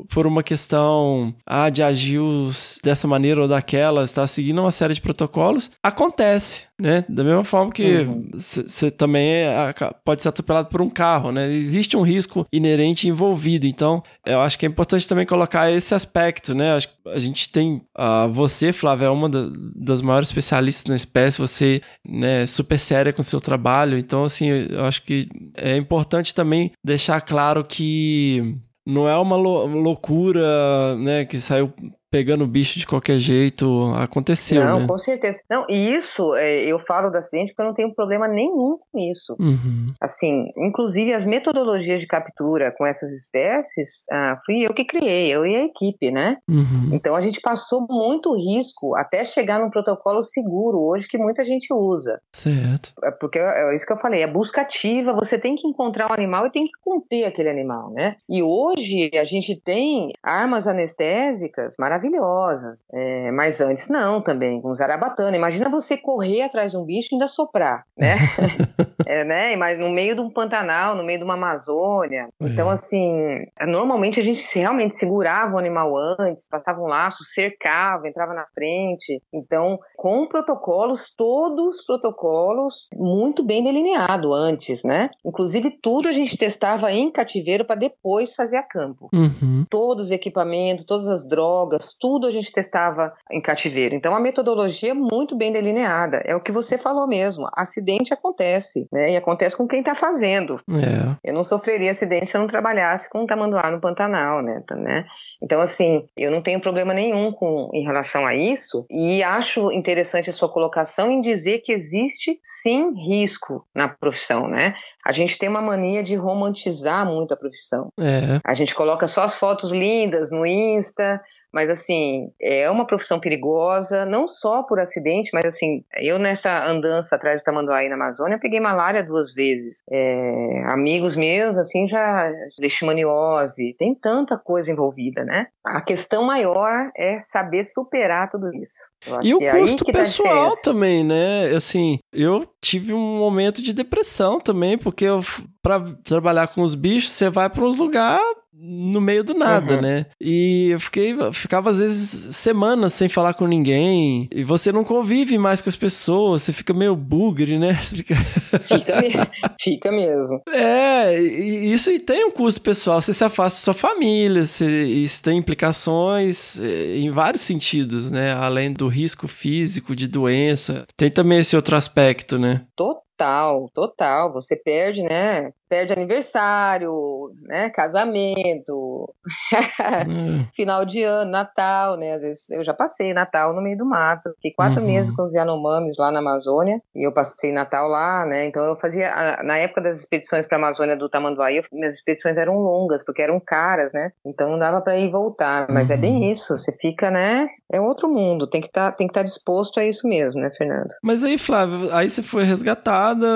por uma questão ah, de agir dessa maneira ou daquela, está seguindo uma série de protocolos, acontece, né? Da mesma forma que você também é- pode ser atropelado por um carro, né? Existe um risco inerente envolvido, então eu acho que é importante também colocar esse aspecto, né? A gente tem ah, você, Flávia, é uma da- das maiores especialistas na espécie, você né, super séria com o seu trabalho, então assim, eu acho que é importante também deixar claro que não é uma lou- loucura, né, que saiu pegando o bicho de qualquer jeito, aconteceu, não, né? com certeza. Não, e isso, é, eu falo do acidente porque eu não tenho problema nenhum com isso. Uhum. Assim, inclusive as metodologias de captura com essas espécies, ah, fui eu que criei, eu e a equipe, né? Uhum. Então a gente passou muito risco até chegar num protocolo seguro hoje que muita gente usa. Certo. É Porque é isso que eu falei, é busca ativa, você tem que encontrar o animal e tem que conter aquele animal, né? E hoje a gente tem armas anestésicas maravilhosas, é, mas antes não também, com zarabatana. Imagina você correr atrás de um bicho e ainda soprar, né? (laughs) é, né? Mas no meio de um Pantanal, no meio de uma Amazônia. Então, assim, normalmente a gente realmente segurava o animal antes, passava um laço, cercava, entrava na frente. Então, com protocolos, todos os protocolos muito bem delineado antes, né? Inclusive, tudo a gente testava em cativeiro para depois fazer a campo Uhum. todos os equipamentos, todas as drogas, tudo a gente testava em cativeiro. Então a metodologia é muito bem delineada. É o que você falou mesmo. Acidente acontece, né? E acontece com quem está fazendo. É. Eu não sofreria acidente se eu não trabalhasse com tamanduá no Pantanal, né? Tá, né? Então, assim, eu não tenho problema nenhum com, em relação a isso e acho interessante a sua colocação em dizer que existe, sim, risco na profissão, né? A gente tem uma mania de romantizar muito a profissão. É. A gente coloca só as fotos lindas no Insta, mas assim, é uma profissão perigosa, não só por acidente, mas assim, eu nessa andança atrás do Tamanduá aí na Amazônia, peguei malária duas vezes. É, amigos meus, assim, já leishmaniose, tem tanta coisa envolvida, né? A questão maior é saber superar tudo isso. E o é custo tá pessoal diferença. também, né? Assim, eu tive um momento de depressão também, porque eu, pra trabalhar com os bichos, você vai para uns lugares no meio do nada, Uhum. né? E eu fiquei, ficava às vezes semanas sem falar com ninguém, e você não convive mais com as pessoas, você fica meio bugre, né? (laughs) Fica... Fica, fica mesmo. É, e isso e tem um custo pessoal. Você se afasta da sua família, você, isso tem implicações eh, em vários sentidos, né? Além do risco físico, de doença. Tem também esse outro aspecto, né? Total, total. Você perde, né? Perde aniversário, né? Casamento, É. (laughs) final de ano, Natal, né? Às vezes eu já passei Natal no meio do mato. Fiquei quatro Uhum. meses com os Yanomamis lá na Amazônia e eu passei Natal lá, né? Então eu fazia na época das expedições para a Amazônia do Tamanduaí, eu- minhas expedições eram longas porque eram caras, né? Então não dava para ir e voltar. Mas é Uhum. bem isso. Você fica, né? É outro mundo. Tem que estar, que estar disposto a isso mesmo, né, Fernando? Mas aí, Flávio, aí você foi resgatada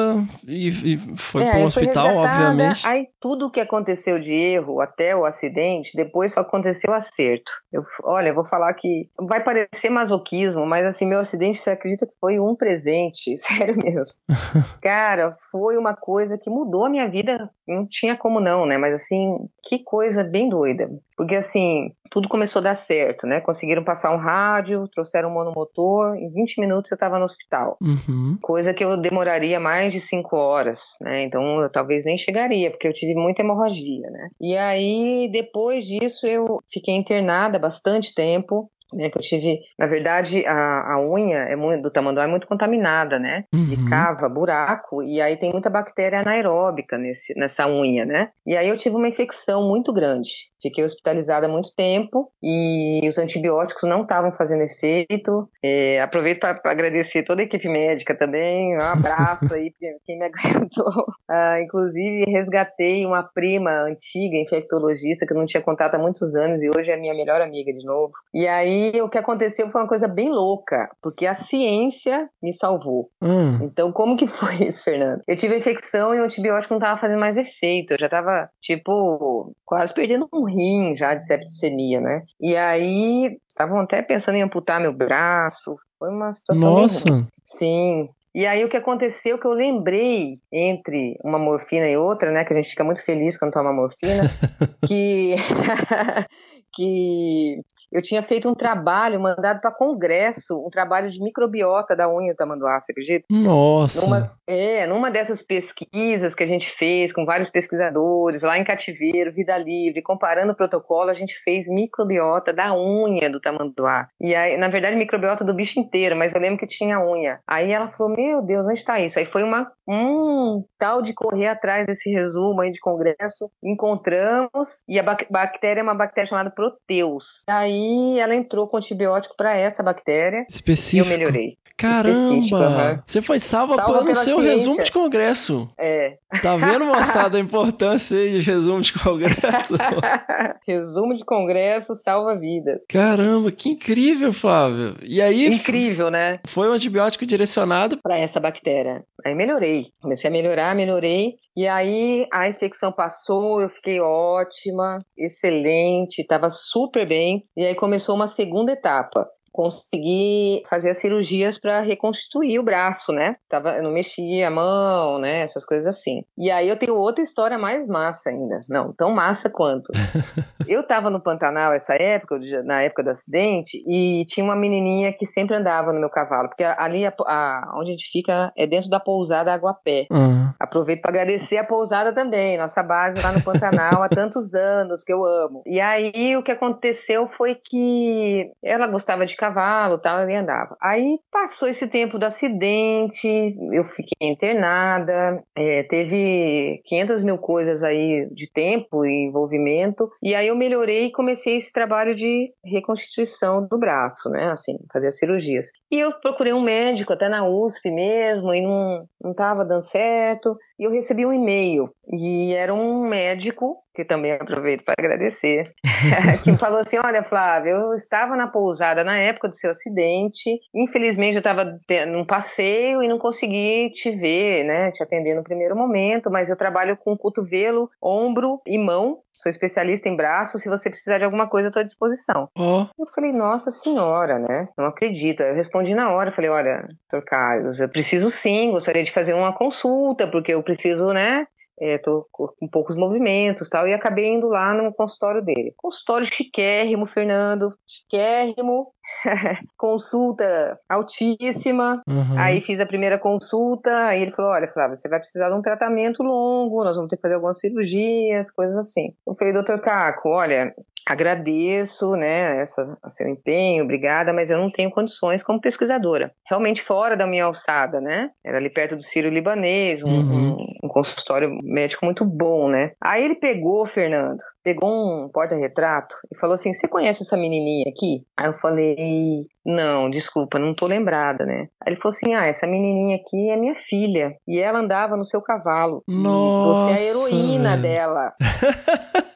e, e foi É, para um hospital, obviamente. Aí tudo que aconteceu de erro até o acidente, depois só aconteceu acerto. Eu, olha, vou falar que vai parecer masoquismo, mas assim, meu acidente, você acredita que foi um presente? (laughs) Sério mesmo. (laughs) Cara, foi uma coisa que mudou a minha vida. Não tinha como não, né? Mas assim, que coisa bem doida. Porque assim, tudo começou a dar certo, né? Conseguiram passar um rádio, trouxeram um monomotor, em 20 minutos eu estava no hospital Uhum. coisa que eu demoraria mais de cinco horas, né? Então eu talvez nem chegaria, porque eu tive muita hemorragia, né? E aí depois disso eu fiquei internada bastante tempo. né? Que eu tive, na verdade, a, a unha é muito, do tamanduá é muito contaminada, né? De Uhum. cava, buraco, e aí tem muita bactéria anaeróbica nesse, nessa unha, né? E aí eu tive uma infecção muito grande. Fiquei hospitalizada há muito tempo e os antibióticos não estavam fazendo efeito. É, aproveito para agradecer toda a equipe médica também. Um abraço aí pra quem me (laughs) aguentou. Ah, inclusive, resgatei uma prima antiga, infectologista, que eu não tinha contato há muitos anos e hoje é minha melhor amiga de novo. E aí, o que aconteceu foi uma coisa bem louca, porque a ciência me salvou. Ah, Então, como que foi (laughs) isso, Fernando? Eu tive a infecção e o antibiótico não estava fazendo mais efeito. Eu já estava, tipo, quase perdendo um rim já de septicemia, né? E aí, estavam até pensando em amputar meu braço. Foi uma situação nossa. Sim. E aí o que aconteceu que eu lembrei entre uma morfina e outra, né, que a gente fica muito feliz quando toma morfina, (laughs) que (laughs) que eu tinha feito um trabalho mandado para congresso, um trabalho de microbiota da unha do tamanduá, você acredita? Nossa. Numa, é, numa dessas pesquisas que a gente fez com vários pesquisadores, lá em cativeiro, vida livre, comparando o protocolo, a gente fez microbiota da unha do tamanduá. E aí, na verdade, microbiota do bicho inteiro, mas eu lembro que tinha unha. Aí ela falou: Meu Deus, onde está isso? Aí foi uma, um tal de correr atrás desse resumo aí de congresso, encontramos, e a bac- bactéria é uma bactéria chamada Proteus. Aí ela entrou com antibiótico para essa bactéria. E eu Específico. melhorei. Específico, Caramba! aham. Você foi salva, Salva pelo seu ciência. resumo de congresso. É. Tá vendo, moçada, a importância aí de resumo de congresso? (laughs) Resumo de congresso salva vidas. Caramba, que incrível, Flávio. E aí, Incrível, né? foi um antibiótico direcionado. Para essa bactéria. Aí melhorei. Comecei a melhorar, melhorei. E aí a infecção passou, eu fiquei ótima, excelente, estava super bem. E aí começou uma segunda etapa. Consegui fazer as cirurgias para reconstituir o braço, né? Tava, eu não mexia a mão, né? Essas coisas assim. E aí eu tenho outra história mais massa ainda. Não, tão massa quanto. (laughs) Eu tava no Pantanal essa época, na época do acidente, e tinha uma menininha que sempre andava no meu cavalo, porque ali a- a- onde a gente fica é dentro da pousada Aguapé. Ah, Aproveito para agradecer a pousada também, nossa base lá no Pantanal há tantos anos que eu amo. E aí o que aconteceu foi que ela gostava de cavalo, tal, ela andava. Aí passou esse tempo do acidente, eu fiquei internada, é, teve 500 mil coisas aí de tempo e envolvimento. E aí eu melhorei e comecei esse trabalho de reconstituição do braço, né? Assim, fazer as cirurgias. E eu procurei um médico até na USP mesmo e não não estava dando certo. E eu recebi um e-mail e era um médico que também aproveito para agradecer, (laughs) que falou assim: Olha, Flávia, eu estava na pousada na época do seu acidente. Infelizmente, eu estava num passeio e não consegui te ver, né? Te atender no primeiro momento, mas eu trabalho com cotovelo, ombro e mão. Sou especialista em braço. Se você precisar de alguma coisa, estou à disposição. ó, Eu falei, nossa senhora, né? Não acredito. Aí Eu respondi na hora, falei, olha, doutor Carlos, eu preciso sim, gostaria de fazer uma consulta, porque eu preciso, né? É, tô com poucos movimentos tal, e acabei indo lá no consultório dele. Consultório chiquérrimo, Fernando, chiquérrimo, (laughs) consulta altíssima. aham. Aí fiz a primeira consulta, aí ele falou: Olha, Flávia, você vai precisar de um tratamento longo, nós vamos ter que fazer algumas cirurgias, coisas assim. Eu falei, doutor Caco, olha, agradeço, né, essa, o seu empenho, obrigada, mas eu não tenho condições como pesquisadora. Realmente fora da minha alçada, né? Era ali perto do Sírio Libanês, um, Uhum. um- consultório médico muito bom, né? Aí ele pegou, Fernando, pegou um porta-retrato e falou assim: Você conhece essa menininha aqui? Aí eu falei: Não, desculpa, não tô lembrada, né? Aí ele falou assim: Ah, essa menininha aqui é minha filha e ela andava no seu cavalo. E Nossa, você é a heroína dela. (laughs)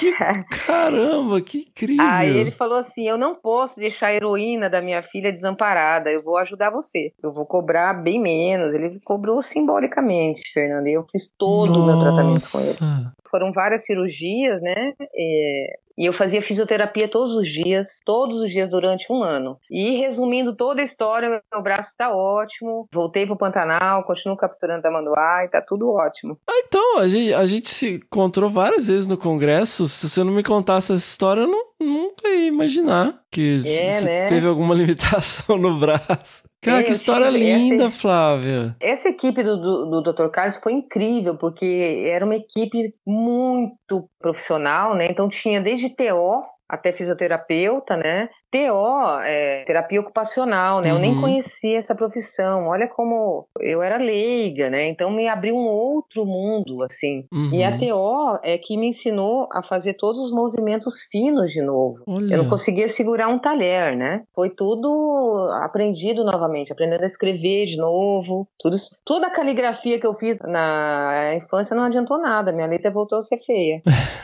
Que (laughs) caramba, que incrível. Aí ele falou assim: Eu não posso deixar a heroína da minha filha desamparada, eu vou ajudar você. Eu vou cobrar bem menos. Ele cobrou simbolicamente, Fernanda. E eu fiz todo o meu tratamento com ele. Nossa. Foram várias cirurgias, né? É, E eu fazia fisioterapia todos os dias, todos os dias durante um ano. E resumindo toda a história, meu braço tá ótimo. Voltei pro Pantanal, continuo capturando tamanduá e tá tudo ótimo. Ah, então, a gente, a gente se encontrou várias vezes no congresso. Se você não me contasse essa história, eu não, nunca ia imaginar que É, né? teve alguma (laughs) limitação no braço. Cara, É, que história linda, essa- Flávia. Essa equipe do, do, do Dr. Carlos foi incrível, porque era uma equipe muito profissional, né? Então tinha desde TO até fisioterapeuta, né? TO é terapia ocupacional, né? Eu nem Uhum. conhecia essa profissão. Olha como eu era leiga, né? Então me abriu um outro mundo, assim. E a Uhum. TO é que me ensinou a fazer todos os movimentos finos de novo. Olha. Eu não conseguia segurar um talher, né? Foi tudo aprendido novamente, aprendendo a escrever de novo. Tudo, toda a caligrafia que eu fiz na infância não adiantou nada. Minha letra voltou a ser feia. (laughs)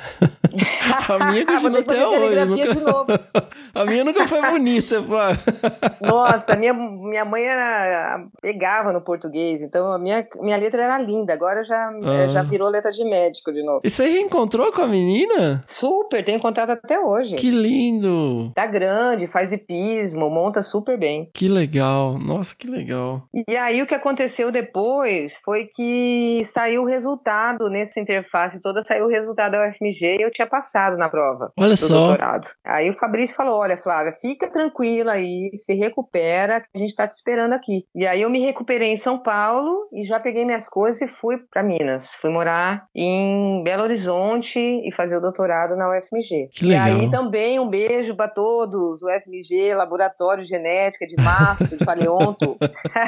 A minha (laughs) continua até hoje. caligrafia Nunca... de novo. (laughs) A minha nunca foi bonita, Flávio. Nossa, minha, minha mãe era, pegava no português, então a minha, minha letra era linda. Agora já, Ah. já virou letra de médico de novo. E você reencontrou com a menina? Super, tenho contato até hoje. Que lindo! Tá grande, faz hipismo, monta super bem. Que legal. Nossa, que legal. E aí o que aconteceu depois foi que saiu o resultado nessa interface toda, saiu o resultado da UFMG e eu tinha passado na prova Olha só. doutorado. Aí o Fabrício falou: olha, Fica tranquila aí, se recupera, que a gente tá te esperando aqui. E aí eu me recuperei em São Paulo e já peguei minhas coisas e fui para Minas. Fui morar em Belo Horizonte e fazer o doutorado na UFMG. Que E legal. aí também um beijo para todos, o UFMG, Laboratório de Genética de Mastro, de Paleonto, (laughs)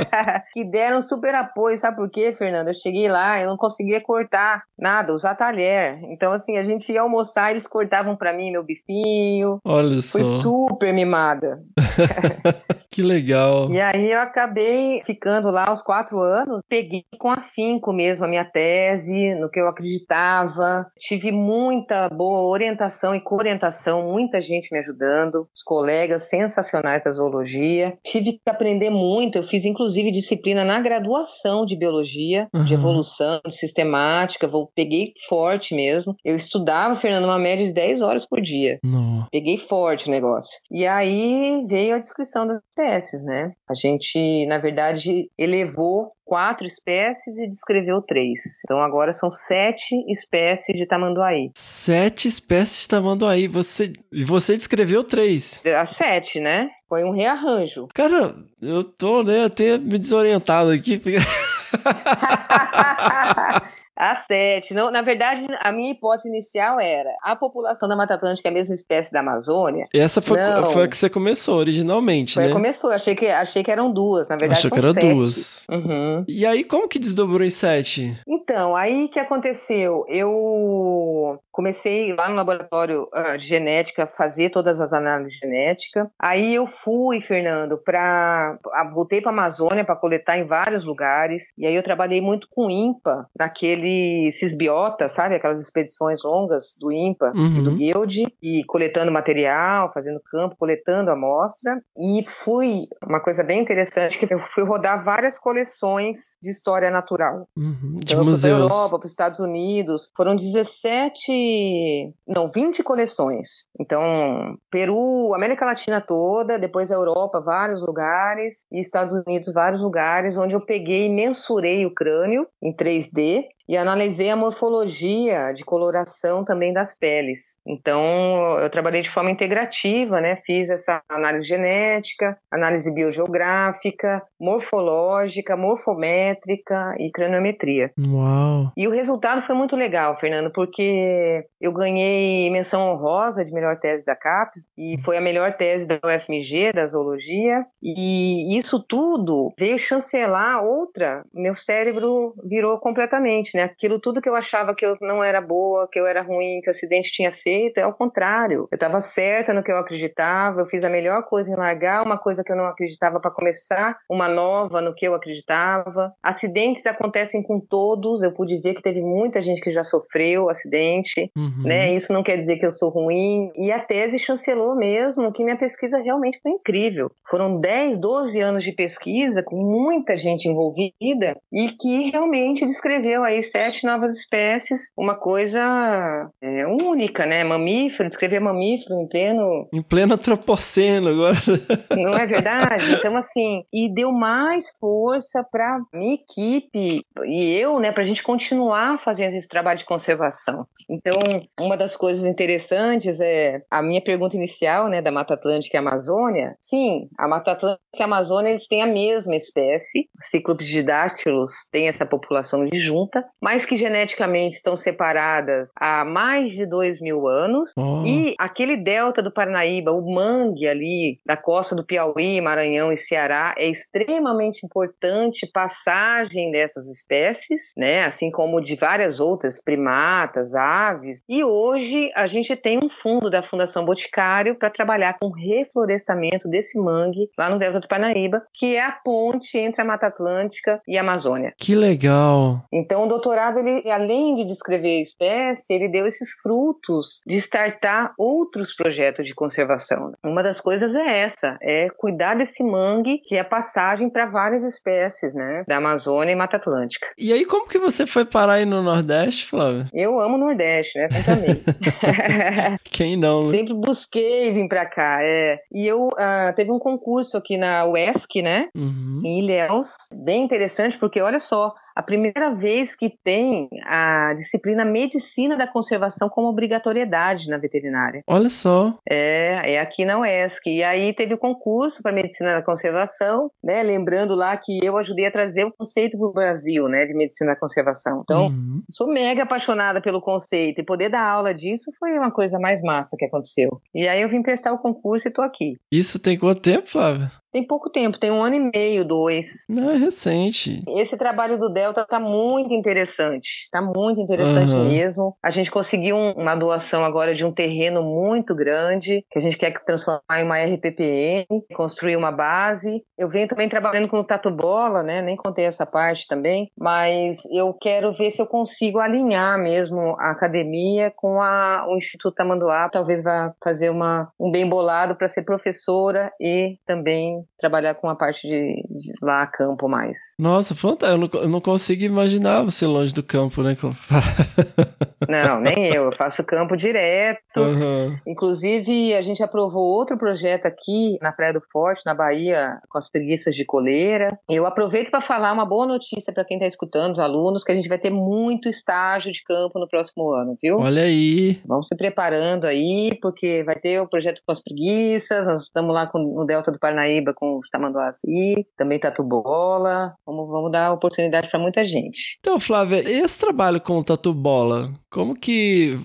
(laughs) que deram super apoio. Sabe por quê, Fernanda? Eu cheguei lá, eu não conseguia cortar nada, usar talher. Então, assim, a gente ia almoçar, eles cortavam para mim meu bifinho. Olha só. super mimada. (laughs) Que legal. E aí eu acabei ficando lá aos quatro anos, peguei com afinco mesmo a minha tese, no que eu acreditava. Tive muita boa orientação e coorientação, muita gente me ajudando, os colegas sensacionais da zoologia. Tive que aprender muito, eu fiz inclusive disciplina na graduação de biologia, de Uhum. evolução, de sistemática, vou, peguei forte mesmo. Eu estudava, Fernando, uma média de 10 horas por dia. Não. Peguei forte o negócio. E aí veio a descrição das espécies, né? A gente, na verdade, elevou quatro espécies e descreveu três. Então agora são sete espécies de tamanduaí. Sete espécies de tamanduaí. Você... E você descreveu três. As sete, né? Foi um rearranjo. Cara, eu tô né, até me desorientado aqui. (laughs) As sete. Não, na verdade, a minha hipótese inicial era a população da Mata Atlântica é a mesma espécie da Amazônia. Essa foi, Não. foi a que você começou originalmente, Foi, né? Começou, achei que, achei que eram duas. Na verdade, Achou que são era sete. duas. Uhum. E aí, como que desdobrou em sete? Então, aí que aconteceu? Eu comecei lá no laboratório ah, de genética a fazer todas as análises genéticas. Aí eu fui, Fernando, para voltei para a Amazônia para coletar em vários lugares. E aí eu trabalhei muito com INPA, naquele Cisbiota, sabe? Aquelas expedições longas do INPA e do Uhum. Guild, e coletando material, fazendo campo, coletando amostra. E fui, uma coisa bem interessante, que eu fui rodar várias coleções de história natural. Uhum, De Então, eu fui para museus. Europa, para os Estados Unidos. Foram 17, não, 20 coleções. Então, Peru, América Latina toda, depois a Europa, vários lugares, e Estados Unidos, vários lugares, onde eu peguei e mensurei o crânio em 3D e analisei a morfologia de coloração também das peles. Então, eu trabalhei de forma integrativa, né? Fiz essa análise genética, análise biogeográfica, morfológica, morfométrica e craniometria. Uau. E o resultado foi muito legal, Fernando, porque eu ganhei menção honrosa de melhor tese da CAPES e foi a melhor tese da UFMG, da zoologia. E isso tudo veio chancelar outra. Meu cérebro virou completamente, né? Aquilo tudo que eu achava que eu não era boa, que eu era ruim, que o acidente tinha feito, é ao contrário. Eu estava certa no que eu acreditava, eu fiz a melhor coisa em largar uma coisa que eu não acreditava para começar uma nova no que eu acreditava. Acidentes acontecem com todos, eu pude ver que teve muita gente que já sofreu acidente, Uhum. né? Isso não quer dizer que eu sou ruim. E a tese chancelou mesmo que minha pesquisa realmente foi incrível. Foram 10, 12 anos de pesquisa com muita gente envolvida e que realmente descreveu aí sete novas espécies, uma coisa é, única, né? Mamífero, descrever mamífero em pleno Em pleno antropoceno agora. (laughs) não é verdade? Então, assim, e deu mais força para minha equipe e eu, né, para a gente continuar fazendo esse trabalho de conservação. Então, uma das coisas interessantes é a minha pergunta inicial, né, da Mata Atlântica e Amazônia. Sim, a Mata Atlântica e a Amazônia eles têm a mesma espécie, Ciclops didáctilos tem essa população disjunta, mas que geneticamente estão separadas há mais de dois mil anos. Ó. E aquele delta do Parnaíba, o mangue ali da costa do Piauí, Maranhão e Ceará, é extremamente importante passagem dessas espécies, né? Assim como de várias outras primatas, aves. E hoje a gente tem um fundo da Fundação Boticário para trabalhar com reflorestamento desse mangue lá no delta do Parnaíba, que é a ponte entre a Mata Atlântica e a Amazônia. Que legal. Então, o doutorado, ele, além de descrever a espécie, ele deu esses frutos de startar outros projetos de conservação. Uma das coisas é essa, é cuidar desse mangue, que é passagem para várias espécies, né, da Amazônia e Mata Atlântica. E aí, como que você foi parar aí no Nordeste, Flávio? Eu amo o Nordeste, né, sempre (laughs) amei. Quem não, né? sempre busquei vir para cá, é. E eu, ah, teve um concurso aqui na UESC, né, Uhum. em Ilhéus, bem interessante, porque olha só, a primeira vez que tem a disciplina Medicina da Conservação como obrigatoriedade na veterinária. Olha só. É, é aqui na UESC. E aí teve o concurso para Medicina da Conservação, né? Lembrando lá que eu ajudei a trazer o conceito para o Brasil, né? De Medicina da Conservação. Então, Uhum. sou mega apaixonada pelo conceito e poder dar aula disso foi uma coisa mais massa que aconteceu. E aí eu vim prestar o concurso e tô aqui. Isso tem quanto tempo, Flávio? Tem pouco tempo, tem um ano e meio, dois. Não, é recente. Esse trabalho do Delta tá muito interessante. Tá muito interessante Aham. mesmo. A gente conseguiu um- uma doação agora de um terreno muito grande, que a gente quer transformar em uma RPPN, construir uma base. Eu venho também trabalhando com o Tatu Bola, né? Nem contei essa parte também, mas eu quero ver se eu consigo alinhar mesmo a academia com a- o Instituto Tamanduá. Talvez vá fazer uma, um bem bolado para ser professora e também trabalhar com a parte de, de lá campo mais. Nossa, fantástico. Eu não, eu não consigo imaginar você longe do campo, né? (laughs) Não, nem eu. Eu faço campo direto. Aham. Inclusive, a gente aprovou outro projeto aqui na Praia do Forte, na Bahia, com as preguiças de coleira. Eu aproveito para falar uma boa notícia para quem está escutando, os alunos, que a gente vai ter muito estágio de campo no próximo ano, viu? Olha aí. Vamos se preparando aí, porque vai ter o projeto com as preguiças, nós estamos lá com, no Delta do Parnaíba com os tamanduaci, também Tatu Bola. Vamos, vamos dar oportunidade para muita gente. Então, Flávia, esse trabalho com o Tatu Bola, como que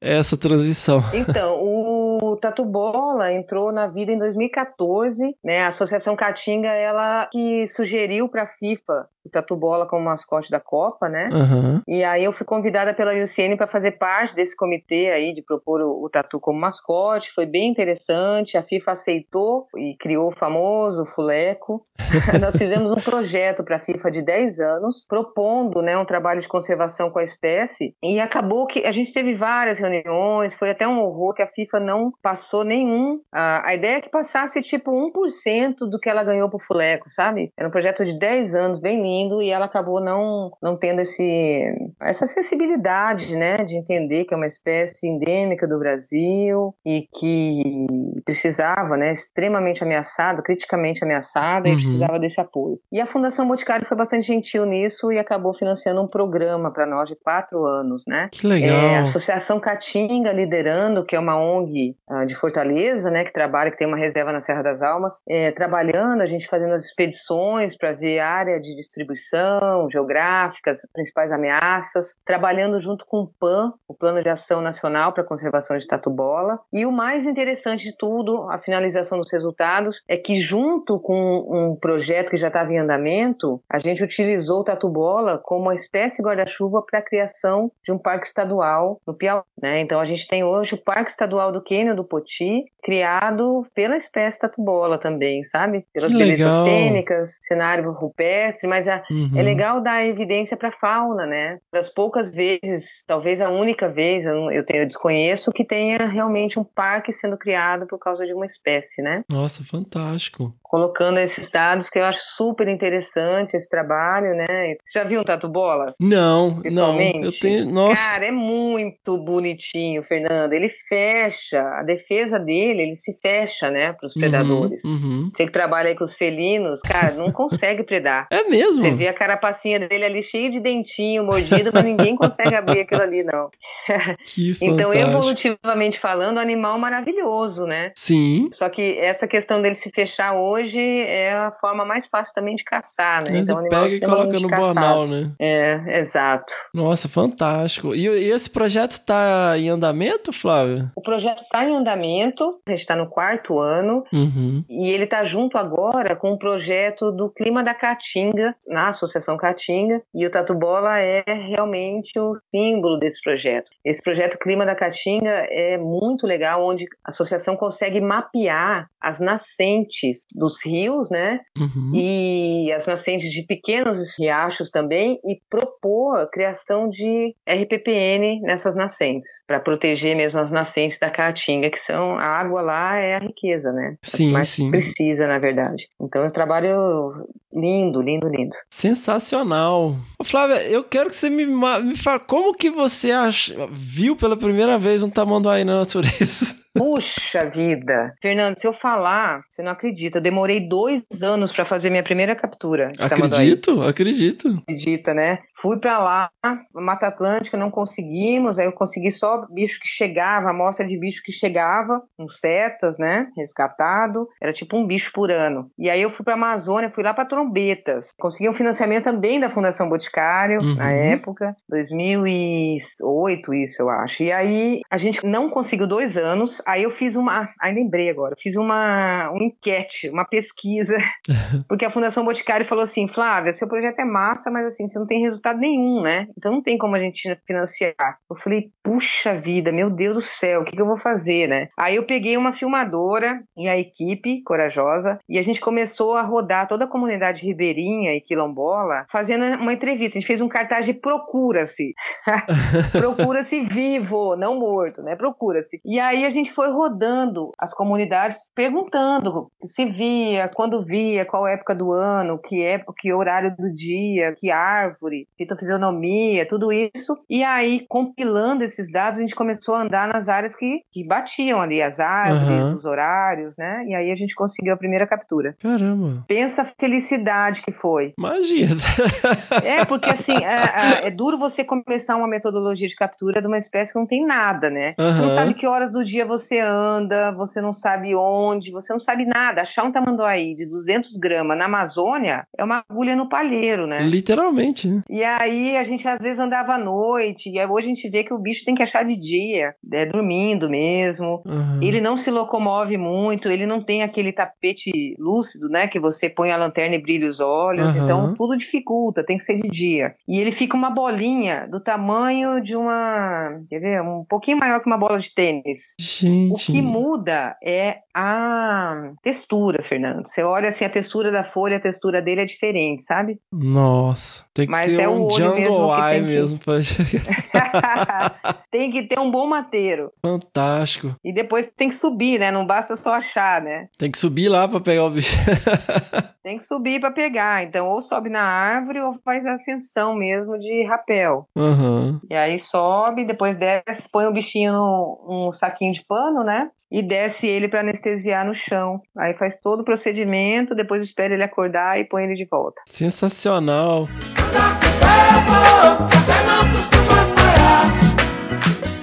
é essa transição? Então, o Tatu Bola entrou na vida em 2014, né? A Associação Caatinga, ela que sugeriu para a FIFA o Tatu Bola como mascote da Copa, né? Aham. E aí eu fui convidada pela UCN para fazer parte desse comitê aí de propor o, o tatu como mascote. Foi bem interessante. A FIFA aceitou e criou o famoso Fuleco. (laughs) Nós fizemos um projeto para a FIFA de 10 anos, propondo, né, um trabalho de conservação com a espécie. E acabou que a gente teve várias reuniões. Foi até um horror que a FIFA não passou nenhum. A, a ideia é que passasse tipo 1% do que ela ganhou pro Fuleco, sabe? Era um projeto de 10 anos, bem lindo, e ela acabou não, não tendo esse, essa sensibilidade, né, de entender que é uma espécie endêmica do Brasil e que precisava, né, extremamente ameaçada, criticamente ameaçada, e Uhum. precisava desse apoio. E a Fundação Boticário foi bastante gentil nisso e acabou financiando um programa para nós de quatro anos, né? Que legal. É, a Associação Caatinga liderando, que é uma ONG ah, de Fortaleza, né, que trabalha, que tem uma reserva na Serra das Almas, é, trabalhando, a gente fazendo as expedições para ver área de distribuição geográfica, as principais ameaças, trabalhando junto com o PAN, o Plano de Ação Nacional para a Conservação de Tatu-Bola. E o mais interessante de tudo, a finalização dos resultados, é que junto com um projeto que já estava em andamento, a gente utilizou o tatu-bola como uma espécie guarda-chuva para a criação de um parque estadual no Piauí. Né? Então a gente tem hoje o Parque Estadual do Quênia do Poti, criado pela espécie tatu-bola também, sabe? Pelas Que belezas cênicas, cenário rupestre, mas a, Uhum. é legal dar evidência para a fauna, né? Das poucas vezes, talvez a única vez, eu, tenho, eu desconheço, que tenha realmente um parque sendo criado por causa de uma espécie, né? Nossa, fantástico. colocando esses dados que eu acho super interessante esse trabalho, né? Você já viu um tatu bola? Não, não. Eu tenho. Nossa. Cara, é muito bonitinho, Fernando. Ele fecha, a defesa dele, ele se fecha, né, para os predadores. Uhum, uhum. Você que trabalha aí com os felinos, cara, não consegue predar. (laughs) É mesmo? Você vê a carapacinha dele ali cheia de dentinho, mordido, mas ninguém consegue abrir aquilo ali, não. (laughs) Que (laughs) Então, fantástico. evolutivamente falando, animal maravilhoso, né? Sim. Só que essa questão dele se fechar hoje é a forma mais fácil também de caçar, né? Ele Então, pega e coloca no caçado. bornal, né? É, exato. Nossa, fantástico. E, e esse projeto está em andamento, Flávio? O projeto está em andamento, a gente está no quarto ano, Uhum. e ele está junto agora com o projeto do Clima da Caatinga, na Associação Caatinga, e o Tatu Bola é realmente o símbolo desse projeto. Esse projeto Clima da Caatinga é muito legal, onde a associação consegue mapear as nascentes dos rios, né? Uhum. e as nascentes de pequenos riachos também e propor a criação de RPPN nessas nascentes para proteger mesmo as nascentes da caatinga que são a água lá é a riqueza né que Sim, mais sim. precisa na verdade então é um trabalho lindo lindo lindo Sensacional. Flávia, eu quero que você me, me fale como que você ach- viu pela primeira vez um tamanduá na natureza. (laughs) Puxa vida! Fernando, se eu falar, você não acredita. Eu demorei dois anos para fazer minha primeira captura. Acredito, acredito. acredita, né? Fui pra lá, Mata Atlântica, não conseguimos. Aí eu consegui só bicho que chegava, amostra de bicho que chegava, com setas, né? Resgatado. Era tipo um bicho por ano. E aí eu fui pra Amazônia, fui lá pra Trombetas. Consegui um financiamento também da Fundação Boticário, Uhum. na época, 2008, isso eu acho. E aí a gente não conseguiu dois anos. Aí eu fiz uma. Aí lembrei agora, fiz uma, uma enquete, uma pesquisa (laughs) porque a Fundação Boticário falou assim, Flávia, seu projeto é massa, mas assim, você não tem resultado nenhum, né? Então não tem como a gente financiar. Eu falei, puxa vida, meu Deus do céu, o que, que eu vou fazer, né? Aí eu peguei uma filmadora e a equipe corajosa e a gente começou a rodar toda a comunidade ribeirinha e quilombola fazendo uma entrevista. A gente fez um cartaz de procura-se. (laughs) procura-se vivo, não morto, né? Procura-se. E aí a gente foi rodando as comunidades perguntando se via, quando via, qual época do ano, que época, que horário do dia, que árvore, fitofisionomia, tudo isso. E aí, compilando esses dados, a gente começou a andar nas áreas que, que batiam ali, as árvores, Aham. os horários, né? E aí a gente conseguiu a primeira captura. Caramba. Pensa a felicidade que foi. Imagina. (laughs) É, porque assim, é, é- é duro você começar uma metodologia de captura de uma espécie que não tem nada, né? Você não sabe que horas do dia você anda, você não sabe onde, você não sabe nada. Achar um tamanduaí de 200 gramas na Amazônia é uma agulha no palheiro, né? Literalmente. né? E aí a gente às vezes andava à noite, e hoje a gente vê que o bicho tem que achar de dia, é, dormindo mesmo. Aham. Ele não se locomove muito, ele não tem aquele tapete lúcido, né? Que você põe a lanterna e brilha os olhos. Aham. Então tudo dificulta, tem que ser de dia. E ele fica uma bolinha do tamanho de uma. Quer ver? Um pouquinho maior que uma bola de tênis. O Gente. que muda é a textura, Fernando. Você olha assim, a textura da folha, a textura dele é diferente, sabe? Nossa. Tem que Mas ter é um olho jungle mesmo que eye mesmo pra (laughs) (laughs) tem que ter um bom mateiro. Fantástico. E depois tem que subir, né? Não basta só achar, né? Tem que subir lá pra pegar o bicho. (laughs) Tem que subir para pegar. Então, ou sobe na árvore ou faz a ascensão mesmo de rapel. Aham. E aí sobe, depois desce, põe o bichinho no um saquinho de pano, né? E desce ele para anestesiar no chão. Aí faz todo o procedimento, depois espera ele acordar e põe ele de volta. Sensacional.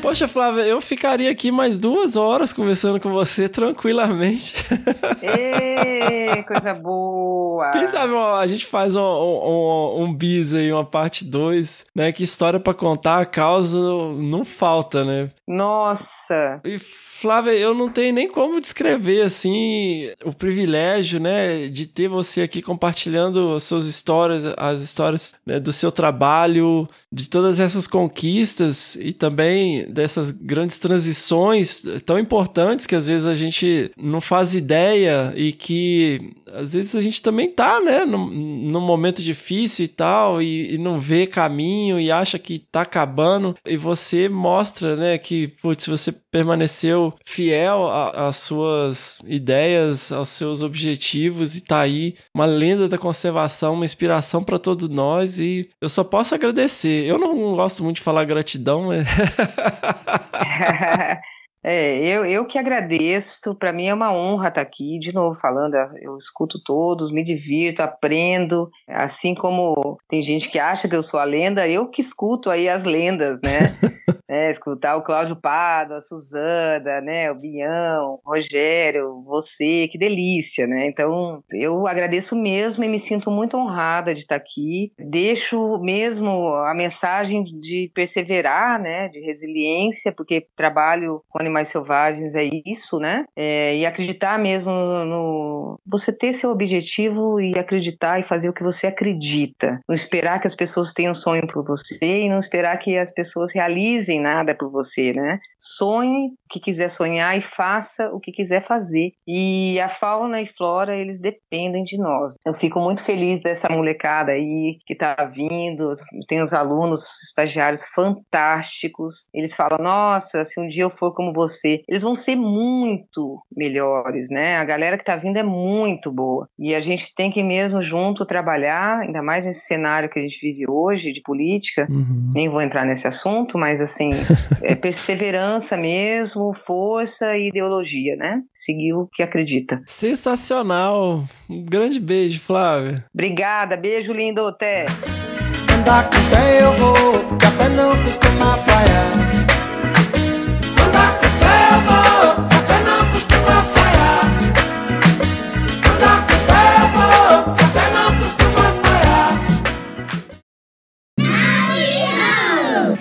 Poxa, Flávia, eu ficaria aqui mais duas horas conversando com você tranquilamente. Ê, (laughs) coisa boa! Quem sabe ó, a gente faz um, um, um bis aí, uma parte 2, né? Que história pra contar, a causa não falta, né? Nossa! E Flávia, eu não tenho nem como descrever assim o privilégio, né, de ter você aqui compartilhando as suas histórias, as histórias né, do seu trabalho, de todas essas conquistas e também dessas grandes transições tão importantes que às vezes a gente não faz ideia e que às vezes a gente também tá, né, num, num momento difícil e tal e, e não vê caminho e acha que tá acabando. E você mostra, né, que putz, você permaneceu fiel às suas ideias, aos seus objetivos e tá aí uma lenda da conservação, uma inspiração para todos nós e eu só posso agradecer. Eu não gosto muito de falar gratidão, mas (laughs) (laughs) É, eu, eu que agradeço, para mim é uma honra estar aqui, de novo falando, eu escuto todos, me divirto, aprendo, assim como tem gente que acha que eu sou a lenda, eu que escuto aí as lendas, né? (laughs) é, escutar o Cláudio Pado, a Suzana, né, o Bião, o Rogério, você, que delícia, né? Então, eu agradeço mesmo e me sinto muito honrada de estar aqui, deixo mesmo a mensagem de perseverar, né, de resiliência, porque trabalho com animais selvagens é isso, né? É, e acreditar mesmo no, Você ter seu objetivo e acreditar e fazer o que você acredita. Não esperar que as pessoas tenham sonho por você e não esperar que as pessoas realizem nada por você, né? Sonhe o que quiser sonhar e faça o que quiser fazer. E a fauna e flora, eles dependem de nós. Eu fico muito feliz dessa molecada aí que tá vindo. Tem os alunos, estagiários fantásticos. Eles falam: nossa, se um dia eu for como você, eles vão ser muito melhores, né? A galera que tá vindo é muito boa. E a gente tem que mesmo junto trabalhar, ainda mais nesse cenário que a gente vive hoje de política. Uhum. Nem vou entrar nesse assunto, mas assim, (laughs) é perseverança mesmo, força e ideologia, né? Seguir o que acredita. Sensacional! Um grande beijo, Flávia. Obrigada, beijo lindo, até. Andar com fé eu vou, café não costuma falhar.